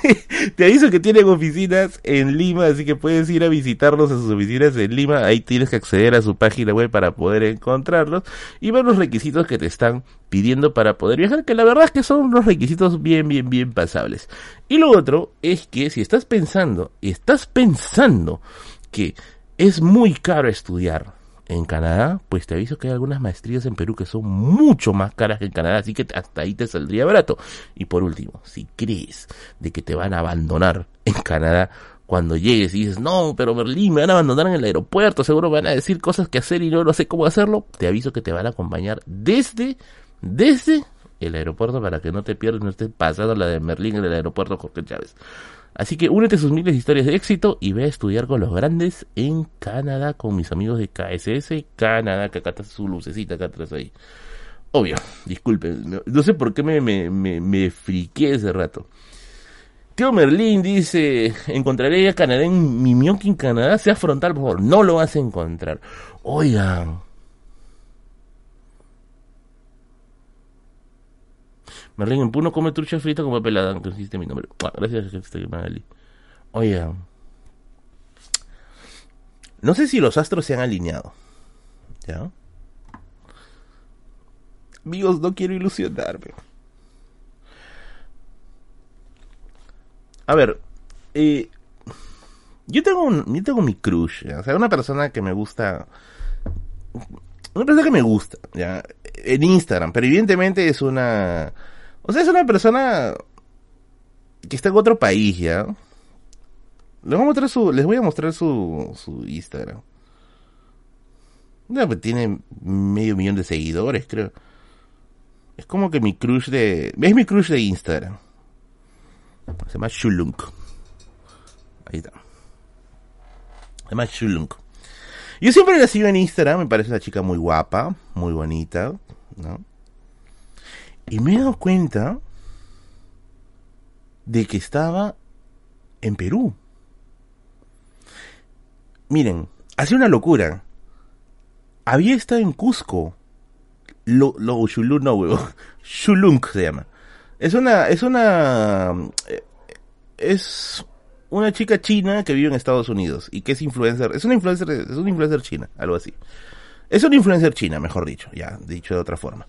Te aviso que tienen oficinas en Lima, así que puedes ir a visitarlos a sus oficinas en Lima. Ahí tienes que acceder a su página web para poder encontrarlos y ver los requisitos que te están pidiendo para poder viajar, que la verdad es que son unos requisitos bien, bien, bien pasables. Y lo otro es que si estás pensando, estás pensando que es muy caro estudiar, en Canadá, pues te aviso que hay algunas maestrías en Perú que son mucho más caras que en Canadá, así que hasta ahí te saldría barato. Y por último, si crees de que te van a abandonar en Canadá cuando llegues y dices, no, pero Berlín me van a abandonar en el aeropuerto, seguro van a decir cosas que hacer y no, no sé cómo hacerlo, te aviso que te van a acompañar desde, desde el aeropuerto para que no te pierdas, no estés pasando la de Berlín en el aeropuerto Jorge Chávez. Así que únete a sus miles de historias de éxito y ve a estudiar con los grandes en Canadá con mis amigos de KSS Canadá, que acá está su lucecita acá atrás ahí. Obvio, disculpen, no, sé por qué me, me, me, friqué ese rato. Tío Merlín dice, encontraré a Canadá en Mimioki en Canadá, sea frontal, por favor. No lo vas a encontrar. Oigan. Merlín en Puno come trucha frita como pelada, existe mi nombre. Ah, gracias, este, Magali. Oigan. No sé si los astros se han alineado. ¿Ya? Amigos, no quiero ilusionarme. A ver, eh, yo tengo un, yo tengo mi crush, o sea, una persona que me gusta, una persona que me gusta, ya, en Instagram, pero evidentemente es una, o sea, es una persona que está en otro país, ya. Les voy a mostrar su, les voy a mostrar su, su Instagram. Ya, pues tiene medio millón de seguidores, creo. Es como que mi crush de, es mi crush de Instagram. Se llama Shulunk. Ahí está. Se llama Shulunk. Yo siempre la sigo en Instagram, me parece una chica muy guapa, muy bonita, ¿no? Y me he dado cuenta de que estaba en Perú. Miren, hace una locura. Había estado en Cusco. Lo, lo, Shulunk, no, huevo. Shulunk se llama. Es una, es una, eh, es una chica china que vive en Estados Unidos y que es influencer, es una influencer, es una influencer china, algo así. Es una influencer china, mejor dicho, ya, dicho de otra forma.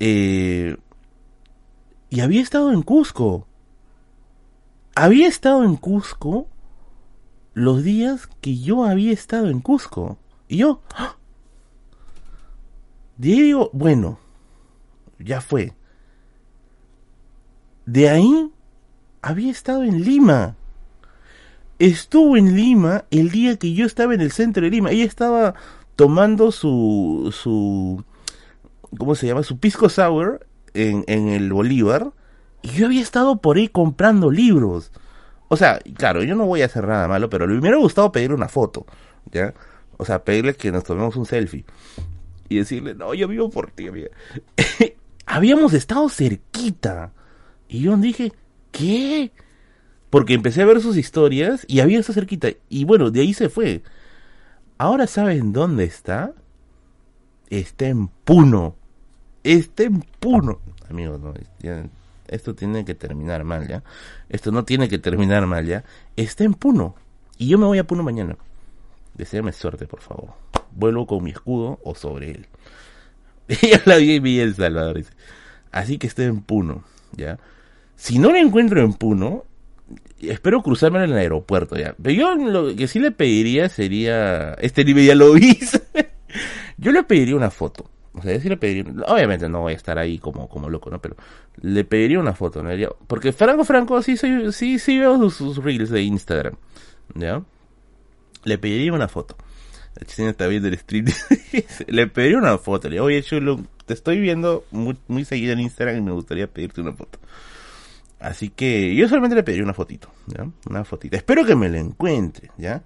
Eh, y había estado en Cusco. Había estado en Cusco los días que yo había estado en Cusco. Y yo, ¡ah! digo, bueno, ya fue. De ahí había estado en Lima. Estuvo en Lima el día que yo estaba en el centro de Lima. Ella estaba tomando su, su, ¿cómo se llama? Su pisco sour en, el Bolívar. Y yo había estado por ahí comprando libros. O sea, claro, yo no voy a hacer nada malo, pero me hubiera gustado pedirle una foto, ¿ya? O sea, pedirle que nos tomemos un selfie. Y decirle, no, yo vivo por ti. Habíamos estado cerquita. Y yo dije, ¿qué? Porque empecé a ver sus historias y había estado cerquita. Y bueno, de ahí se fue. Ahora saben dónde está. Está en Puno. Está en Puno. Amigos, no, esto tiene que terminar mal, ¿ya? Esto no tiene que terminar mal, ¿ya? Está en Puno. Y yo me voy a Puno mañana. Deseame suerte, por favor. Vuelvo con mi escudo o sobre él. ya la vi bien, Salvador. Así que estoy en Puno, ¿ya? Si no la encuentro en Puno, espero cruzarme en el aeropuerto ya. Pero yo lo que sí le pediría sería, este nivel ya lo vi, yo le pediría una foto. O sea, le pediría, obviamente no voy a estar ahí como, como loco, ¿no? Pero le pediría una foto, ¿no? Porque Franco Franco sí, soy, sí, sí veo sus, reels de Instagram, ¿ya? Le pediría una foto. La chica está viendo el stream. le pediría una foto. Le digo, oye, Chulo, te estoy viendo muy, muy seguido en Instagram y me gustaría pedirte una foto. Así que yo solamente le pediría una fotito, ¿ya? Una fotita. Espero que me la encuentre, ¿ya?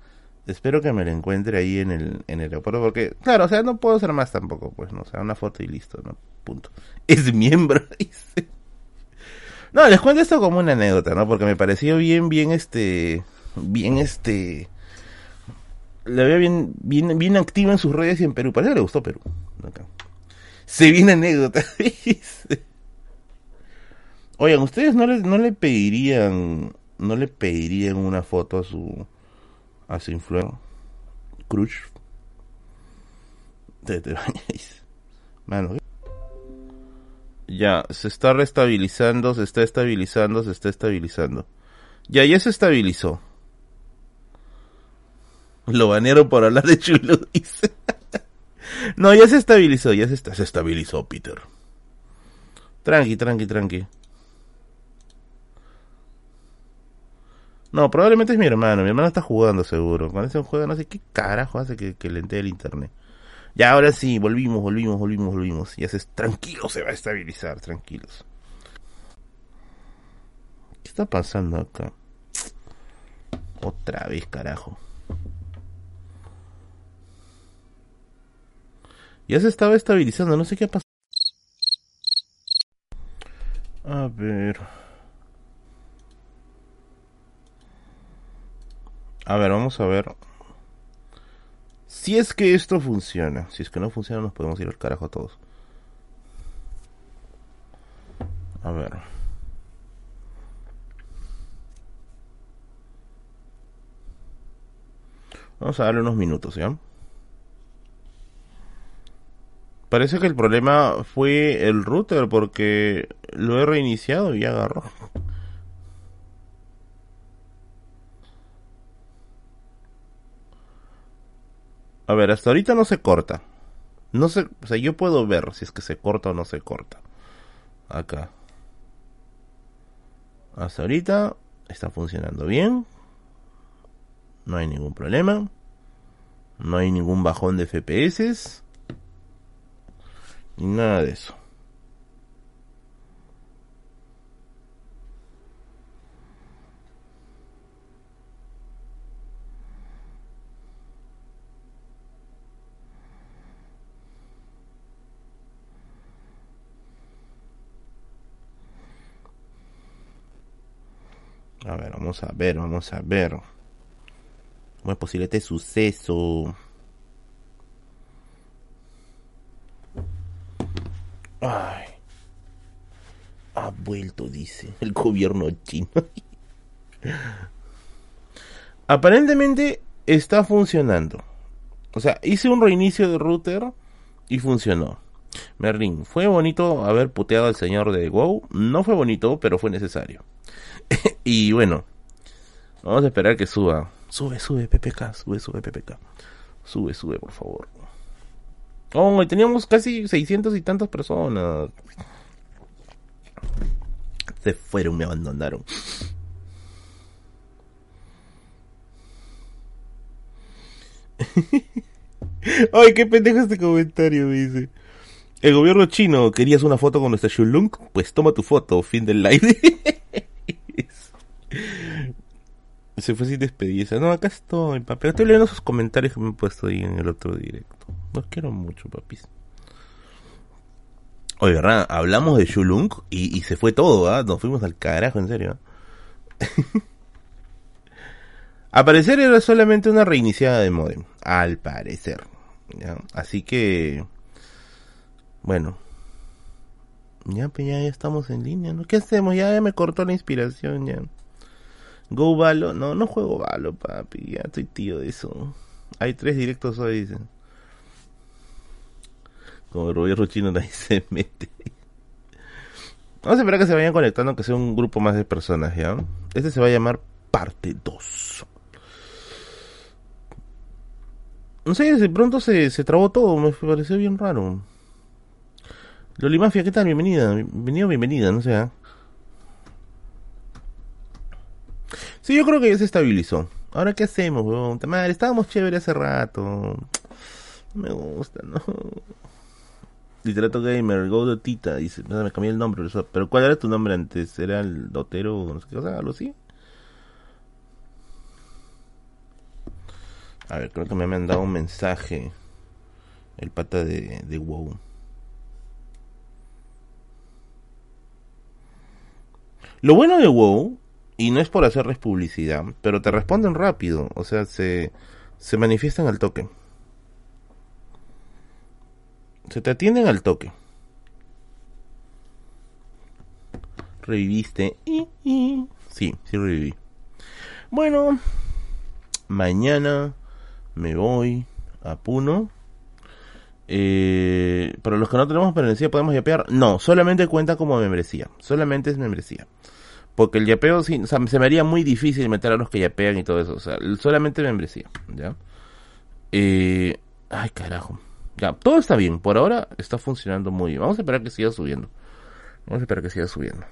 Espero que me la encuentre ahí en el, en el aeropuerto, porque, claro, o sea, no puedo hacer más tampoco, pues, ¿no? O sea, una foto y listo, ¿no? Punto. Es miembro, dice. No, les cuento esto como una anécdota, ¿no? Porque me pareció bien, bien, este, bien, este, le veía bien, bien, bien activo en sus redes y en Perú. Parece que le gustó Perú. Se viene anécdota, dice. Oigan, ¿ustedes no le, no le pedirían, no le pedirían una foto a su, a su. Te, te Mano, Ya, se está restabilizando, se está estabilizando, se está estabilizando. Ya, ya se estabilizó. Lo banearon por hablar de chulo, no, ya se estabilizó, ya se, está, se estabilizó, Peter. Tranqui, tranqui, tranqui. No, probablemente es mi hermano. Mi hermano está jugando seguro. Cuando ese juega no sé qué carajo hace que, que le entere el internet. Ya, ahora sí, volvimos, volvimos, volvimos, volvimos. Ya se, tranquilo, se va a estabilizar, tranquilos. ¿Qué está pasando acá? Otra vez, carajo. Ya se estaba estabilizando, no sé qué ha pasado. A ver. A ver, vamos a ver. Si es que esto funciona. Si es que no funciona, nos podemos ir al carajo a todos. A ver. Vamos a darle unos minutos, ¿ya? Parece que el problema fue el router porque lo he reiniciado y agarró. A ver, hasta ahorita no se corta. No sé, o sea, yo puedo ver si es que se corta o no se corta. Acá. Hasta ahorita está funcionando bien. No hay ningún problema. No hay ningún bajón de FPS. Ni nada de eso. A ver, vamos a ver, vamos a ver. ¿Cómo es posible este suceso? Ay. Ha vuelto, dice el gobierno chino. Aparentemente está funcionando. O sea, hice un reinicio de router y funcionó. Merlin, ¿fue bonito haber puteado al señor de WoW? No fue bonito, pero fue necesario. y bueno, vamos a esperar que suba. Sube, sube, PPK, sube, sube, PPK. Sube, sube, por favor. Oh, teníamos casi 600 y tantas personas. Se fueron, me abandonaron. Ay, qué pendejo este comentario, me dice. El gobierno chino, ¿querías una foto con nuestra Shulung? Pues toma tu foto, fin del live. Se fue sin despedirse. No, acá estoy, papi. Estoy leyendo esos comentarios que me he puesto ahí en el otro directo. Los quiero mucho, papis. Oye, ¿verdad? Hablamos de Shulung y, se fue todo, ¿ah? Nos fuimos al carajo, en serio. Al parecer era solamente una reiniciada de modem. Al parecer. Así que... Bueno. Ya, pues ya, estamos en línea, ¿no? ¿Qué hacemos? Ya, ya me cortó la inspiración, ya. Go Valo. No, no juego Valo, papi. Ya estoy tío de eso. Hay tres directos hoy, dicen. Como el gobierno chino nadie se mete. Vamos a esperar que se vayan conectando, que sea un grupo más de personas, ¿ya? Este se va a llamar parte 2. No sé, de pronto se, se trabó todo, me pareció bien raro. Loli Mafia, ¿qué tal? Bienvenida, bienvenido, bienvenida, no sé. ¿ah? Sí, yo creo que ya se estabilizó. Ahora, ¿qué hacemos, weón? Madre, estábamos chévere hace rato. No me gusta, ¿no? Literato Gamer, Go Tita, dice, me cambié el nombre, pero ¿cuál era tu nombre antes? ¿Era el Dotero o no sé qué cosa? ¿Algo así? A ver, creo que me han mandado un mensaje. El pata de, de WoW. Lo bueno de WoW y no es por hacerles publicidad, pero te responden rápido, o sea, se, se manifiestan al toque. Se te atienden al toque. Reviviste. Sí, sí reviví. Bueno, mañana me voy a Puno. Eh, para los que no tenemos membresía, ¿podemos yapear? No, solamente cuenta como membresía. Solamente es membresía. Porque el yapeo, o sea, se me haría muy difícil meter a los que yapean y todo eso. O sea, solamente membresía, ¿ya? Ay, carajo. Ya, todo está bien. Por ahora está funcionando muy bien. Vamos a esperar que siga subiendo. Vamos a esperar que siga subiendo.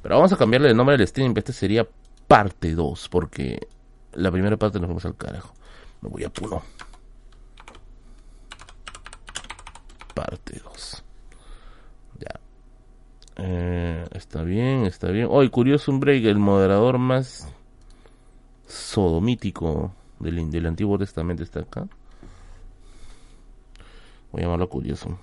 Pero vamos a cambiarle el nombre del stream. Este sería parte 2. Porque la primera parte nos vamos al carajo. Me voy a Puno. Parte 2. Eh, está bien, está bien. Hoy, oh, curioso un break, el moderador más sodomítico del, del Antiguo Testamento está acá. Voy a llamarlo curioso.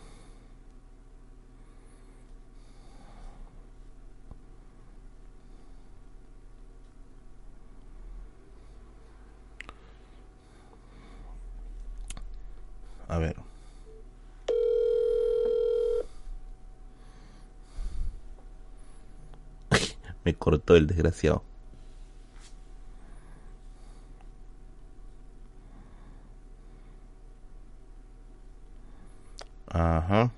A ver. Me cortó el desgraciado. Ajá.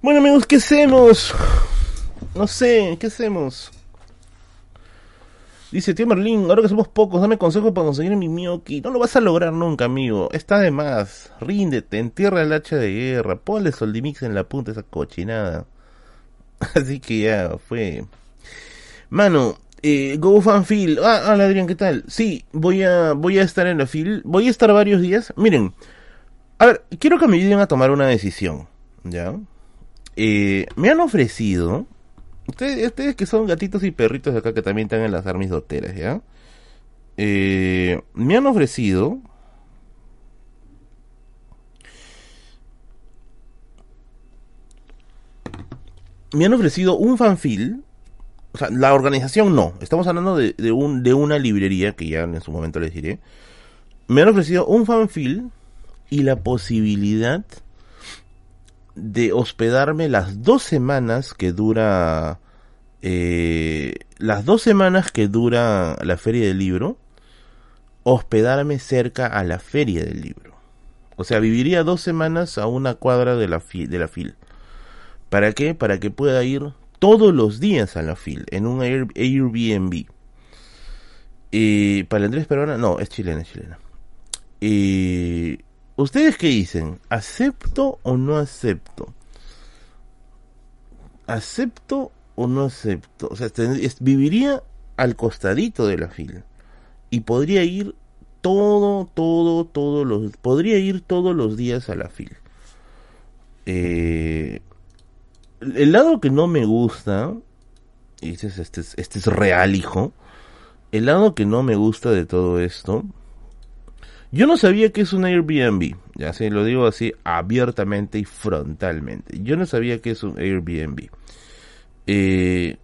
Bueno amigos, ¿qué hacemos? No sé, ¿qué hacemos? Dice Merlin, ahora que somos pocos, dame consejo para conseguir mi Miyoki. No lo vas a lograr nunca, amigo. Está de más. Ríndete, entierra el hacha de guerra, ponle Soldimix en la punta esa cochinada. Así que ya fue. Mano, eh, Go Fan Feel. Ah, hola Adrián, ¿qué tal? Sí, voy a, voy a estar en la fil. Voy a estar varios días. Miren, a ver, quiero que me ayuden a tomar una decisión. ¿Ya? Eh, me han ofrecido Ustedes, que son gatitos y perritos de acá que también están en las armas doteras, ¿ya? Eh, me han ofrecido me han ofrecido un fanfil o sea, la organización no estamos hablando de, de, un, de una librería que ya en su momento les diré me han ofrecido un fanfil y la posibilidad de hospedarme las dos semanas que dura eh, las dos semanas que dura la feria del libro hospedarme cerca a la feria del libro. O sea viviría dos semanas a una cuadra de la de la fil. Para qué para que pueda ir todos los días a la fil en un Airbnb. Eh, para Andrés Peruana no es chilena es chilena. Eh, ¿Ustedes qué dicen? ¿Acepto o no acepto? ¿Acepto o no acepto? O sea, viviría al costadito de la fila. Y podría ir todo, todo, todos los... Podría ir todos los días a la fila. Eh, el lado que no me gusta, y este es, este, este es real, hijo, el lado que no me gusta de todo esto yo no sabía que es un Airbnb, ya se lo digo así abiertamente y frontalmente. Yo no sabía que es un Airbnb. Eh...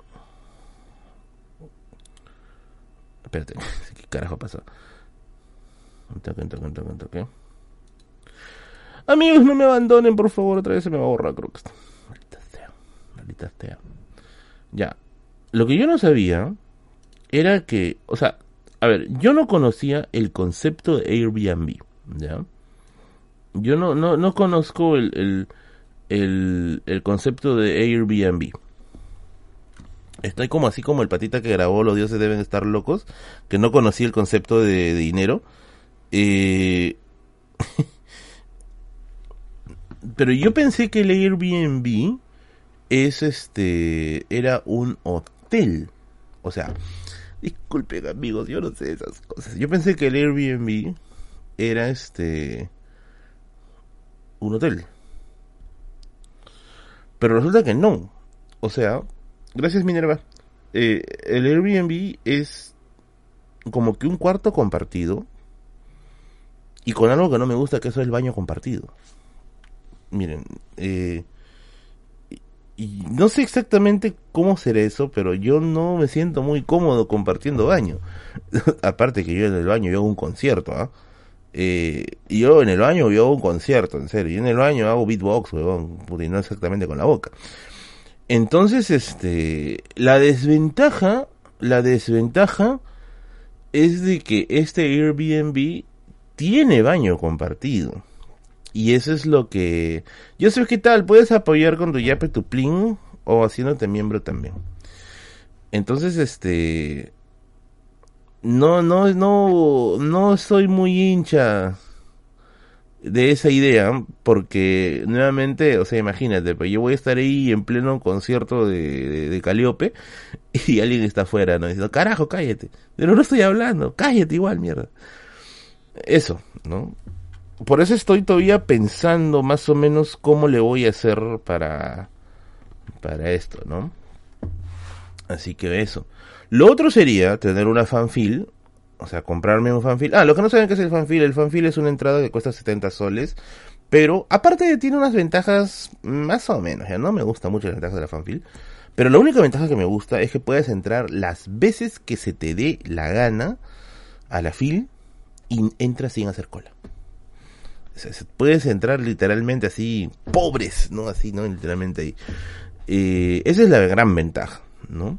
Espérate, ¿qué carajo pasó? Amigos, no me abandonen, por favor, otra vez se me va a borrar, está. Maldita sea, maldita sea. Ya, lo que yo no sabía era que, o sea, a ver, yo no conocía el concepto de Airbnb, ¿ya? Yo no, no, no conozco el, el, el, concepto de Airbnb. Estoy como así como el patita que grabó Los dioses deben estar locos, que no conocía el concepto de, dinero. Eh, pero yo pensé que el Airbnb es este era un hotel. O sea, Disculpen amigos, yo no sé esas cosas. Yo pensé que el Airbnb era este un hotel. Pero resulta que no. O sea, gracias Minerva. Eh, el Airbnb es como que un cuarto compartido y con algo que no me gusta que es el baño compartido. Miren, eh, y no sé exactamente cómo será eso, pero yo no me siento muy cómodo compartiendo baño. Aparte que yo en el baño yo hago un concierto, ¿ah? Eh, yo en el baño yo hago un concierto, en serio. Y en el baño hago beatbox, weón, y no exactamente con la boca. Entonces, este, la desventaja, la desventaja es de que este Airbnb tiene baño compartido. Y eso es lo que... Yo sé qué tal, puedes apoyar con tu Yape tu Plin o haciéndote miembro también. Entonces, este... No, no, no, no soy muy hincha de esa idea, porque nuevamente, o sea, imagínate, pues yo voy a estar ahí en pleno concierto de, de, Caliope y alguien está afuera, ¿no? Diciendo, carajo, cállate. Pero no estoy hablando, cállate igual, mierda. Eso, ¿no? Por eso estoy todavía pensando más o menos cómo le voy a hacer para para esto, ¿no? Así que eso. Lo otro sería tener una fanfil, o sea, comprarme un fanfil. Ah, lo que no saben qué es el fanfil, el fanfil es una entrada que cuesta 70 soles, pero aparte tiene unas ventajas más o menos, ya no me gusta mucho las ventajas de la fanfil, Pero la única ventaja que me gusta es que puedes entrar las veces que se te dé la gana a la fil y entras sin hacer cola. Puedes entrar literalmente así, pobres, ¿no? Así, ¿no? Literalmente ahí. Eh, esa es la gran ventaja, ¿no?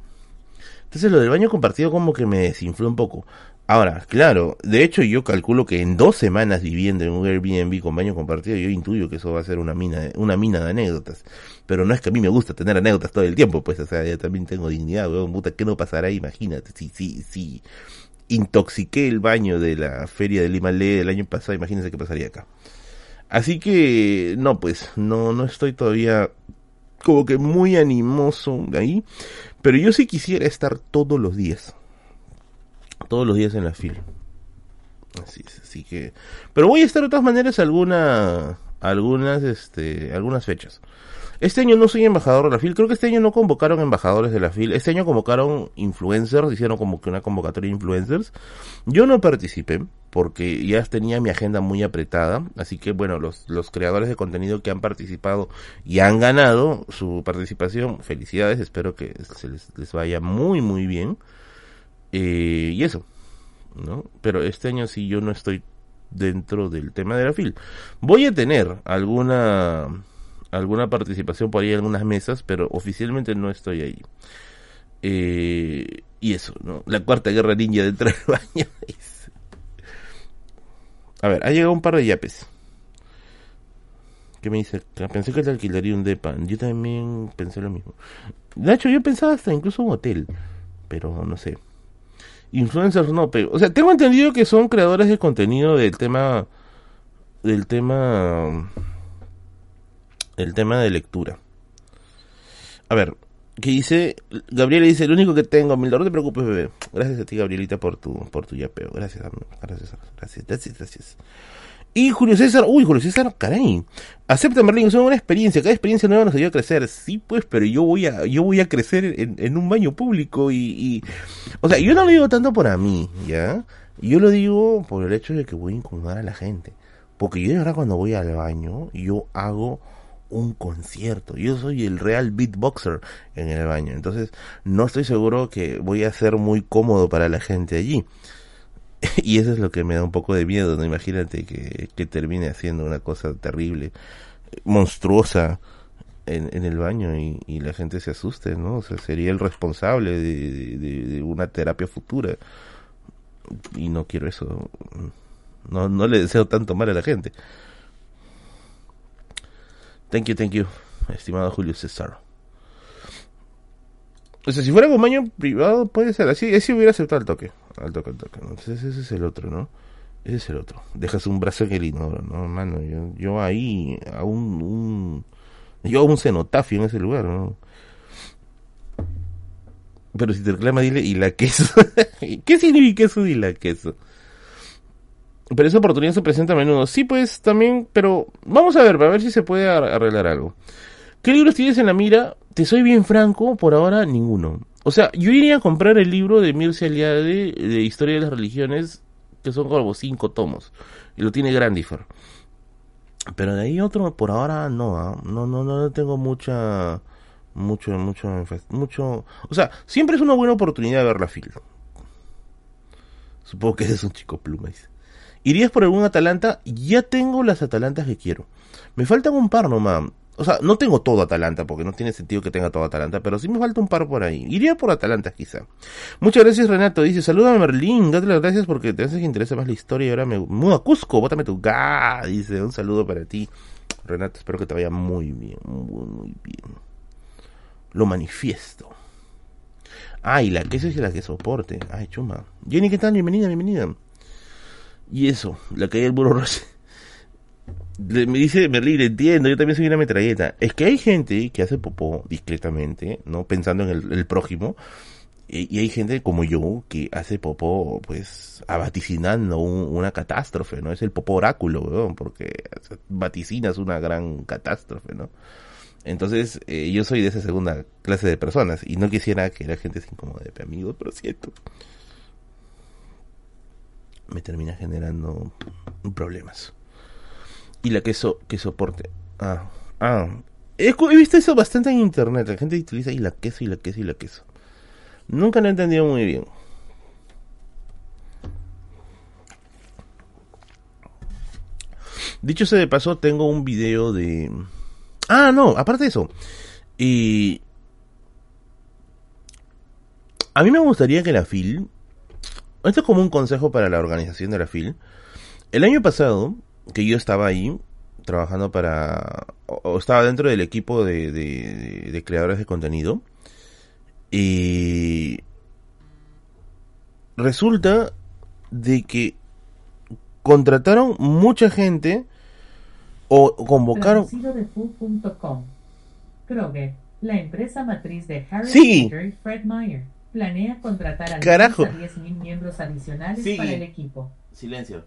Entonces lo del baño compartido como que me desinfló un poco. Ahora, claro, de hecho yo calculo que en dos semanas viviendo en un Airbnb con baño compartido, yo intuyo que eso va a ser una mina, una mina de anécdotas. Pero no es que a mí me gusta tener anécdotas todo el tiempo, pues, o sea, yo también tengo dignidad, weón, puta, ¿qué no pasará? Imagínate, si, si, si intoxiqué el baño de la feria de Lima Le del año pasado, imagínense qué pasaría acá. Así que, no, pues, no, no estoy todavía como que muy animoso ahí, pero yo sí quisiera estar todos los días todos los días en la fila. Así, así que, pero voy a estar de todas maneras alguna, algunas, este, algunas fechas. Este año no soy embajador de la FIL, creo que este año no convocaron embajadores de la FIL, este año convocaron influencers, hicieron como que una convocatoria de influencers. Yo no participé porque ya tenía mi agenda muy apretada, así que bueno, los, los creadores de contenido que han participado y han ganado su participación, felicidades, espero que se les, les vaya muy muy bien. Eh, y eso, ¿no? Pero este año sí yo no estoy dentro del tema de la FIL. Voy a tener alguna alguna participación por ahí en algunas mesas, pero oficialmente no estoy ahí. Eh, y eso, ¿no? La cuarta guerra ninja dentro del baño. A ver, ha llegado un par de yapes. ¿Qué me dice? Pensé que te alquilaría un depa. Yo también pensé lo mismo. Hecho, yo pensaba hasta incluso un hotel. Pero no sé. Influencers no, pero, o sea, tengo entendido que son creadores de contenido del tema, del tema, el tema de lectura. A ver, ¿qué dice? Gabriela dice, el único que tengo, mil no te preocupes, bebé. Gracias a ti, Gabrielita, por tu, por tu yapeo. Gracias, gracias, gracias, gracias, gracias. Y Julio César, uy, Julio César, caray. Acepta Merlin, es una experiencia, cada experiencia nueva nos ayuda a crecer. Sí, pues, pero yo voy a, yo voy a crecer en, un baño público y, o sea, yo no lo digo tanto por mí, ¿ya? Yo lo digo por el hecho de que voy a incomodar a la gente. Porque yo de verdad cuando voy al baño, yo hago un concierto. Yo soy el real beatboxer en el baño. Entonces, no estoy seguro que voy a ser muy cómodo para la gente allí. y eso es lo que me da un poco de miedo, ¿no? Imagínate que, que termine haciendo una cosa terrible, monstruosa en, en el baño y, y, la gente se asuste, ¿no? O sea, sería el responsable de, de, de, una terapia futura. Y no quiero eso. No, no le deseo tanto mal a la gente. Thank you, thank you, estimado Julio César. O sea, si fuera con baño privado, puede ser. Así, así hubiera aceptado el toque. Al toque, al toque. Entonces ese es el otro, ¿no? Ese es el otro. Dejas un brazo en el inodoro, ¿no? Mano, yo, yo ahí, a un, yo hago un cenotafio en ese lugar, ¿no? Pero si te reclama, dile, ¿y la queso? ¿Qué significa eso y la queso? Pero esa oportunidad se presenta a menudo. Sí, pues, también, pero vamos a ver, para ver si se puede arreglar algo. ¿Qué libros tienes en la mira? Te soy bien franco, por ahora ninguno. O sea, yo iría a comprar el libro de Mircea Eliade de Historia de las Religiones, que son como cinco tomos, y lo tiene Grandifer. Pero de ahí otro, por ahora no, ¿ah? no, no, no tengo mucha, mucho, mucho, mucho, o sea, siempre es una buena oportunidad de ver la fila. Supongo que eres un chico pluma. ¿Irías por algún Atalanta? Ya tengo las Atalantas que quiero. Me faltan un par nomás. O sea, no tengo todo Atalanta, porque no tiene sentido que tenga todo Atalanta, pero sí me falta un par por ahí. Iría por Atalanta, quizá. Muchas gracias, Renato. Dice, salúdame, Merlín. Date las gracias porque te hace que interesa más la historia y ahora me mudo a Cusco. Bótame tu ga. Dice, un saludo para ti. Renato, espero que te vaya muy bien, muy, muy bien. Lo manifiesto. Ay, la queso es la que soporte. Ay, chuma. Jenny, ¿qué tal? Bienvenida, bienvenida. Y eso, la caída del burro rosa me dice Merlín, entiendo, yo también soy una metralleta. Es que hay gente que hace popó discretamente, ¿no? Pensando en el, prójimo. Y, hay gente como yo que hace popó, pues, vaticinando una catástrofe, ¿no? Es el popó oráculo, Porque vaticinas una gran catástrofe, ¿no? Entonces, eh, yo soy de esa segunda clase de personas y no quisiera que la gente se incomode, amigos, pero siento. Me termina generando problemas y la queso que soporte. Ah, ah, He, he visto eso bastante en internet. La gente utiliza y la queso y la queso y la queso. Nunca lo he entendido muy bien. Dicho sea de paso, tengo un video de... Ah, no, aparte de eso. Y... A mí me gustaría que la FIL... Esto es como un consejo para la organización de la FIL. El año pasado, que yo estaba ahí, trabajando para... O, estaba dentro del equipo de, de, de creadores de contenido. Y... Resulta de que contrataron mucha gente o convocaron... de Kroger, la empresa matriz de Harry Sí. Potter y Fred Meyer, planea contratar al Carajo. menos a 10.000 miembros adicionales Sí. para el equipo. Silencio.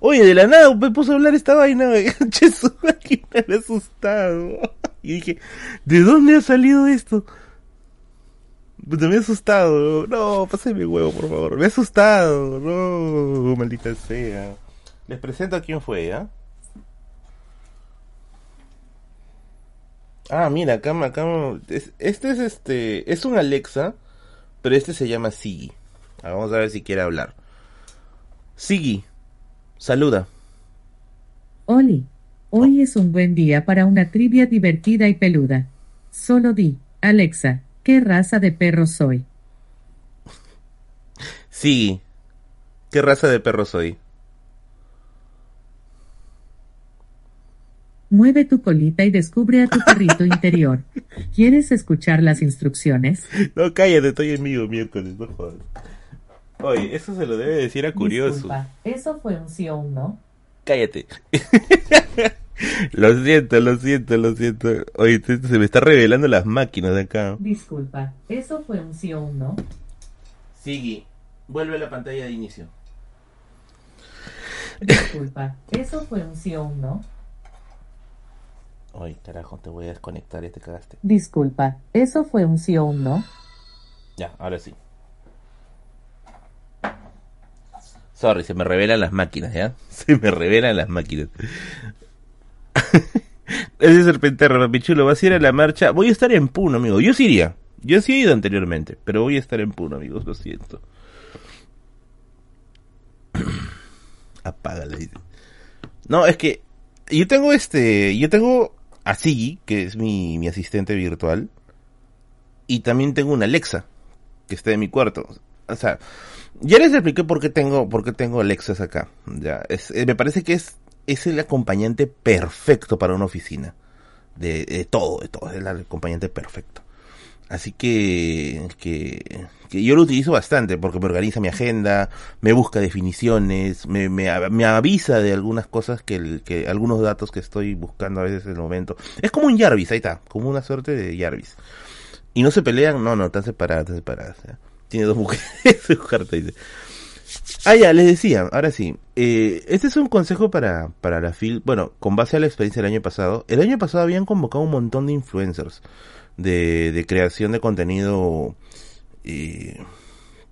Oye, de la nada me puso a hablar esta vaina. Che, su máquina me ha asustado. Y dije, ¿de dónde ha salido esto? Puta, me ha asustado. No, pásame huevo, por favor. Me ha asustado. No, maldita sea. Les presento a quién fue, ¿ya? Ah, mira, acá, acá es- este es este, es un Alexa, pero este se llama Sigi. Ah, Vamos a ver si quiere hablar. Sigi, saluda. Oli, hoy es un buen día para una trivia divertida y peluda. Solo di, Alexa, ¿qué raza de perro soy? Sigi, ¿qué raza de perro soy? Mueve tu colita y descubre a tu perrito interior. ¿Quieres escuchar las instrucciones? No, cállate, estoy en vivo miércoles, no jodas. Oye, eso se lo debe decir a Curioso. Disculpa, ¿eso fue un sí o un no? Cállate. lo siento, lo siento, lo siento. Oye, se se me está revelando las máquinas de acá. Disculpa, ¿eso fue un sí o un no? Sigi, vuelve a la pantalla de inicio. Disculpa, ¿eso fue un sí o un no? Oye, carajo, te voy a desconectar, ya te cagaste. Disculpa, ¿eso fue un sí o un no? Ya, ahora sí. Sorry, se me revelan las máquinas, ¿ya? Se me revelan las máquinas. Ese serpenterro, papichulo, ¿vas a ir a la marcha? Voy a estar en Puno, amigo. Yo sí iría. Yo sí he ido anteriormente, pero voy a estar en Puno, amigos, lo siento. Apágala. No, es que yo tengo este, yo tengo a Sigi, que es mi, mi asistente virtual, y también tengo una Alexa, que está en mi cuarto. O sea, ya les expliqué por qué tengo, por qué tengo Alexas acá. Ya, es, eh, me parece que es, es el acompañante perfecto para una oficina. De, de todo, de todo, es el acompañante perfecto. Así que, que, que yo lo utilizo bastante porque me organiza mi agenda, me busca definiciones, me, me, me avisa de algunas cosas que, el- que algunos datos que estoy buscando a veces en el momento. Es como un Jarvis, ahí está, como una suerte de Jarvis. Y no se pelean, no, no, están separadas, están separadas. ya. Tiene dos mujeres, su carta dice. Ah, ya, les decía, ahora sí. Eh, este es un consejo para, para la FIL. Bueno, con base a la experiencia del año pasado. El año pasado habían convocado un montón de influencers de, de creación de contenido, eh,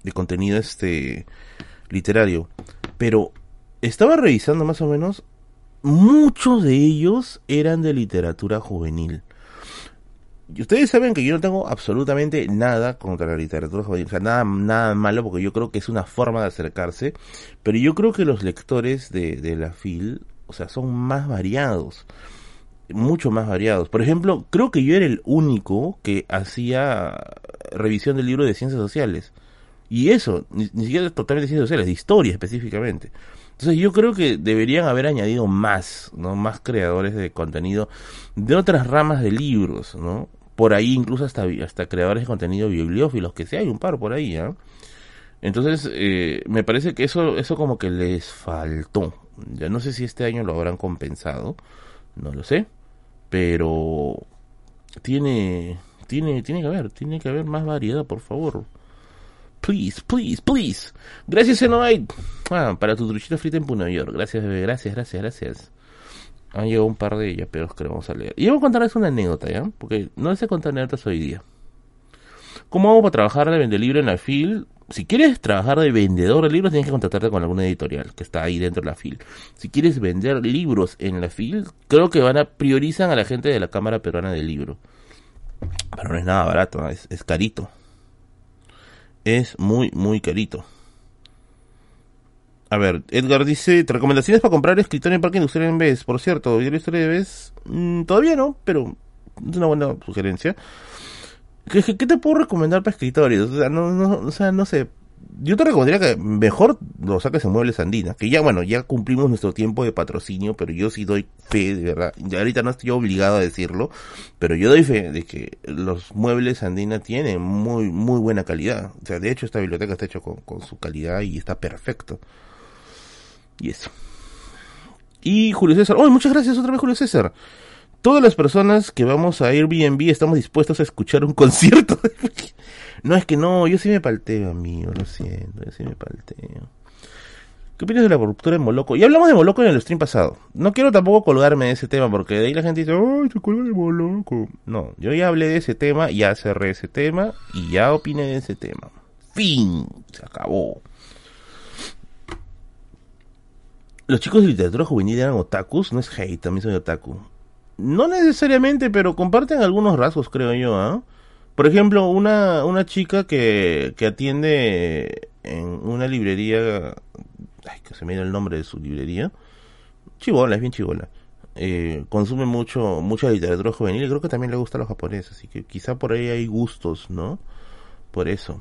de contenido este, literario. Pero estaba revisando más o menos, muchos de ellos eran de literatura juvenil. Y ustedes saben que yo no tengo absolutamente nada contra la literatura juvenil, o sea, nada, nada malo, porque yo creo que es una forma de acercarse, pero yo creo que los lectores de, de la FIL, o sea, son más variados, mucho más variados. Por ejemplo, creo que yo era el único que hacía revisión del libro de ciencias sociales. Y eso, ni, siquiera totalmente de ciencias sociales, de historia específicamente. Entonces yo creo que deberían haber añadido más, ¿no? Más creadores de contenido de otras ramas de libros, ¿no? Por ahí incluso hasta, hasta creadores de contenido bibliófilos, que sí hay un par por ahí, ¿ah? Entonces, eh, me parece que eso, eso como que les faltó. Ya no sé si este año lo habrán compensado, no lo sé, pero tiene, tiene, tiene que haber, tiene que haber más variedad, por favor. Please, please, please. Gracias, Xenobite. Ah, para tu truchita frita en Puno York. Gracias, bebé. Gracias, gracias, gracias. Han llegado un par de ellas, pero que vamos a leer. Y voy a contarles una anécdota, ¿ya? Porque no sé contar anécdotas hoy día. ¿Cómo hago para trabajar de vender libro en la FIL? Si quieres trabajar de vendedor de libros, tienes que contratarte con alguna editorial que está ahí dentro de la FIL. Si quieres vender libros en la FIL, creo que van a priorizan a la gente de la Cámara Peruana del Libro. Pero no es nada barato, es, es carito. Es muy, muy carito. A ver, Edgar dice, recomendaciones para comprar escritorio en Parque Industrial en vez. Por cierto, yo historia de vez, mm, todavía no, pero es una buena sugerencia. ¿Qué, te puedo recomendar para escritorios? O sea, no, no, o no sé. Yo te recomendaría que mejor lo saques en Muebles Andina. Que ya, bueno, ya cumplimos nuestro tiempo de patrocinio, pero yo sí doy fe, de verdad. Ya ahorita no estoy obligado a decirlo, pero yo doy fe de que los Muebles Andina tienen muy, muy buena calidad. O sea, de hecho, esta biblioteca está hecha con, con su calidad y está perfecto. Y eso. Y Julio César. ¡Oh, muchas gracias otra vez, Julio César! Todas las personas que vamos a Airbnb estamos dispuestos a escuchar un concierto. no, es que no, yo sí me palteo, amigo, lo siento, yo sí me palteo. ¿Qué opinas de la ruptura en Moloco? Ya hablamos de Moloco en el stream pasado. No quiero tampoco colgarme de ese tema porque de ahí la gente dice, ¡ay, se colga de Moloco! No, yo ya hablé de ese tema, ya cerré ese tema y ya opiné de ese tema. Fin, se acabó. Los chicos de literatura juvenil eran otakus, no es hate, también soy otaku. No necesariamente, pero comparten algunos rasgos, creo yo, ¿ah? Por ejemplo, una, una chica que, que atiende en una librería, ay, que se me dio el nombre de su librería, chivola, es bien chivola. Eh, consume mucho, mucha literatura juvenil y creo que también le gusta a los japoneses, así que quizá por ahí hay gustos, ¿no? Por eso.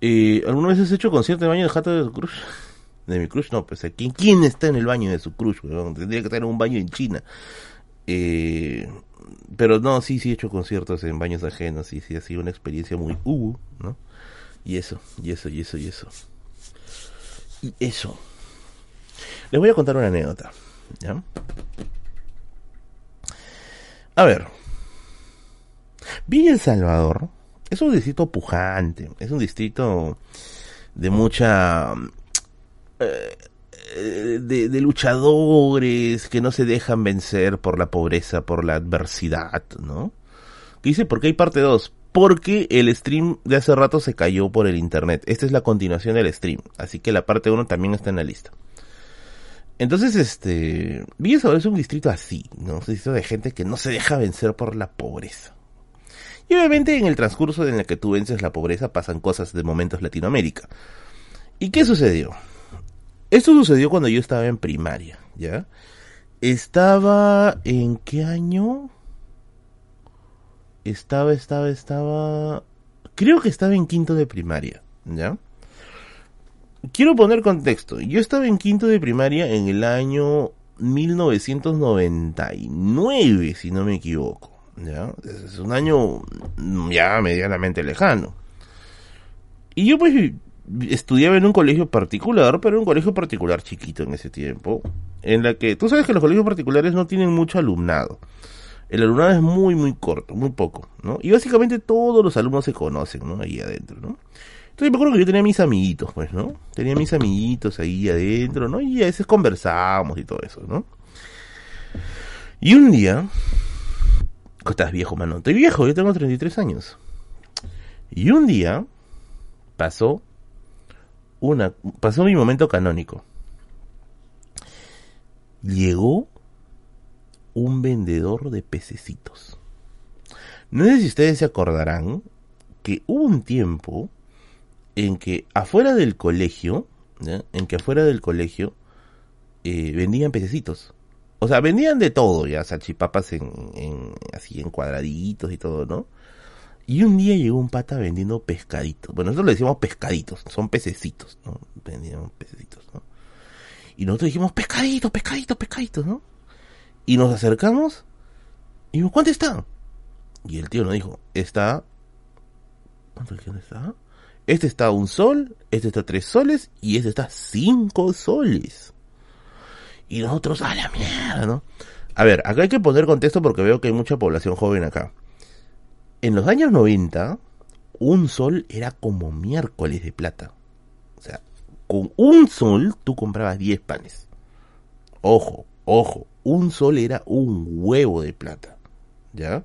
Eh, ¿Alguna vez has hecho concierto de baño de Jato de Cruz? de mi crush, no, pues ¿quién, quién está en el baño de su crush? Tendría que estar en un baño en China. Eh, pero no, sí, sí he hecho conciertos en baños ajenos, sí, sí, ha sido una experiencia muy uh, ¿no? Y eso, y eso, y eso, y eso. Y eso. Les voy a contar una anécdota, ¿ya? A ver. Villa El Salvador es un distrito pujante, es un distrito de mucha eh, de, luchadores que no se dejan vencer por la pobreza, por la adversidad, ¿no? Que dice, ¿por qué hay parte 2? Porque el stream de hace rato se cayó por el internet. Esta es la continuación del stream. Así que la parte 1 también está en la lista. Entonces, este, Villa es un distrito así, ¿no? Un distrito de gente que no se deja vencer por la pobreza. Y obviamente en el transcurso en el que tú vences la pobreza pasan cosas de momentos Latinoamérica. ¿Y qué sucedió? Esto sucedió cuando yo estaba en primaria, ¿ya? Estaba en qué año? Estaba, estaba, estaba... Creo que estaba en quinto de primaria, ¿ya? Quiero poner contexto. Yo estaba en quinto de primaria en el año 1999, si no me equivoco, ¿ya? Es un año ya medianamente lejano. Y yo pues estudiaba en un colegio particular, pero un colegio particular chiquito en ese tiempo, en la que tú sabes que los colegios particulares no tienen mucho alumnado. El alumnado es muy, muy corto, muy poco, ¿no? Y básicamente todos los alumnos se conocen, ¿no? Ahí adentro, ¿no? Entonces me acuerdo que yo tenía mis amiguitos, pues, ¿no? Tenía mis amiguitos ahí adentro, ¿no? Y a veces conversábamos y todo eso, ¿no? Y un día... Estás viejo, mano. Estoy viejo, yo tengo 33 años. Y un día pasó una, pasó mi momento canónico. Llegó un vendedor de pececitos. No sé si ustedes se acordarán que hubo un tiempo en que afuera del colegio, en que afuera del colegio eh, vendían pececitos. O sea, vendían de todo, ya, salchipapas en, en, así en cuadraditos y todo, ¿no? Y un día llegó un pata vendiendo pescaditos. Bueno, nosotros le decimos pescaditos, son pececitos, ¿no? Vendían pececitos, ¿no? Y nosotros dijimos, pescaditos, pescaditos, pescaditos, ¿no? Y nos acercamos y dijimos, ¿cuánto está? Y el tío nos dijo, está... ¿Cuánto está? Este está un sol, este está tres soles y este está cinco soles. Y nosotros, a la mierda, ¿no? A ver, acá hay que poner contexto porque veo que hay mucha población joven acá en los años 90, un sol era como miércoles de plata. O sea, con un sol tú comprabas 10 panes. Ojo, ojo, un sol era un huevo de plata. ¿Ya?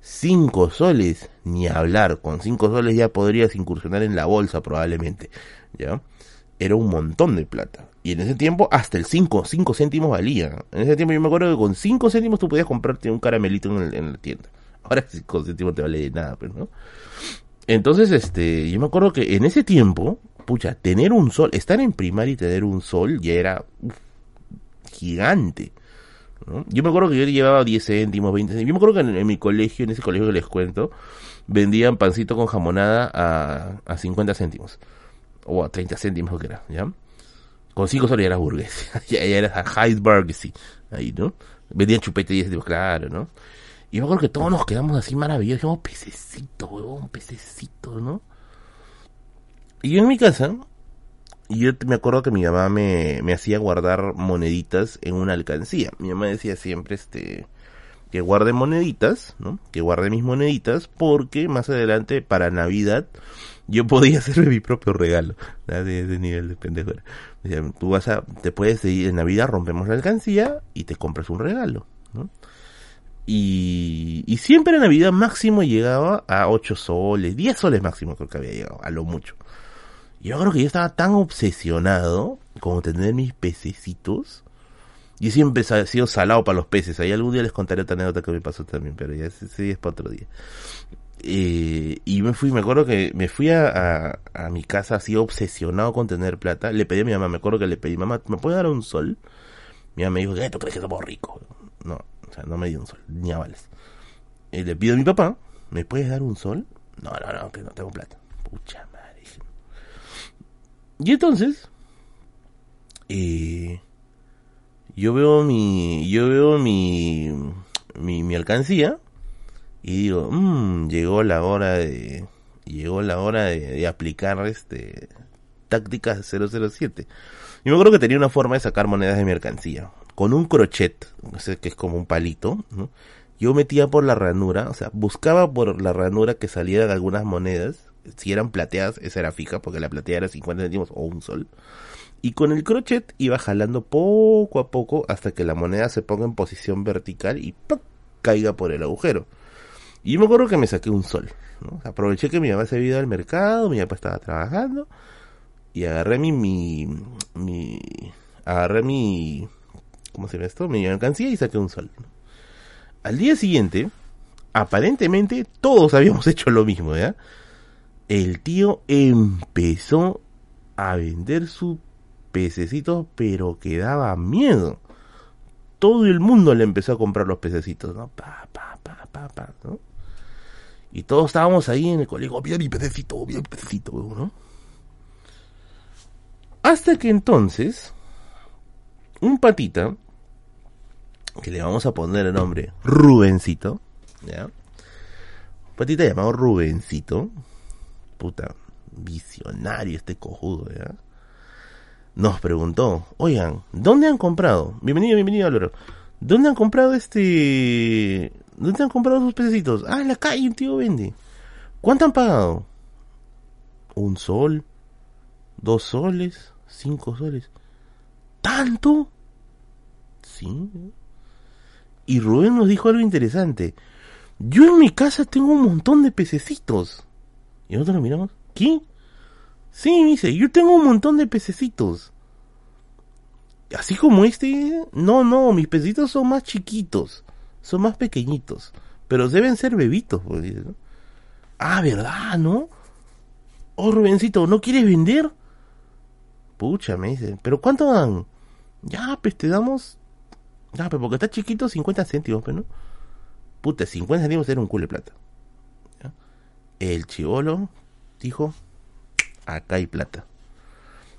5 soles ni hablar. Con 5 soles ya podrías incursionar en la bolsa probablemente. ¿Ya? Era un montón de plata. Y en ese tiempo hasta el 5, 5 céntimos valía. En ese tiempo yo me acuerdo que con 5 céntimos tú podías comprarte un caramelito en, en la tienda. Ahora 5 céntimos te vale de nada, pero pues, no. Entonces, este, yo me acuerdo que en ese tiempo, pucha, tener un sol, estar en primaria y tener un sol ya era gigante. Yo me acuerdo que yo llevaba 10 céntimos, 20 céntimos. Yo me acuerdo que en, mi colegio, en ese colegio que les cuento, vendían pancito con jamonada a, a 50 céntimos. O a 30 céntimos que era, ¿ya? Con 5 soles ya eras burgués. ya, eras Heidelberg, sí. Ahí, ¿no? Vendían chupete 10 céntimos, claro, ¿no? Y yo acuerdo que todos nos quedamos así maravillosos. Dijimos, pececito, huevón, pececito, ¿no? Y yo en mi casa, yo me acuerdo que mi mamá me, me hacía guardar moneditas en una alcancía. Mi mamá decía siempre, este, que guarde moneditas, ¿no? Que guarde mis moneditas porque más adelante para Navidad yo podía hacerme mi propio regalo. De nivel de pendejo. tú vas a, te puedes ir en Navidad, rompemos la alcancía y te compras un regalo, ¿no? Y, y siempre en Navidad máximo llegaba a 8 soles, 10 soles máximo creo que había llegado, a lo mucho. Yo creo que yo estaba tan obsesionado con tener mis pececitos. Yo siempre he sido salado para los peces. Ahí algún día les contaré otra anécdota que me pasó también, pero ya ese, es para otro día. Eh, y me fui, me acuerdo que me fui a, a, mi casa así obsesionado con tener plata. Le pedí a mi mamá, me acuerdo que le pedí, mamá, ¿me puede dar un sol? Mi mamá me dijo, ¿qué? ¿Tú crees que somos ricos? No, o sea, no me dio un sol, ni a vales. Y le pido a mi papá, ¿me puedes dar un sol? No, no, no, que no tengo plata. Pucha madre. Y entonces, eh, yo veo mi, yo veo mi, mi, mi alcancía y digo, mmm, llegó la hora de, llegó la hora de, aplicar este, tácticas 007. Yo me acuerdo que tenía una forma de sacar monedas de mercancía con un crochet, que es como un palito, yo metía por la ranura, o sea, buscaba por la ranura que salieran algunas monedas, si eran plateadas, esa era fija, porque la plateada era 50 céntimos o un sol, y con el crochet iba jalando poco a poco hasta que la moneda se ponga en posición vertical y caiga por el agujero. Y yo me acuerdo que me saqué un sol, aproveché que mi mamá se había ido al mercado, mi papá estaba trabajando, y agarré mi, mi agarré mi ¿cómo se llama esto? Mi alcancía y saqué un sol. Al día siguiente, aparentemente todos habíamos hecho lo mismo, ¿ya? El tío empezó a vender sus pececitos, pero que daba miedo. Todo el mundo le empezó a comprar los pececitos, ¿no? Pa, pa, pa, pa, pa, ¿no? Y todos estábamos ahí en el colegio, bien mi pececito, bien mi pececito, ¿no? Hasta que entonces, un patita que le vamos a poner el nombre Rubencito, ¿ya? Patita llamado Rubencito, puta, visionario este cojudo, ¿ya? Nos preguntó, oigan, ¿dónde han comprado? Bienvenido, bienvenido Álvaro. ¿Dónde han comprado este... ¿Dónde han comprado sus pececitos? Ah, en la calle un tío vende. ¿Cuánto han pagado? Un sol, dos soles, cinco soles. ¿Tanto? Sí. Y Rubén nos dijo algo interesante. Yo en mi casa tengo un montón de pececitos. Y nosotros lo miramos. ¿Qué? Sí, dice, yo tengo un montón de pececitos. Así como este. No, no, mis pececitos son más chiquitos. Son más pequeñitos. Pero deben ser bebitos. Pues, ah, ¿verdad, no? Oh, Rubencito, ¿no quieres vender? Pucha, me dice. ¿Pero cuánto dan? Ya, pues te damos ya, pero porque está chiquito, 50 céntimos, pero pues, no. Puta, 50 céntimos era un culo de plata. El chivolo dijo, acá hay plata.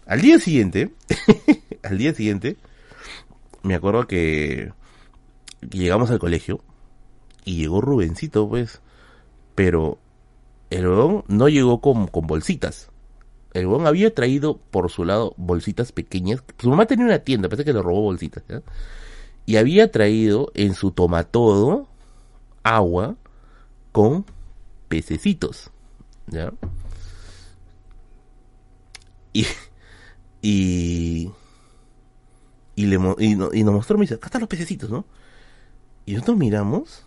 Al día siguiente, al día siguiente, me acuerdo que llegamos al colegio y llegó Rubencito, pues, pero el huevón no llegó con, con bolsitas. El huevón había traído por su lado bolsitas pequeñas. Su mamá tenía una tienda, pensé que le robó bolsitas. ¿ya? Y había traído en su tomatodo agua con pececitos. ¿Ya? Y, y, y, le, y, nos mostró, me dice, acá están los pececitos, ¿no? Y nosotros miramos.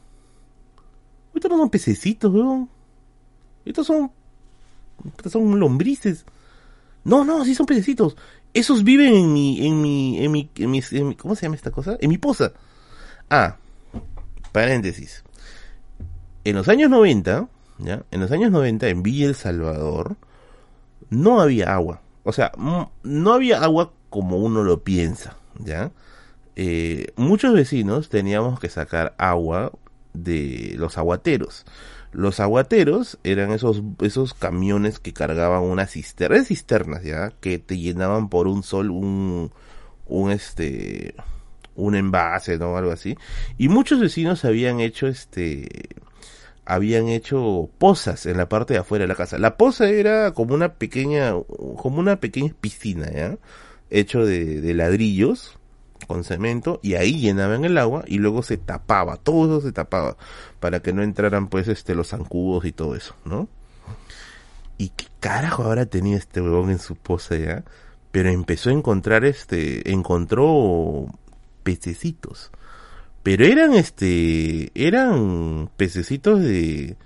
Ahorita no son pececitos. Estos son, estos son lombrices. No, no, sí son pececitos. Esos viven en mi, en mi, en mi, en mi, ¿cómo se llama esta cosa? En mi poza. Ah, paréntesis. En los años 90, ¿ya? En los años 90, en Villa El Salvador, no había agua. O sea, no había agua como uno lo piensa, ¿ya? Eh, muchos vecinos teníamos que sacar agua de los aguateros. Los aguateros eran esos, esos camiones que cargaban unas cisternas, cisternas, ya, que te llenaban por un sol un, un este, un envase, ¿no? Algo así. Y muchos vecinos habían hecho este, habían hecho pozas en la parte de afuera de la casa. La poza era como una pequeña, como una pequeña piscina, ¿ya? Hecho de, de ladrillos, con cemento y ahí llenaban el agua y luego se tapaba, todo eso se tapaba para que no entraran pues este los zancudos y todo eso, ¿no? Y qué carajo ahora tenía este huevón en su poza ya, pero empezó a encontrar este, encontró pececitos. Pero eran este, eran pececitos de,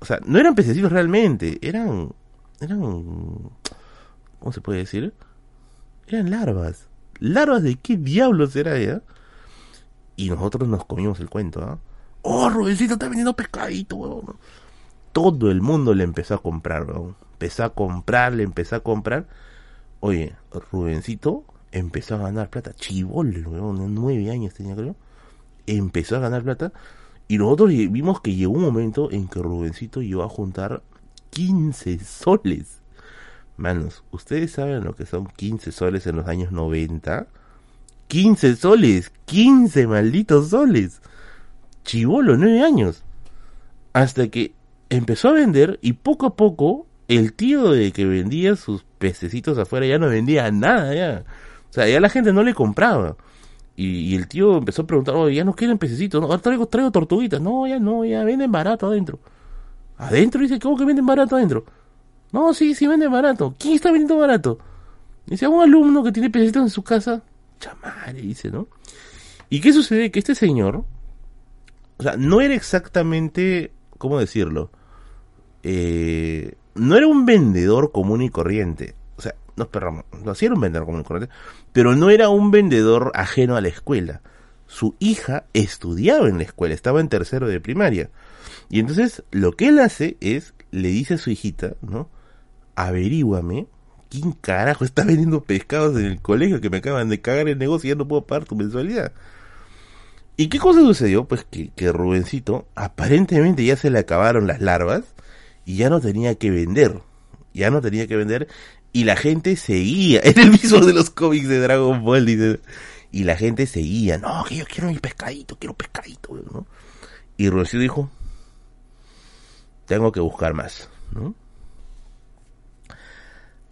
o sea, no eran pececitos realmente, eran, eran, ¿cómo se puede decir? Eran larvas larvas de qué diablos era ella. Y nosotros nos comimos el cuento, ¿ah? Oh, Rubencito está vendiendo pescadito. Todo el mundo le empezó a comprar, weón. Empezó a comprar, le empezó a comprar. Oye, Rubencito empezó a ganar plata. Chibol, weón, nueve años tenía, creo. Empezó a ganar plata. Y nosotros vimos que llegó un momento en que Rubencito llegó a juntar 15 soles. Manos, ¿ustedes saben lo que son 15 soles en los años 90? 15 soles, 15 malditos soles. Chivolo, 9 años. Hasta que empezó a vender y poco a poco el tío de que vendía sus pececitos afuera ya no vendía nada ya. O sea, ya la gente no le compraba. Y, el tío empezó a preguntar, oye, ya no quieren pececitos, ¿no? ahora traigo, traigo tortuguitas. No, ya no, ya venden barato adentro. Adentro dice, ¿cómo que venden barato adentro? No, sí, sí vende barato. ¿Quién está vendiendo barato? Dice, un alumno que tiene pececitos en su casa. Chamare, dice, ¿no? ¿Y qué sucede? Que este señor, o sea, no era exactamente, ¿cómo decirlo? Eh, no era un vendedor común y corriente. O sea, no esperamos, no, sí un vendedor común y corriente, pero no era un vendedor ajeno a la escuela. Su hija estudiaba en la escuela, estaba en tercero de primaria. Y entonces lo que él hace es, le dice a su hijita, ¿no? Averíguame quién carajo está vendiendo pescados en el colegio que me acaban de cagar el negocio y ya no puedo pagar tu mensualidad. ¿Y qué cosa sucedió? Pues que, que Rubencito aparentemente ya se le acabaron las larvas y ya no tenía que vender. Ya no tenía que vender y la gente seguía. En el mismo de los cómics de Dragon Ball, dice. Y la gente seguía. No, que yo quiero mi pescadito, quiero pescadito, ¿no? Y Rubencito dijo, tengo que buscar más, ¿no?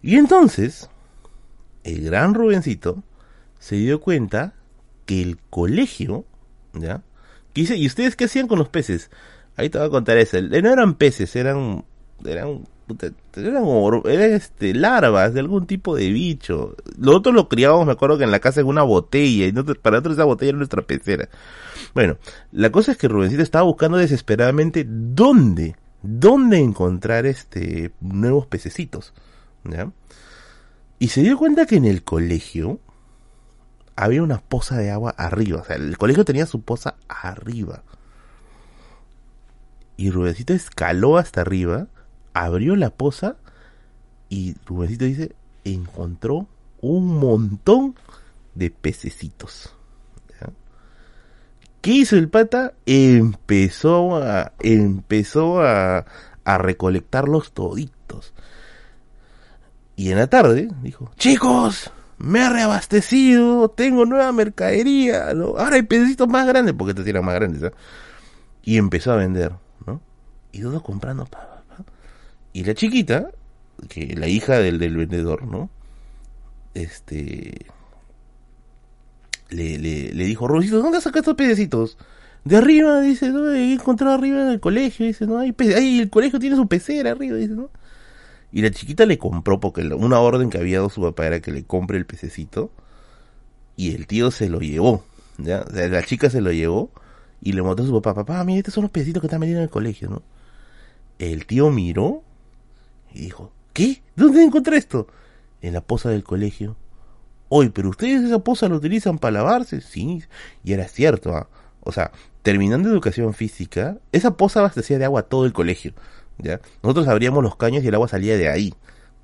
Y entonces, el gran Rubencito se dio cuenta que el colegio, ¿ya? dice, ¿y ustedes qué hacían con los peces? Ahí te voy a contar eso. No eran peces, eran, eran, eran, eran este, larvas de algún tipo de bicho. Nosotros lo criábamos, me acuerdo que en la casa en una botella, y para nosotros esa botella era nuestra pecera. Bueno, la cosa es que Rubencito estaba buscando desesperadamente dónde, dónde encontrar este, nuevos pececitos. Y se dio cuenta que en el colegio había una poza de agua arriba. O sea, el colegio tenía su poza arriba. Y Rubencito escaló hasta arriba, abrió la poza y Rubencito dice, encontró un montón de pececitos. ¿Qué hizo el pata? Empezó a, empezó a, a recolectarlos toditos. Y en la tarde dijo, chicos, me he reabastecido, tengo nueva mercadería, ahora hay pececitos más grandes, porque te tiran más grandes. ¿eh? Y empezó a vender, ¿no? Y todos comprando. Pa, Y la chiquita, que la hija del, del vendedor, ¿no? Este... Le, le, le dijo, Rosito, ¿dónde sacas estos pececitos? De arriba, dice, no, he encontrado arriba en el colegio, dice, no, hay, el colegio tiene su pecera arriba, dice, ¿no? Y la chiquita le compró, porque una orden que había dado su papá era que le compre el pececito. Y el tío se lo llevó. ¿ya? la chica se lo llevó y le mostró a su papá, papá, mira, estos son los pececitos que están vendiendo en el colegio, ¿no? El tío miró y dijo, ¿qué? ¿Dónde encontré esto? En la poza del colegio. Oye, pero ustedes esa poza la utilizan para lavarse. Sí, y era cierto. ¿ah? O sea, terminando educación física, esa poza abastecía de agua a todo el colegio. ¿Ya? Nosotros abríamos los caños y el agua salía de ahí.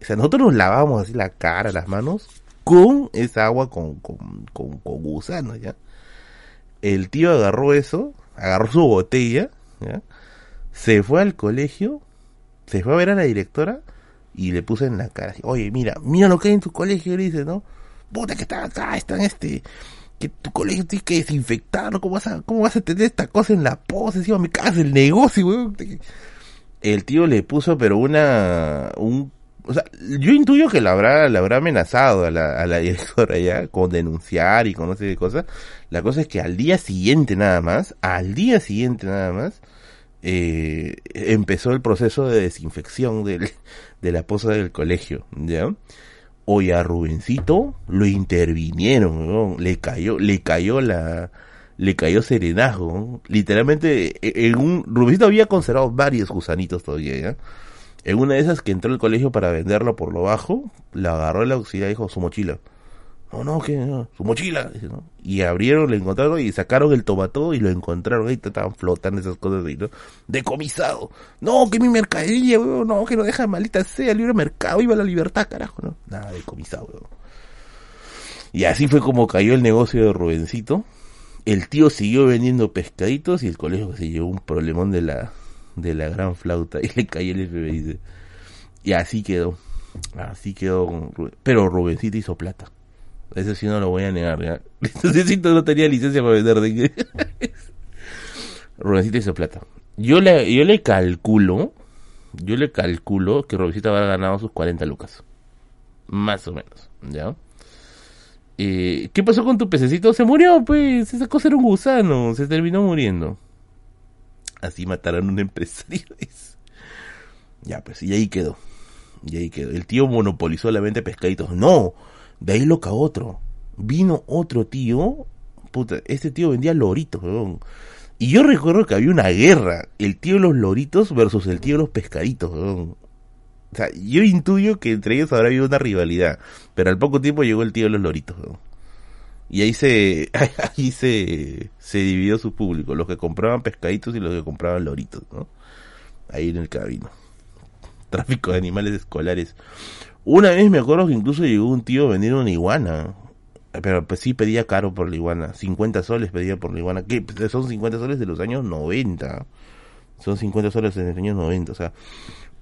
O sea, nosotros nos lavábamos así la cara, las manos, con esa agua con, con, con, con gusanos, ¿ya? El tío agarró eso, agarró su botella, ¿ya? Se fue al colegio, se fue a ver a la directora y le puse en la cara, oye, mira, mira lo que hay en tu colegio, le dice, ¿no? Puta que está acá, está este, que tu colegio tienes que desinfectarlo, ¿cómo vas a, cómo vas a tener esta cosa en la pose? Encima me cagas el negocio, weón. El tío le puso, pero una, un, o sea, yo intuyo que la habrá, la habrá amenazado a la, a la directora ya con denunciar y con no sé qué cosa. La cosa es que al día siguiente nada más, al día siguiente nada más, eh, empezó el proceso de desinfección del, de la poza del colegio, ¿ya? Hoy a Rubencito lo intervinieron, le cayó, le cayó la, le cayó serenazgo, ¿no? literalmente e, en un, Rubencito había conservado varios gusanitos todavía, ¿ya? En una de esas que entró al colegio para venderlo por lo bajo, la agarró la auxiliar y dijo, su mochila. No, no, que no, su mochila. Y abrieron, le encontraron y sacaron el tomato y lo encontraron. Ahí estaban flotando esas cosas ahí, ¿no? Decomisado. No, que mi mercadería, weón. No, que no deja maldita sea, libre mercado, iba a la libertad, carajo, ¿no? Nada, decomisado, weón. Y así fue como cayó el negocio de Rubencito. El tío siguió vendiendo pescaditos y el colegio se llevó un problemón de la, de la gran flauta y le cayó el FBI. Y así quedó. Así quedó. Pero Rubencito hizo plata. Eso sí no lo voy a negar, ¿ya? No tenía licencia para vender de Rubencito hizo plata. Yo le, yo le calculo, yo le calculo que Rubencito habrá ganado sus 40 lucas. Más o menos, ¿ya? Eh, ¿Qué pasó con tu pececito? Se murió, pues. Esa cosa era un gusano. Se terminó muriendo. Así mataron un empresario. ya, pues, y ahí quedó. Y ahí quedó. El tío monopolizó la venta de pescaditos. No, de ahí loca otro. Vino otro tío. Puta, este tío vendía loritos, weón. Y yo recuerdo que había una guerra. El tío de los loritos versus el tío de los pescaditos, weón. O sea, yo intuyo que entre ellos habrá habido una rivalidad. Pero al poco tiempo llegó el tío de los loritos. Y ahí se, ahí se, se dividió su público, los que compraban pescaditos y los que compraban loritos, ¿no? Ahí en el camino. Tráfico de animales escolares. Una vez me acuerdo que incluso llegó un tío vender una iguana. Pero pues sí pedía caro por la iguana. 50 soles pedía por la iguana. Que pues, son 50 soles de los años 90. Son 50 soles de los años 90. O sea,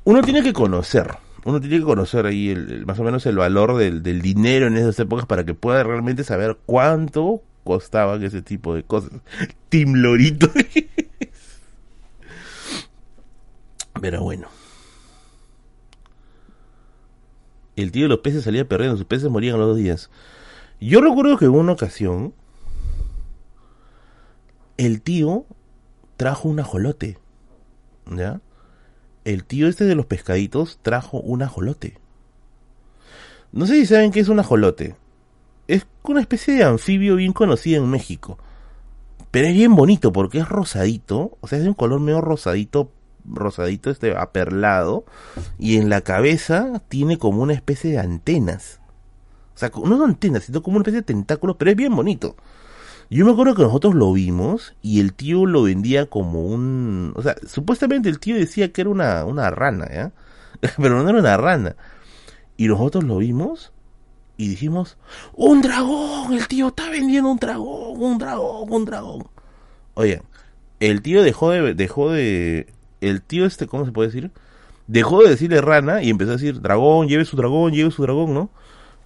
uno tiene que conocer uno tiene que conocer ahí el, más o menos el valor del, dinero en esas épocas para que pueda realmente saber cuánto costaban ese tipo de cosas. Tim Lorito. Pero bueno. El tío de los peces salía perdiendo, sus peces morían a los dos días. Yo recuerdo que en una ocasión el tío trajo un ajolote. ¿Ya? El tío este de los pescaditos trajo un ajolote. No sé si saben qué es un ajolote. Es una especie de anfibio bien conocida en México. Pero es bien bonito porque es rosadito. O sea, es de un color medio rosadito. Rosadito, este aperlado. Y en la cabeza tiene como una especie de antenas. O sea, no son antenas, sino como una especie de tentáculos. Pero es bien bonito. Yo me acuerdo que nosotros lo vimos y el tío lo vendía como un... O sea, supuestamente el tío decía que era una, una rana, ¿ya? Pero no era una rana. Y nosotros lo vimos y dijimos, ¡Un dragón! El tío está vendiendo un dragón, un dragón, un dragón. Oye, el tío dejó de... Dejó de el tío este, ¿cómo se puede decir? Dejó de decirle rana y empezó a decir, dragón, lleve su dragón, lleve su dragón, ¿no?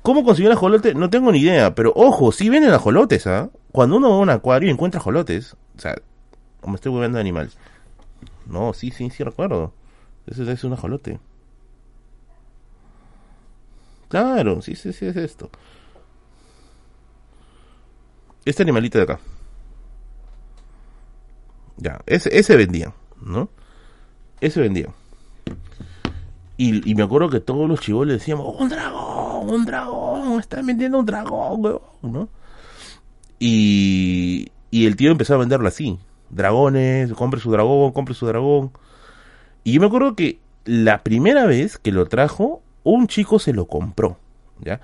¿Cómo consiguió el ajolote? No tengo ni idea, pero ojo, sí venden ajolotes, ¿ah? Cuando uno va a un acuario y encuentra ajolotes, o sea, como estoy volviendo de animal. No, sí, sí, sí recuerdo. Ese es un ajolote. Claro, sí, sí, sí, es esto. Este animalito de acá. Ya, ese, ese vendía, ¿no? Ese vendía. Y, y me acuerdo que todos los chivos le decíamos, ¡Un dragón! ¡Un dragón! ¡Están vendiendo un dragón, ¿no? Y, el tío empezó a venderlo así. Dragones, compre su dragón, compre su dragón. Y yo me acuerdo que la primera vez que lo trajo, un chico se lo compró, ¿ya?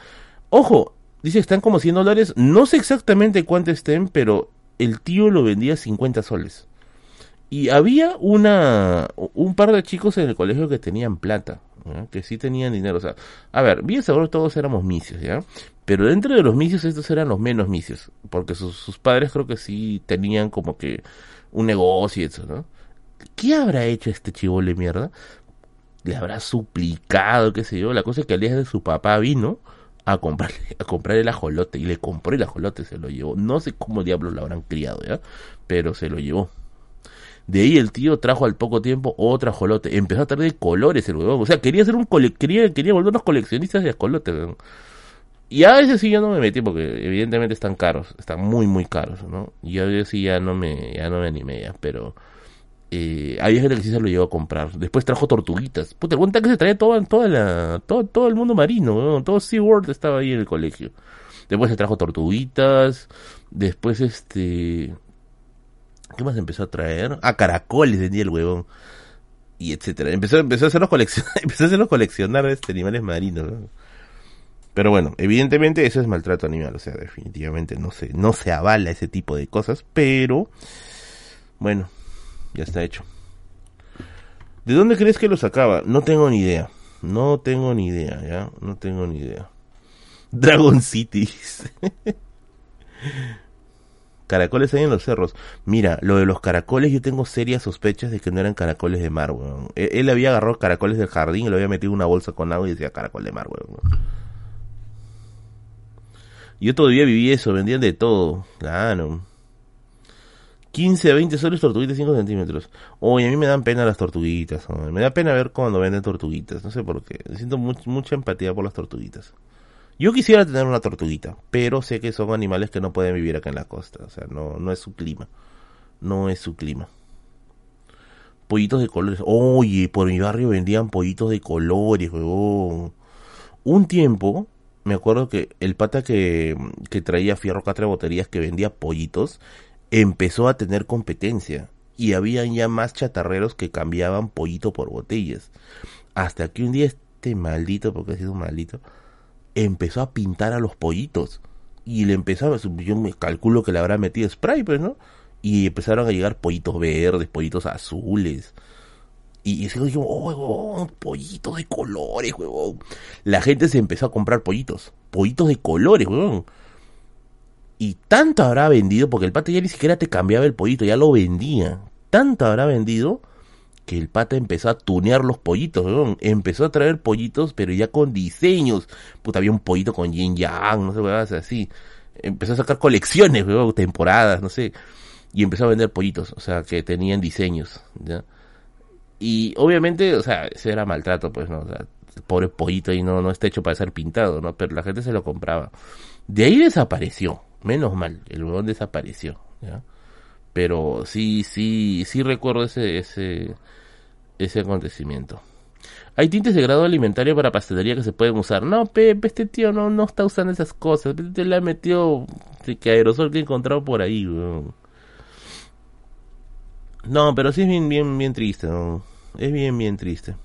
Ojo, dice están como 100 dólares, no sé exactamente cuánto estén, pero el tío lo vendía a 50 soles. Y había una, un par de chicos en el colegio que tenían plata, que sí tenían dinero. O sea, a ver, bien seguro todos éramos misios, ¿ya? Pero dentro de los misios estos eran los menos misios, porque sus, padres creo que sí tenían como que un negocio y eso, ¿no? ¿Qué habrá hecho este chivole mierda? Le habrá suplicado, qué sé yo. La cosa es que al día de su papá vino a comprarle, a comprar el ajolote y le compró el ajolote, se lo llevó. No sé cómo diablos lo habrán criado, ¿ya? Pero se lo llevó. De ahí el tío trajo al poco tiempo otro ajolote. Empezó a traer de colores el huevón. O sea, quería ser un cole quería, quería volvernos coleccionistas de ajolotes. Y a veces sí ya no me metí porque evidentemente están caros, están muy muy caros, ¿no? Y a veces sí ya no me, ya no me animé ya, pero eh, había gente que sí se lo llevó a comprar. Después trajo tortuguitas. Puta, el buen que se traía todo, toda la, todo, todo el mundo marino, todo SeaWorld estaba ahí en el colegio. Después se trajo tortuguitas. Después este... ¿Qué más empezó a traer? Ah, caracoles vendía el huevón. Y etcétera. Empezó, empezó a hacerlos coleccionar, empezó a hacerlos coleccionar este, animales marinos. Pero bueno, evidentemente eso es maltrato animal, o sea, definitivamente no se, no se avala ese tipo de cosas, pero bueno, ya está hecho. ¿De dónde crees que lo sacaba? No tengo ni idea. No tengo ni idea, ¿ya? No tengo ni idea. Dragon Cities. Caracoles hay en los cerros. Mira, lo de los caracoles yo tengo serias sospechas de que no eran caracoles de mar, weón. Él, él había agarrado caracoles del jardín y lo había metido en una bolsa con agua y decía caracol de mar, weón. Yo todavía viví eso, vendían de todo. Claro. 15 a 20 soles tortuguitas 5 centímetros. Oye, a mí me dan pena las tortuguitas. Me da pena ver cuando venden tortuguitas. No sé por qué. Siento mucha empatía por las tortuguitas. Yo quisiera tener una tortuguita, pero sé que son animales que no pueden vivir acá en la costa. O sea, no, no es su clima. No es su clima. Pollitos de colores. Oye, por mi barrio vendían pollitos de colores, huevón. Un tiempo, me acuerdo que el pata que, que traía Fierro Catra Boterías que vendía pollitos, empezó a tener competencia y habían ya más chatarreros que cambiaban pollito por botellas. Hasta que un día este maldito, porque ha sido un maldito, empezó a pintar a los pollitos. Y le empezaba, yo me calculo que le habrá metido spray, pues, ¿no? Y empezaron a llegar pollitos verdes, pollitos azules. Y ese dijo, oh, huevón, pollitos de colores, huevón. La gente se empezó a comprar pollitos. Pollitos de colores, huevón. Y tanto habrá vendido, porque el pata ya ni siquiera te cambiaba el pollito, ya lo vendía. Tanto habrá vendido que el pata empezó a tunear los pollitos, weón. Empezó a traer pollitos, pero ya con diseños. Puta, había un pollito con yin yang, no sé, weón, así. Empezó a sacar colecciones, weón, temporadas, no sé. Y empezó a vender pollitos, o sea, que tenían diseños, ¿ya? Y obviamente, o sea, ese era maltrato, pues, ¿no? O sea, el pobre pollito ahí no, no está hecho para ser pintado, ¿no? Pero la gente se lo compraba. De ahí desapareció Menos mal, el huevón desapareció, ¿ya? Pero sí, sí, sí recuerdo ese, ese, ese acontecimiento. Hay tintes de grado alimentario para pastelería que se pueden usar. No, Pepe, este tío no, no está usando esas cosas. Te le ha metido que aerosol que he encontrado por ahí. No, pero sí es bien, bien, bien triste. Es bien, bien triste.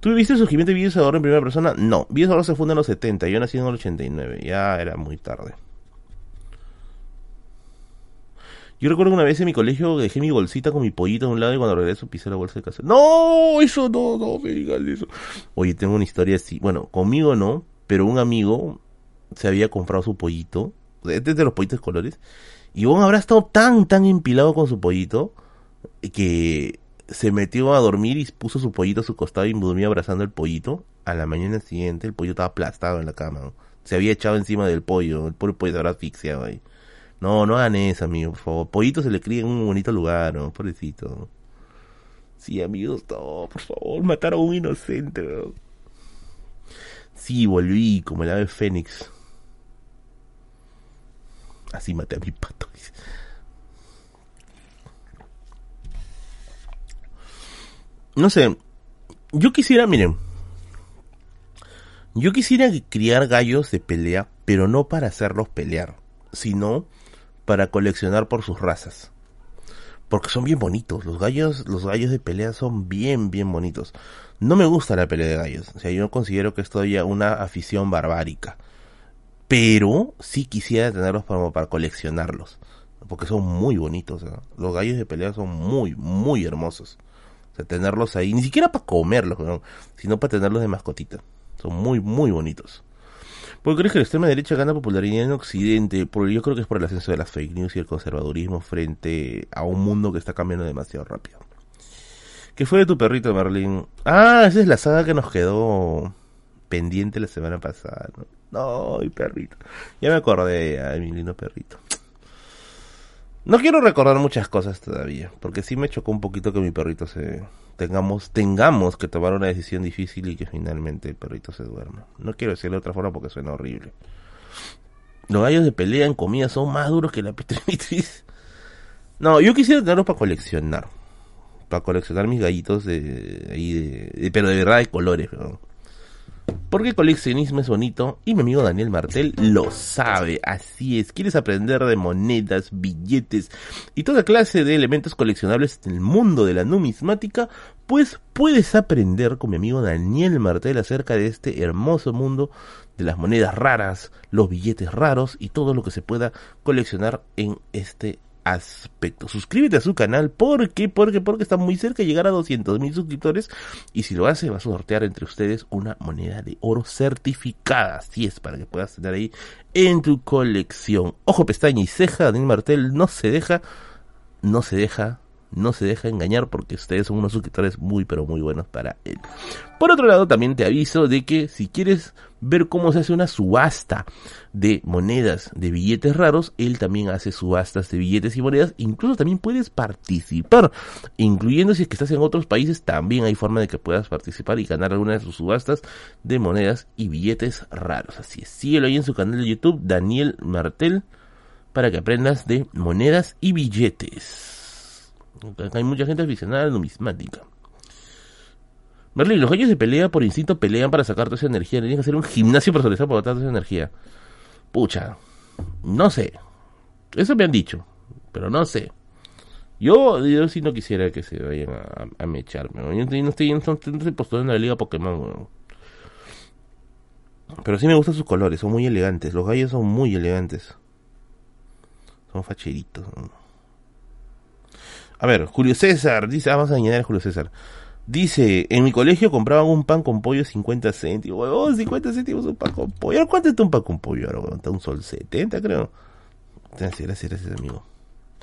¿Tú viste el surgimiento de Videos en primera persona? No, Videos se funda en los 70, yo nací en el 89, ya era muy tarde. Yo recuerdo una vez en mi colegio dejé mi bolsita con mi pollito a un lado y cuando regreso pisé la bolsa de casa. No, eso no, no me digas eso. Oye, tengo una historia así. Bueno, conmigo no, pero un amigo se había comprado su pollito. Este es de los pollitos colores. Y bueno, habrá estado tan, tan empilado con su pollito que se metió a dormir y puso su pollito a su costado y dormía abrazando el pollito. A la mañana siguiente el pollo estaba aplastado en la cama. Se había echado encima del pollo. El pobre pollo se habrá asfixiado ahí. No, no hagan eso, amigo, por favor. Pollito se le cría en un bonito lugar, ¿no? Pobrecito. Sí, amigos, no, por favor, mataron a un inocente, ¿no? Sí, volví como el ave fénix. Así maté a mi pato. No sé, yo quisiera, miren, yo quisiera criar gallos de pelea, pero no para hacerlos pelear, sino para coleccionar por sus razas. porque son bien bonitos. Los gallos, los gallos de pelea son bien, bien bonitos. No me gusta la pelea de gallos. O sea, yo considero que es todavía una afición barbárica. Pero sí quisiera tenerlos para, para coleccionarlos. Porque son muy bonitos. Los gallos de pelea son muy, muy hermosos. O sea, tenerlos ahí, ni siquiera para comerlos, sino para tenerlos de mascotita. Son muy, muy bonitos. ¿Por qué crees que la extrema derecha gana popularidad en Occidente? Porque yo creo que es por el ascenso de las fake news y el conservadurismo frente a un mundo que está cambiando demasiado rápido. ¿Qué fue de tu perrito, Merlin? Ah, esa es la saga que nos quedó pendiente la semana pasada. No, no perrito. Ya me acordé, ay, mi lindo perrito. No quiero recordar muchas cosas todavía, porque sí me chocó un poquito que mi perrito se tengamos tengamos que tomar una decisión difícil y que finalmente el perrito se duerma. No quiero decirlo de otra forma porque suena horrible. Los gallos de pelea en comida son más duros que la petrimitriz. No, yo quisiera tenerlos para coleccionar. Para coleccionar mis gallitos de, ahí de, pero de verdad de colores, ¿no? Porque coleccionismo es bonito y mi amigo Daniel Martel lo sabe. Así es, ¿quieres aprender de monedas, billetes y toda clase de elementos coleccionables en el mundo de la numismática? Pues puedes aprender con mi amigo Daniel Martel acerca de este hermoso mundo de las monedas raras, los billetes raros y todo lo que se pueda coleccionar en este aspecto. Suscríbete a su canal porque, porque, porque está muy cerca de llegar a 200 mil suscriptores y si lo hace va a sortear entre ustedes una moneda de oro certificada. Así es, para que puedas tener ahí en tu colección. Ojo, pestaña y ceja, Daniel Martel no se deja, no se deja no se deja engañar porque ustedes son unos suscriptores muy pero muy buenos para él. Por otro lado, también te aviso de que si quieres ver cómo se hace una subasta de monedas de billetes raros, él también hace subastas de billetes y monedas, incluso también puedes participar, incluyendo si es que estás en otros países, también hay forma de que puedas participar y ganar alguna de sus subastas de monedas y billetes raros. Así es, síguelo ahí en su canal de YouTube, Daniel Martel, para que aprendas de monedas y billetes. Hay mucha gente aficionada a numismática. Merlin, los gallos de pelea por instinto pelean para sacar toda esa energía. Tienen que hacer un gimnasio personalizado para botar toda esa energía. Pucha, no sé. Eso me han dicho, pero no sé. Yo, yo sí no quisiera que se vayan a, mecharme. Yo no estoy, no estoy, la liga Pokémon. Pero sí me gustan sus colores, son muy elegantes. Los gallos son muy elegantes. Son facheritos. A ver, Julio César, dice, ah, vamos a añadir a Julio César. Dice, en mi colegio compraban un pan con pollo 50 céntimos. Oh, 50 céntimos un pan con pollo. ¿Cuánto está un pan con pollo ahora? Está un sol 70, creo. Gracias, gracias, gracias, amigo.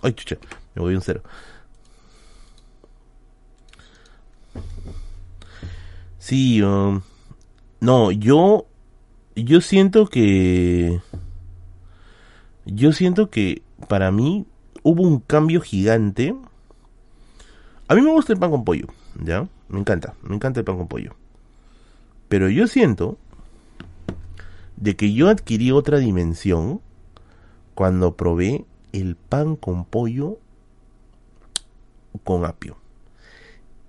Ay, chucha, me voy un cero. Sí, um, no, yo, yo siento que, yo siento que para mí hubo un cambio gigante a mí me gusta el pan con pollo, ¿ya? Me encanta, me encanta el pan con pollo. Pero yo siento de que yo adquirí otra dimensión cuando probé el pan con pollo con apio.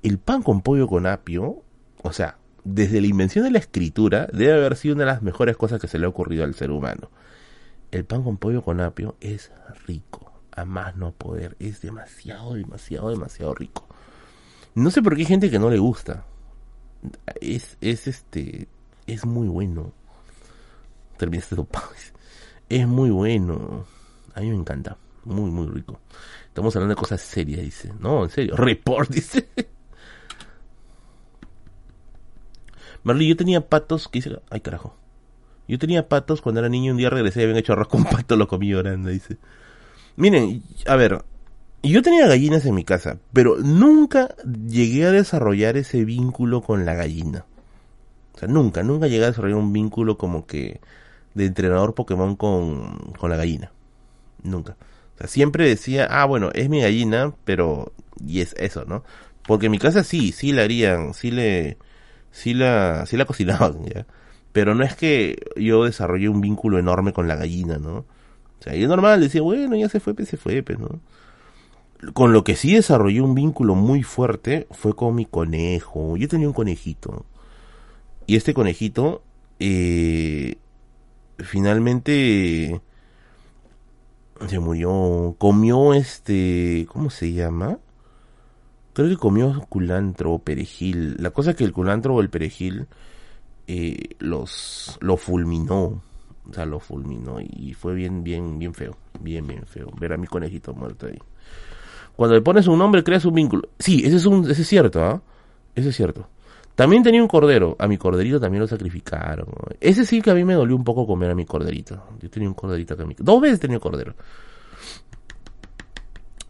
El pan con pollo con apio, o sea, desde la invención de la escritura, debe haber sido una de las mejores cosas que se le ha ocurrido al ser humano. El pan con pollo con apio es rico, a más no poder, es demasiado, demasiado, demasiado rico. No sé por qué hay gente que no le gusta. Es, es este, es muy bueno. Terminaste dopado. Es muy bueno. A mí me encanta. Muy, muy rico. Estamos hablando de cosas serias, dice. No, en serio. Report, dice. Marley, yo tenía patos que dice. Ay, carajo. Yo tenía patos cuando era niño. Un día regresé y habían hecho arroz con pato. Lo comí llorando, dice. Miren, a ver. Yo tenía gallinas en mi casa, pero nunca llegué a desarrollar ese vínculo con la gallina. O sea, nunca, nunca llegué a desarrollar un vínculo como que de entrenador Pokémon con, con la gallina. Nunca. O sea, siempre decía, ah, bueno, es mi gallina, pero... Y es eso, ¿no? Porque en mi casa sí, sí la harían, sí le... Sí la, sí la cocinaban, ¿ya? Pero no es que yo desarrollé un vínculo enorme con la gallina, ¿no? O sea, yo normal decía, bueno, ya se fue, pues se fue, pues, ¿no? Con lo que sí desarrollé un vínculo muy fuerte fue con mi conejo. Yo tenía un conejito. Y este conejito, eh, finalmente, Se murió. Comió este. ¿Cómo se llama? Creo que comió culantro o perejil. La cosa es que el culantro o el perejil eh, los lo fulminó. O sea, lo fulminó. Y fue bien, bien, bien feo. Bien, bien feo. Ver a mi conejito muerto ahí. Cuando le pones un nombre, creas un vínculo. Sí, ese es, un, ese es cierto, ¿ah? Ese es cierto. También tenía un cordero. A mi corderito también lo sacrificaron. Ese sí que a mí me dolió un poco comer a mi corderito. Yo tenía un corderito acá. Dos veces tenía cordero.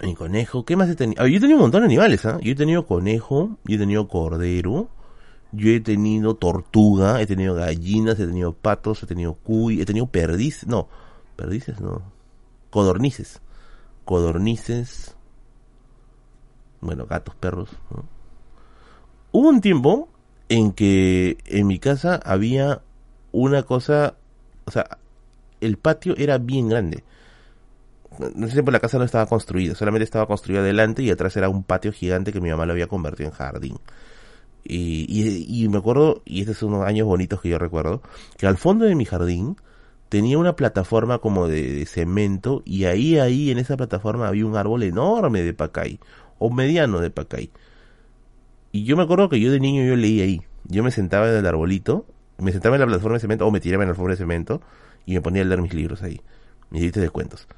Mi conejo. ¿Qué más he tenido? yo he tenido un montón de animales, ¿ah? Yo he tenido conejo. Yo he tenido cordero. Yo he tenido tortuga. He tenido gallinas. He tenido patos. He tenido cuy. He tenido perdices. No. Perdices, no. Codornices. Codornices. Bueno, gatos, perros. Hubo un tiempo en que en mi casa había una cosa, o sea, el patio era bien grande. No sé si por la casa no estaba construida, solamente estaba construida adelante y atrás era un patio gigante que mi mamá lo había convertido en jardín. Y, y, me acuerdo, y estos son unos años bonitos que yo recuerdo, que al fondo de mi jardín tenía una plataforma como de, de, cemento y ahí, ahí en esa plataforma había un árbol enorme de pacay, o mediano de pacay. Y yo me acuerdo que yo de niño yo leía ahí. Yo me sentaba en el arbolito, me sentaba en la plataforma de cemento o me tiraba en la alfombra de cemento y me ponía a leer mis libros ahí, mis libros de cuentos.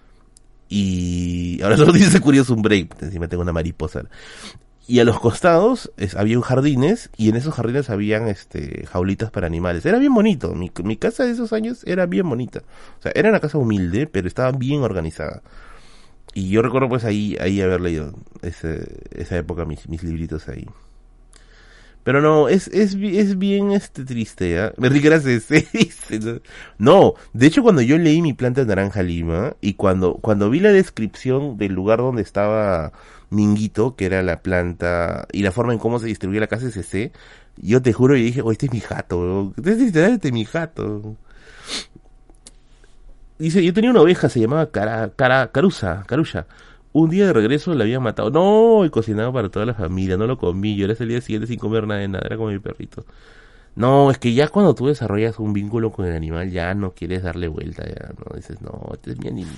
Y ahora solo dice curioso un break, encima tengo una mariposa. Y a los costados había jardines y en esos jardines habían este jaulitas para animales. Era bien bonito. Mi, mi casa de esos años era bien bonita. O sea, era una casa humilde, pero estaba bien organizada. Y yo recuerdo pues ahí, ahí haber leído ese, esa época mis, mis libritos ahí. Pero no, es, es, es bien este triste, ¿eh? Me gracias. no, de hecho cuando yo leí mi planta de naranja lima y cuando, cuando vi la descripción del lugar donde estaba Minguito, que era la planta, y la forma en cómo se distribuía la casa SC, yo te juro y dije, oh, este es mi jato, este es mi jato. Dice, yo tenía una oveja, se llamaba Cara, Cara, Carusa, Carulla. Un día de regreso la habían matado. No, y cocinado para toda la familia. No lo comí. Yo era el día siguiente sin comer nada de nada. Era como mi perrito. No, es que ya cuando tú desarrollas un vínculo con el animal, ya no quieres darle vuelta. Ya no dices, no, este es mi animal.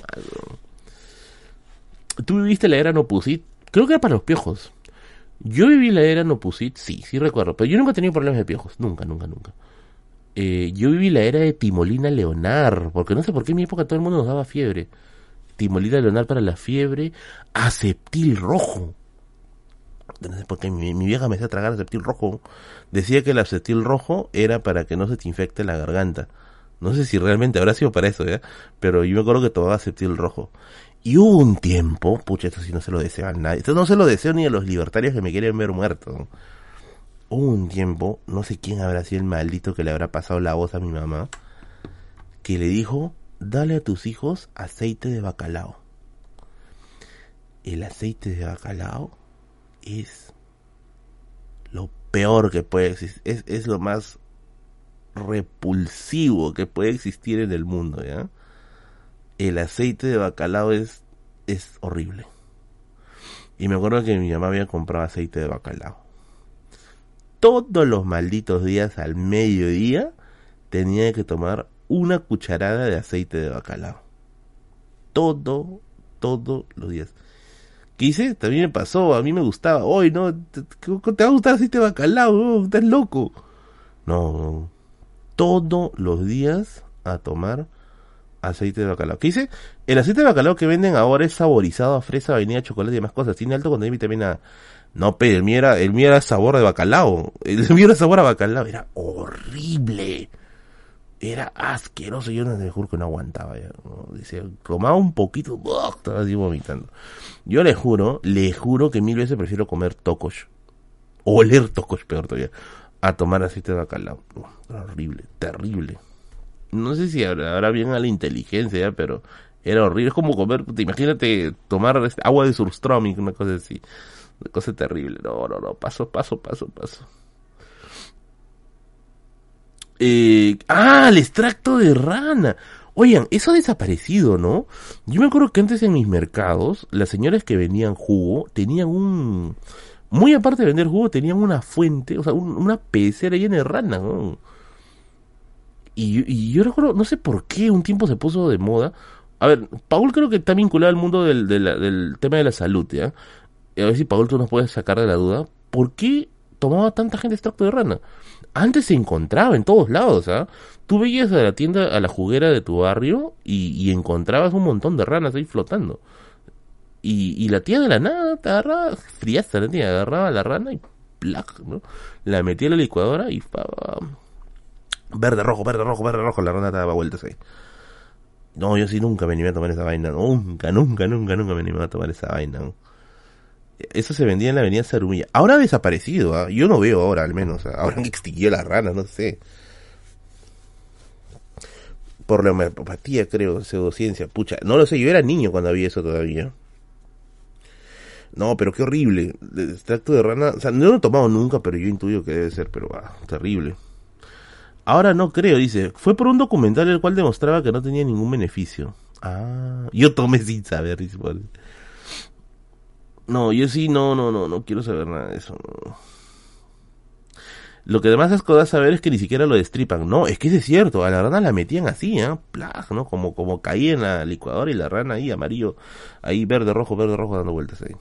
¿Tú viviste la era Nopusit? Creo que era para los piojos. Yo viví la era Nopusit, sí, sí recuerdo. Pero yo nunca he tenido problemas de piojos. Nunca, nunca, nunca. Eh, yo viví la era de Timolina Leonar. Porque no sé por qué en mi época todo el mundo nos daba fiebre. Timolina leonar para la fiebre, aceptil rojo. No sé por qué mi, vieja me hacía tragar aceptil rojo. Decía que el aceptil rojo era para que no se te infecte la garganta. No sé si realmente habrá sido para eso, ¿ya? Pero yo me acuerdo que tomaba aceptil rojo. Y hubo un tiempo, pucha, esto sí no se lo deseo a nadie. Esto no se lo deseo ni a los libertarios que me quieren ver muerto. Hubo un tiempo, no sé quién habrá sido el maldito que le habrá pasado la voz a mi mamá, que le dijo dale a tus hijos aceite de bacalao. El aceite de bacalao es lo peor que puede existir, es, es lo más repulsivo que puede existir en el mundo, ¿ya? El aceite de bacalao es, es horrible. Y me acuerdo que mi mamá había comprado aceite de bacalao. Todos los malditos días al mediodía tenía que tomar una cucharada de aceite de bacalao. Todo, todos los días. ¿Qué hice? También me pasó, a mí me gustaba. Hoy, ¿no? ¿Te, va a gustar aceite de bacalao? No, estás loco. No, todos los días a tomar aceite de bacalao. ¿Qué hice? El aceite de bacalao que venden ahora es saborizado a fresa, vainilla, chocolate y demás cosas. Tiene alto contenido de vitamina No, pero el mío era, el mío era sabor de bacalao. El mío era sabor a bacalao. Era horrible era asqueroso. Yo no te juro que no aguantaba. Ya. Dice, tomaba un poquito, estaba así vomitando. Yo le juro, le juro que mil veces prefiero comer tocos. O oler tocos, peor todavía. A tomar aceite de bacalao. horrible, terrible. No sé si ahora bien a la inteligencia, pero era horrible. Es como comer, imagínate tomar este, agua de surströmming, una cosa así. Cosa terrible. No, no, no, paso, paso, paso, paso. Eh, ah, el extracto de rana. Oigan, eso ha desaparecido, ¿no? Yo me acuerdo que antes en mis mercados, las señoras que vendían jugo tenían un... Muy aparte de vender jugo, tenían una fuente, o sea, una pecera llena de rana, ¿no? Y, y, yo recuerdo, no sé por qué, un tiempo se puso de moda A ver, Paul creo que está vinculado al mundo del, del, del tema de la salud, ¿ya? A ver si Paul tú nos puedes sacar de la duda. ¿Por qué tomaba tanta gente extracto de rana? Antes se encontraba en todos lados, ¿ah? Tú veías a la tienda, a la juguera de tu barrio y, y encontrabas un montón de ranas ahí flotando. Y, y la tía de la nada te agarraba, friaza la tía, agarraba la rana y plac, ¿no? La metía en la licuadora y pa, pa, verde, rojo, verde, rojo, verde, rojo, la rana te daba vueltas ahí. No, yo sí nunca me animé a tomar esa vaina, nunca, nunca, nunca, nunca me animé a tomar esa vaina. ¿no? Eso se vendía en la avenida Sarumilla. Ahora ha desaparecido, ¿ah? yo no veo ahora al menos, ¿ah? ahora han extinguido las ranas, no sé. Por la homeopatía, creo, pseudociencia, pucha, no lo sé, yo era niño cuando había eso todavía. No, pero qué horrible. El extracto de rana, o sea, no lo he tomado nunca, pero yo intuyo que debe ser, pero ah, terrible. Ahora no creo, dice. Fue por un documental el cual demostraba que no tenía ningún beneficio. Ah, yo tomé sin saber, dice. No, yo sí, no, no, no, no quiero saber nada de eso. Lo que además asco da saber es que ni siquiera lo destripan. No, es que eso es cierto, a la rana la metían así, ¿eh? Plag, ¿no? Como, como caía en la licuadora y la rana ahí amarillo, ahí verde, rojo, verde, rojo, dando vueltas ahí.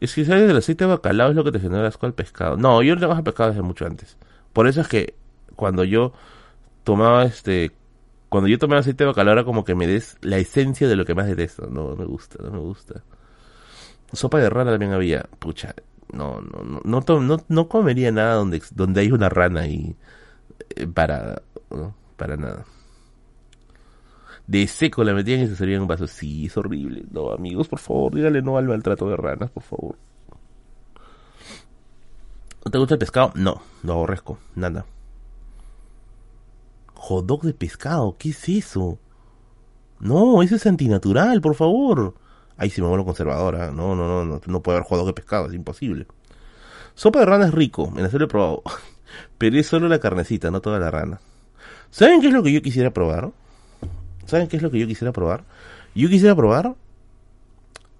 Es que sabes del aceite de bacalao es lo que te genera asco al pescado. No, yo no tengo pescado desde mucho antes. Por eso es que cuando yo tomaba este cuando yo tomaba aceite de bacalao era como que me des la esencia de lo que más detesto. No, no me gusta, no me gusta. Sopa de rana también había. Pucha, no, no, no, no, no, no comería nada donde, donde hay una rana y eh, para, ¿no? para nada. De seco la metían y se servían un vaso. Sí, es horrible. No, amigos, por favor, dígale no al maltrato de ranas, por favor. ¿No te gusta el pescado? No, lo aborrezco, nada. Hot de pescado, ¿qué es eso? No, eso es antinatural, por favor. Ahí sí me vuelvo conservadora. No, no, no, no, no puede haber hot dog de pescado, es imposible. Sopa de rana es rico, en hacerlo he probado. Pero es solo la carnecita, no toda la rana. ¿Saben qué es lo que yo quisiera probar? ¿Saben qué es lo que yo quisiera probar? Yo quisiera probar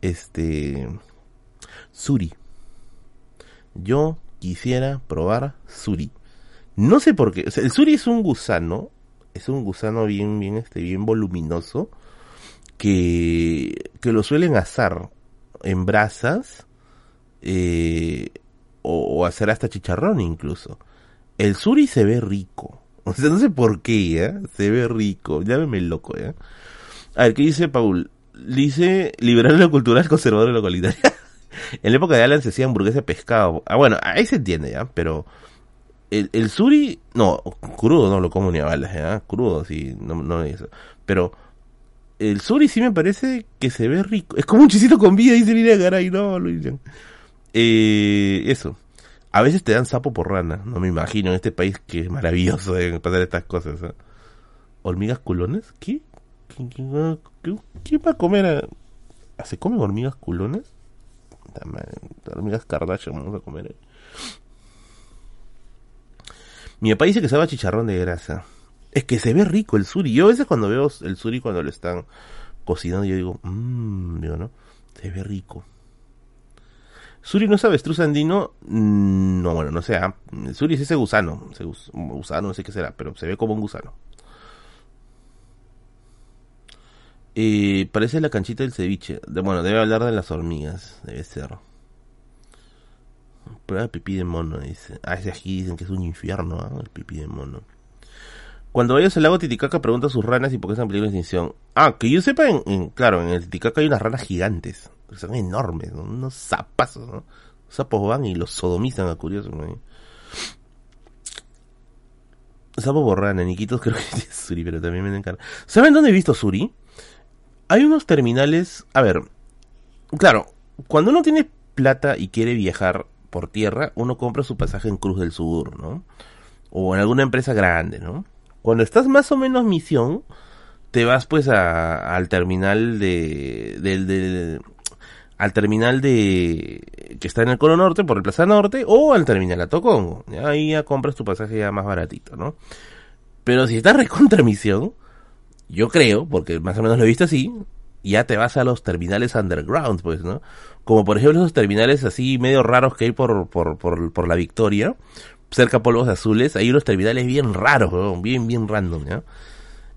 este suri. Yo quisiera probar suri. No sé por qué. El suri es un gusano. Es un gusano bien, bien, este, bien voluminoso. Que, que lo suelen asar en brasas. Eh, o, hacer hasta chicharrón incluso. El suri se ve rico. O sea, no sé por qué, ¿eh? Se ve rico. Llámeme loco, ¿eh? A ver, ¿qué dice Paul? Dice liberal lo cultural, conservador lo cualitario. en la época de Alan se hacía hamburguesa de pescado. Ah, bueno, ahí se entiende, ¿ya? Pero el, el suri, no, crudo no lo como ni a balas, ¿ya? Crudo, sí, no, no eso. Pero el suri sí me parece que se ve rico. Es como un chisito con vida, dice Lina Garay, no, lo dicen. Eh, eso. A veces te dan sapo por rana, no me imagino, en este país que es maravilloso de pasar estas cosas. ¿eh? ¿Hormigas culones? ¿Qué? ¿Quién, va a comer? ¿Se comen hormigas culones? Hormigas Kardashian vamos a comer. Mi papá dice que sabe a chicharrón de grasa. Es que se ve rico el suri. Yo a veces cuando veo el suri cuando lo están cocinando, yo digo, mmm, digo, ¿no? Se ve rico. Suri no es avestruz andino. No, bueno, no sé. Suri es ese gusano. Ese gusano, no sé qué será, pero se ve como un gusano. Eh, parece la canchita del ceviche. De, bueno, debe hablar de las hormigas. Debe ser. Prueba pipí de mono, dice. Ah, ese aquí dicen que es un infierno, ¿eh? el pipí de mono. Cuando vayas al lago Titicaca, pregunta a sus ranas y por qué están en peligro de extinción. Ah, que yo sepa, claro, en el Titicaca hay unas ranas gigantes. Son enormes, ¿no? unos zapazos, ¿no? Los sapos van y los sodomizan a curiosos, ¿no? Sapo borrana, Niquitos creo que es Suri, pero también me encanta. ¿Saben dónde he visto Suri? Hay unos terminales, a ver, claro, cuando uno tiene plata y quiere viajar por tierra, uno compra su pasaje en Cruz del Sur, ¿no? O en alguna empresa grande, ¿no? Cuando estás más o menos misión, te vas pues a, al terminal de, del, del, al terminal de que está en el Cono Norte por el Plaza Norte o al terminal a Tocongo. Ahí ya compras tu pasaje ya más baratito, ¿no? Pero si estás recontra misión, yo creo, porque más o menos lo he visto así, ya te vas a los terminales underground, pues, ¿no? Como por ejemplo esos terminales así medio raros que hay por, por, por, por la Victoria, cerca polvos azules, hay unos terminales bien raros, bien, bien random, ¿ya?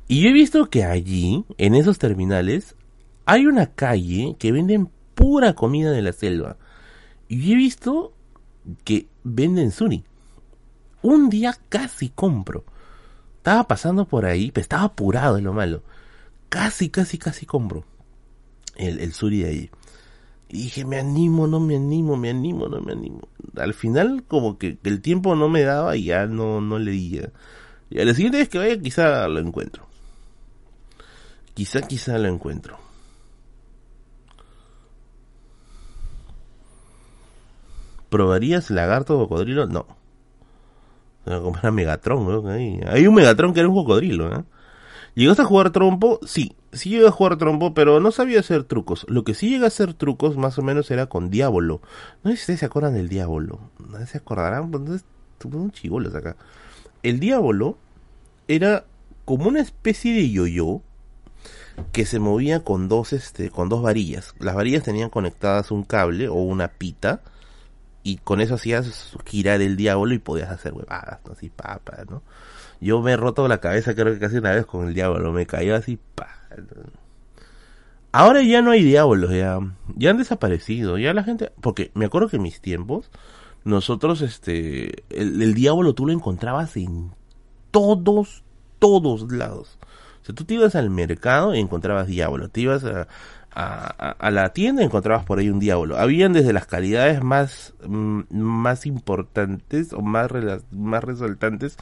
Y yo he visto que allí, en esos terminales, hay una calle que venden pura comida de la selva. Y yo he visto que venden suri. Un día casi compro. Estaba pasando por ahí, pero estaba apurado en lo malo. Casi, casi, casi compro el, el suri de ahí. Y dije, me animo, no me animo, me animo, no me animo. Al final, como que el tiempo no me daba y ya no, no leía. Y a la siguiente vez que vaya, quizá lo encuentro. Quizá, quizá lo encuentro. ¿Probarías lagarto o cocodrilo? No. Como era Megatron, ¿no? Hay un Megatron que era un cocodrilo, ¿eh? ¿Llegaste a jugar trompo? Sí, sí llegué a jugar trompo, pero no sabía hacer trucos. Lo que sí llegué a hacer trucos más o menos era con Diablo. No sé si ustedes se acuerdan del Diablo. No se acordarán, pues un chivolos acá. El Diablo era como una especie de yo-yo que se movía con dos este con dos varillas. Las varillas tenían conectadas un cable o una pita y con eso hacías girar el diablo y podías hacer huevadas, así papas, ¿no? Yo me he roto la cabeza creo que casi una vez con el diablo, me cayó así, pa. Ahora ya no hay diablos, ya, ya han desaparecido, ya la gente, porque me acuerdo que en mis tiempos, nosotros, este, el, diablo tú lo encontrabas en todos, todos lados. O sea, tú te ibas al mercado y encontrabas diablo, te ibas a, a, la tienda encontrabas por ahí un diablo. Habían desde las calidades más, mm, más importantes o más, más resaltantes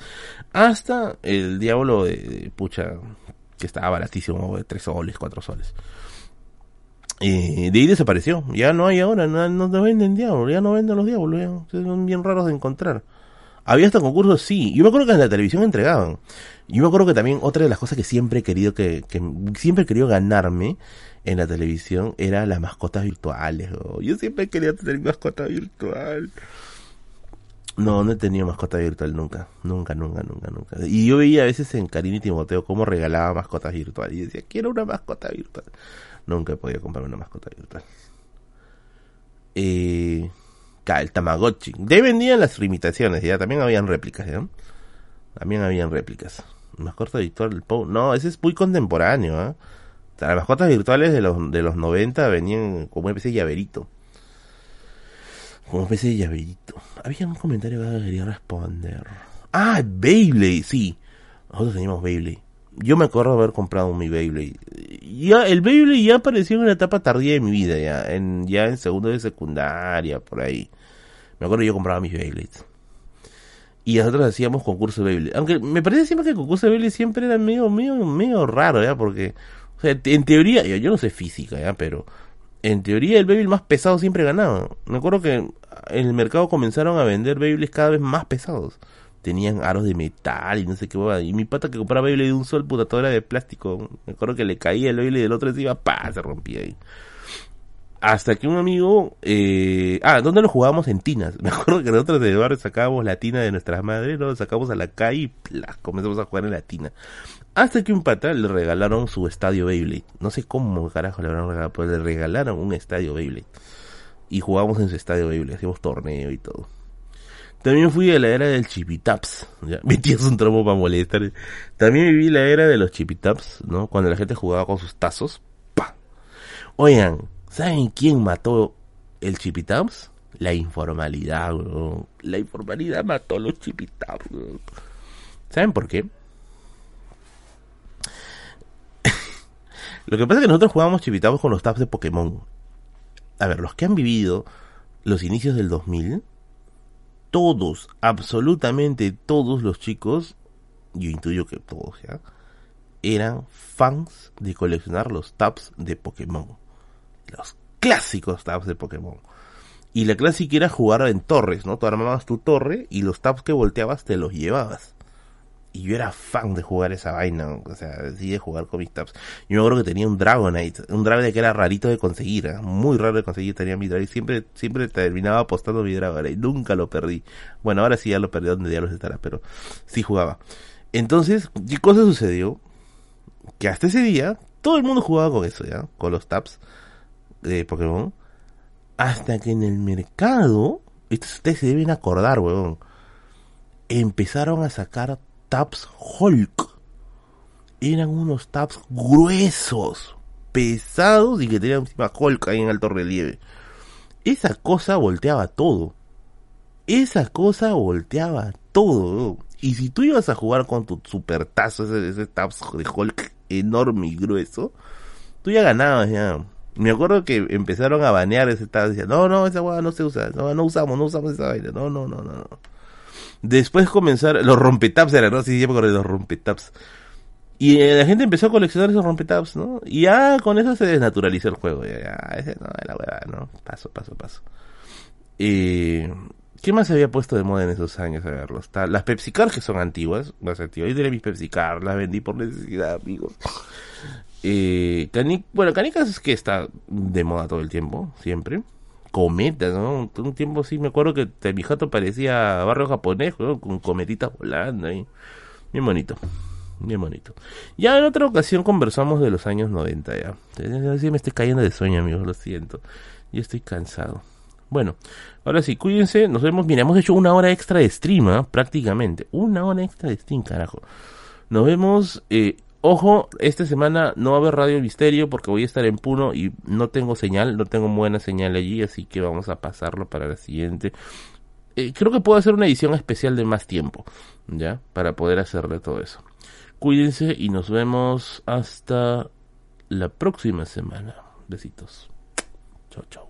hasta el diablo de, pucha que estaba baratísimo, de 3 soles, 4 soles. Eh, de ahí desapareció, ya no hay ahora, no, no venden diablo, ya no venden los diablos, son bien raros de encontrar. Había hasta concursos, sí. Yo me acuerdo que en la televisión entregaban. Yo me acuerdo que también otra de las cosas que siempre he querido que, que siempre he querido ganarme en la televisión era las mascotas virtuales. Yo siempre quería tener mascota virtual. No, no he tenido mascota virtual nunca. Nunca, nunca, nunca, nunca. Y yo veía a veces en Karin y Timoteo cómo regalaba mascotas virtuales. Y decía, quiero una mascota virtual. Nunca he podido comprar una mascota virtual. Eh, el Tamagotchi. De vendían las imitaciones, ya también habían réplicas, ¿ya? También habían réplicas. Mascota virtual, no, ese es muy contemporáneo, ¿ah? Las mascotas virtuales de los, de los 90 venían como una especie de llaverito. Como especie de llaverito. Había un comentario que quería responder. Ah, Beyblade, sí. Nosotros teníamos Beyblade. Yo me acuerdo haber comprado mi Beyblade. Ya, el Beyblade ya apareció en una etapa tardía de mi vida, ya. En, ya en segundo de secundaria, por ahí. Me acuerdo yo compraba mis Beyblades. Y nosotros hacíamos concursos de Beyblade. Aunque me parece siempre que el concurso de Beyblade siempre era medio, medio, medio raro, ya, porque o sea, en teoría, yo, no sé física, ¿ya? Pero en teoría el Beyblade más pesado siempre ganaba. Me acuerdo que en el mercado comenzaron a vender Beyblades cada vez más pesados. Tenían aros de metal y no sé qué Y mi pata que compraba Beyblade de un sol, puta, todo era de plástico. Me acuerdo que le caía el Beyblade del otro encima, pa, se rompía ahí. Hasta que un amigo, eh, ah, ¿dónde lo jugábamos? En tinas. Me acuerdo que nosotros de barrio sacábamos la tina de nuestras madres, lo sacábamos a la calle y comenzamos a jugar en la tina. Hasta que un pata le regalaron su estadio Beyblade. No sé cómo carajo le habrán regalado, pero le regalaron un estadio Beyblade. Y jugamos en su estadio Beyblade, hacíamos torneo y todo. También fui a la era del chipitaps, metías un trombo para molestar. También viví la era de los chipitaps, ¿no? Cuando la gente jugaba con sus tazos. ¡Pa! Oigan, ¿saben quién mató el chipitaps? La informalidad, bro. La informalidad mató los chipitaps, ¿Saben por qué? Lo que pasa es que nosotros jugábamos chipitados con los tabs de Pokémon. A ver, los que han vivido los inicios del 2000, todos, absolutamente todos los chicos, yo intuyo que todos ya, eran fans de coleccionar los tabs de Pokémon. Los clásicos tabs de Pokémon. Y la clásica era jugar en torres, ¿no? Tú armabas tu torre y los tabs que volteabas te los llevabas. Y yo era fan de jugar esa vaina, o sea, decidí de jugar con mis tabs. Yo me acuerdo que tenía un Dragonite, un Dragonite que era rarito de conseguir, ¿eh? muy raro de conseguir, tenía mi Dragonite, siempre, siempre terminaba apostando mi Dragonite, nunca lo perdí. Bueno, ahora sí ya lo perdí donde diablos estará, pero sí jugaba. Entonces, ¿qué cosa sucedió? Que hasta ese día, todo el mundo jugaba con eso, ¿ya? Con los tabs de Pokémon. Hasta que en el mercado, ustedes se deben acordar, weón empezaron a sacar tabs Hulk. Eran unos tabs gruesos, pesados y que tenían encima Hulk ahí en alto relieve. Esa cosa volteaba todo. Esa cosa volteaba todo. Y si tú ibas a jugar con tu super tazo, ese, ese tabs de Hulk enorme y grueso, tú ya ganabas ya. Me acuerdo que empezaron a banear ese tab, decían, no, no, esa hueá no se usa, no, no usamos, no usamos esa vaina, no, no, no, no. Después comenzaron, los rompetaps eran, ¿no? Sí, ya me de los rompetaps. Y eh, la gente empezó a coleccionar esos rompetaps, ¿no? Y ya con eso se desnaturalizó el juego. Ya, ya ese no, la hueá, ¿no? Paso, paso, paso. Eh, ¿Qué más se había puesto de moda en esos años? A verlo. Está, las Pepsi Car, que son antiguas, más antiguas. Yo tenía mis Pepsi Car, las vendí por necesidad, amigos. Eh, bueno, Canicas es que está de moda todo el tiempo, siempre. Cometas, ¿no? Un tiempo sí, me acuerdo que mi jato parecía barrio japonés, ¿no? con cometitas volando ahí. Bien bonito, bien bonito. Ya en otra ocasión conversamos de los años 90 ya. Sí me estoy cayendo de sueño, amigos, lo siento. Yo estoy cansado. Bueno, ahora sí, cuídense, nos vemos. Mira, hemos hecho una hora extra de stream, ¿eh? prácticamente. Una hora extra de stream, carajo. Nos vemos eh, Ojo, esta semana no va a haber Radio Misterio porque voy a estar en Puno y no tengo señal, no tengo buena señal allí, así que vamos a pasarlo para la siguiente. Eh, creo que puedo hacer una edición especial de más tiempo, ¿ya? Para poder hacerle todo eso. Cuídense y nos vemos hasta la próxima semana. Besitos. Chao, chao.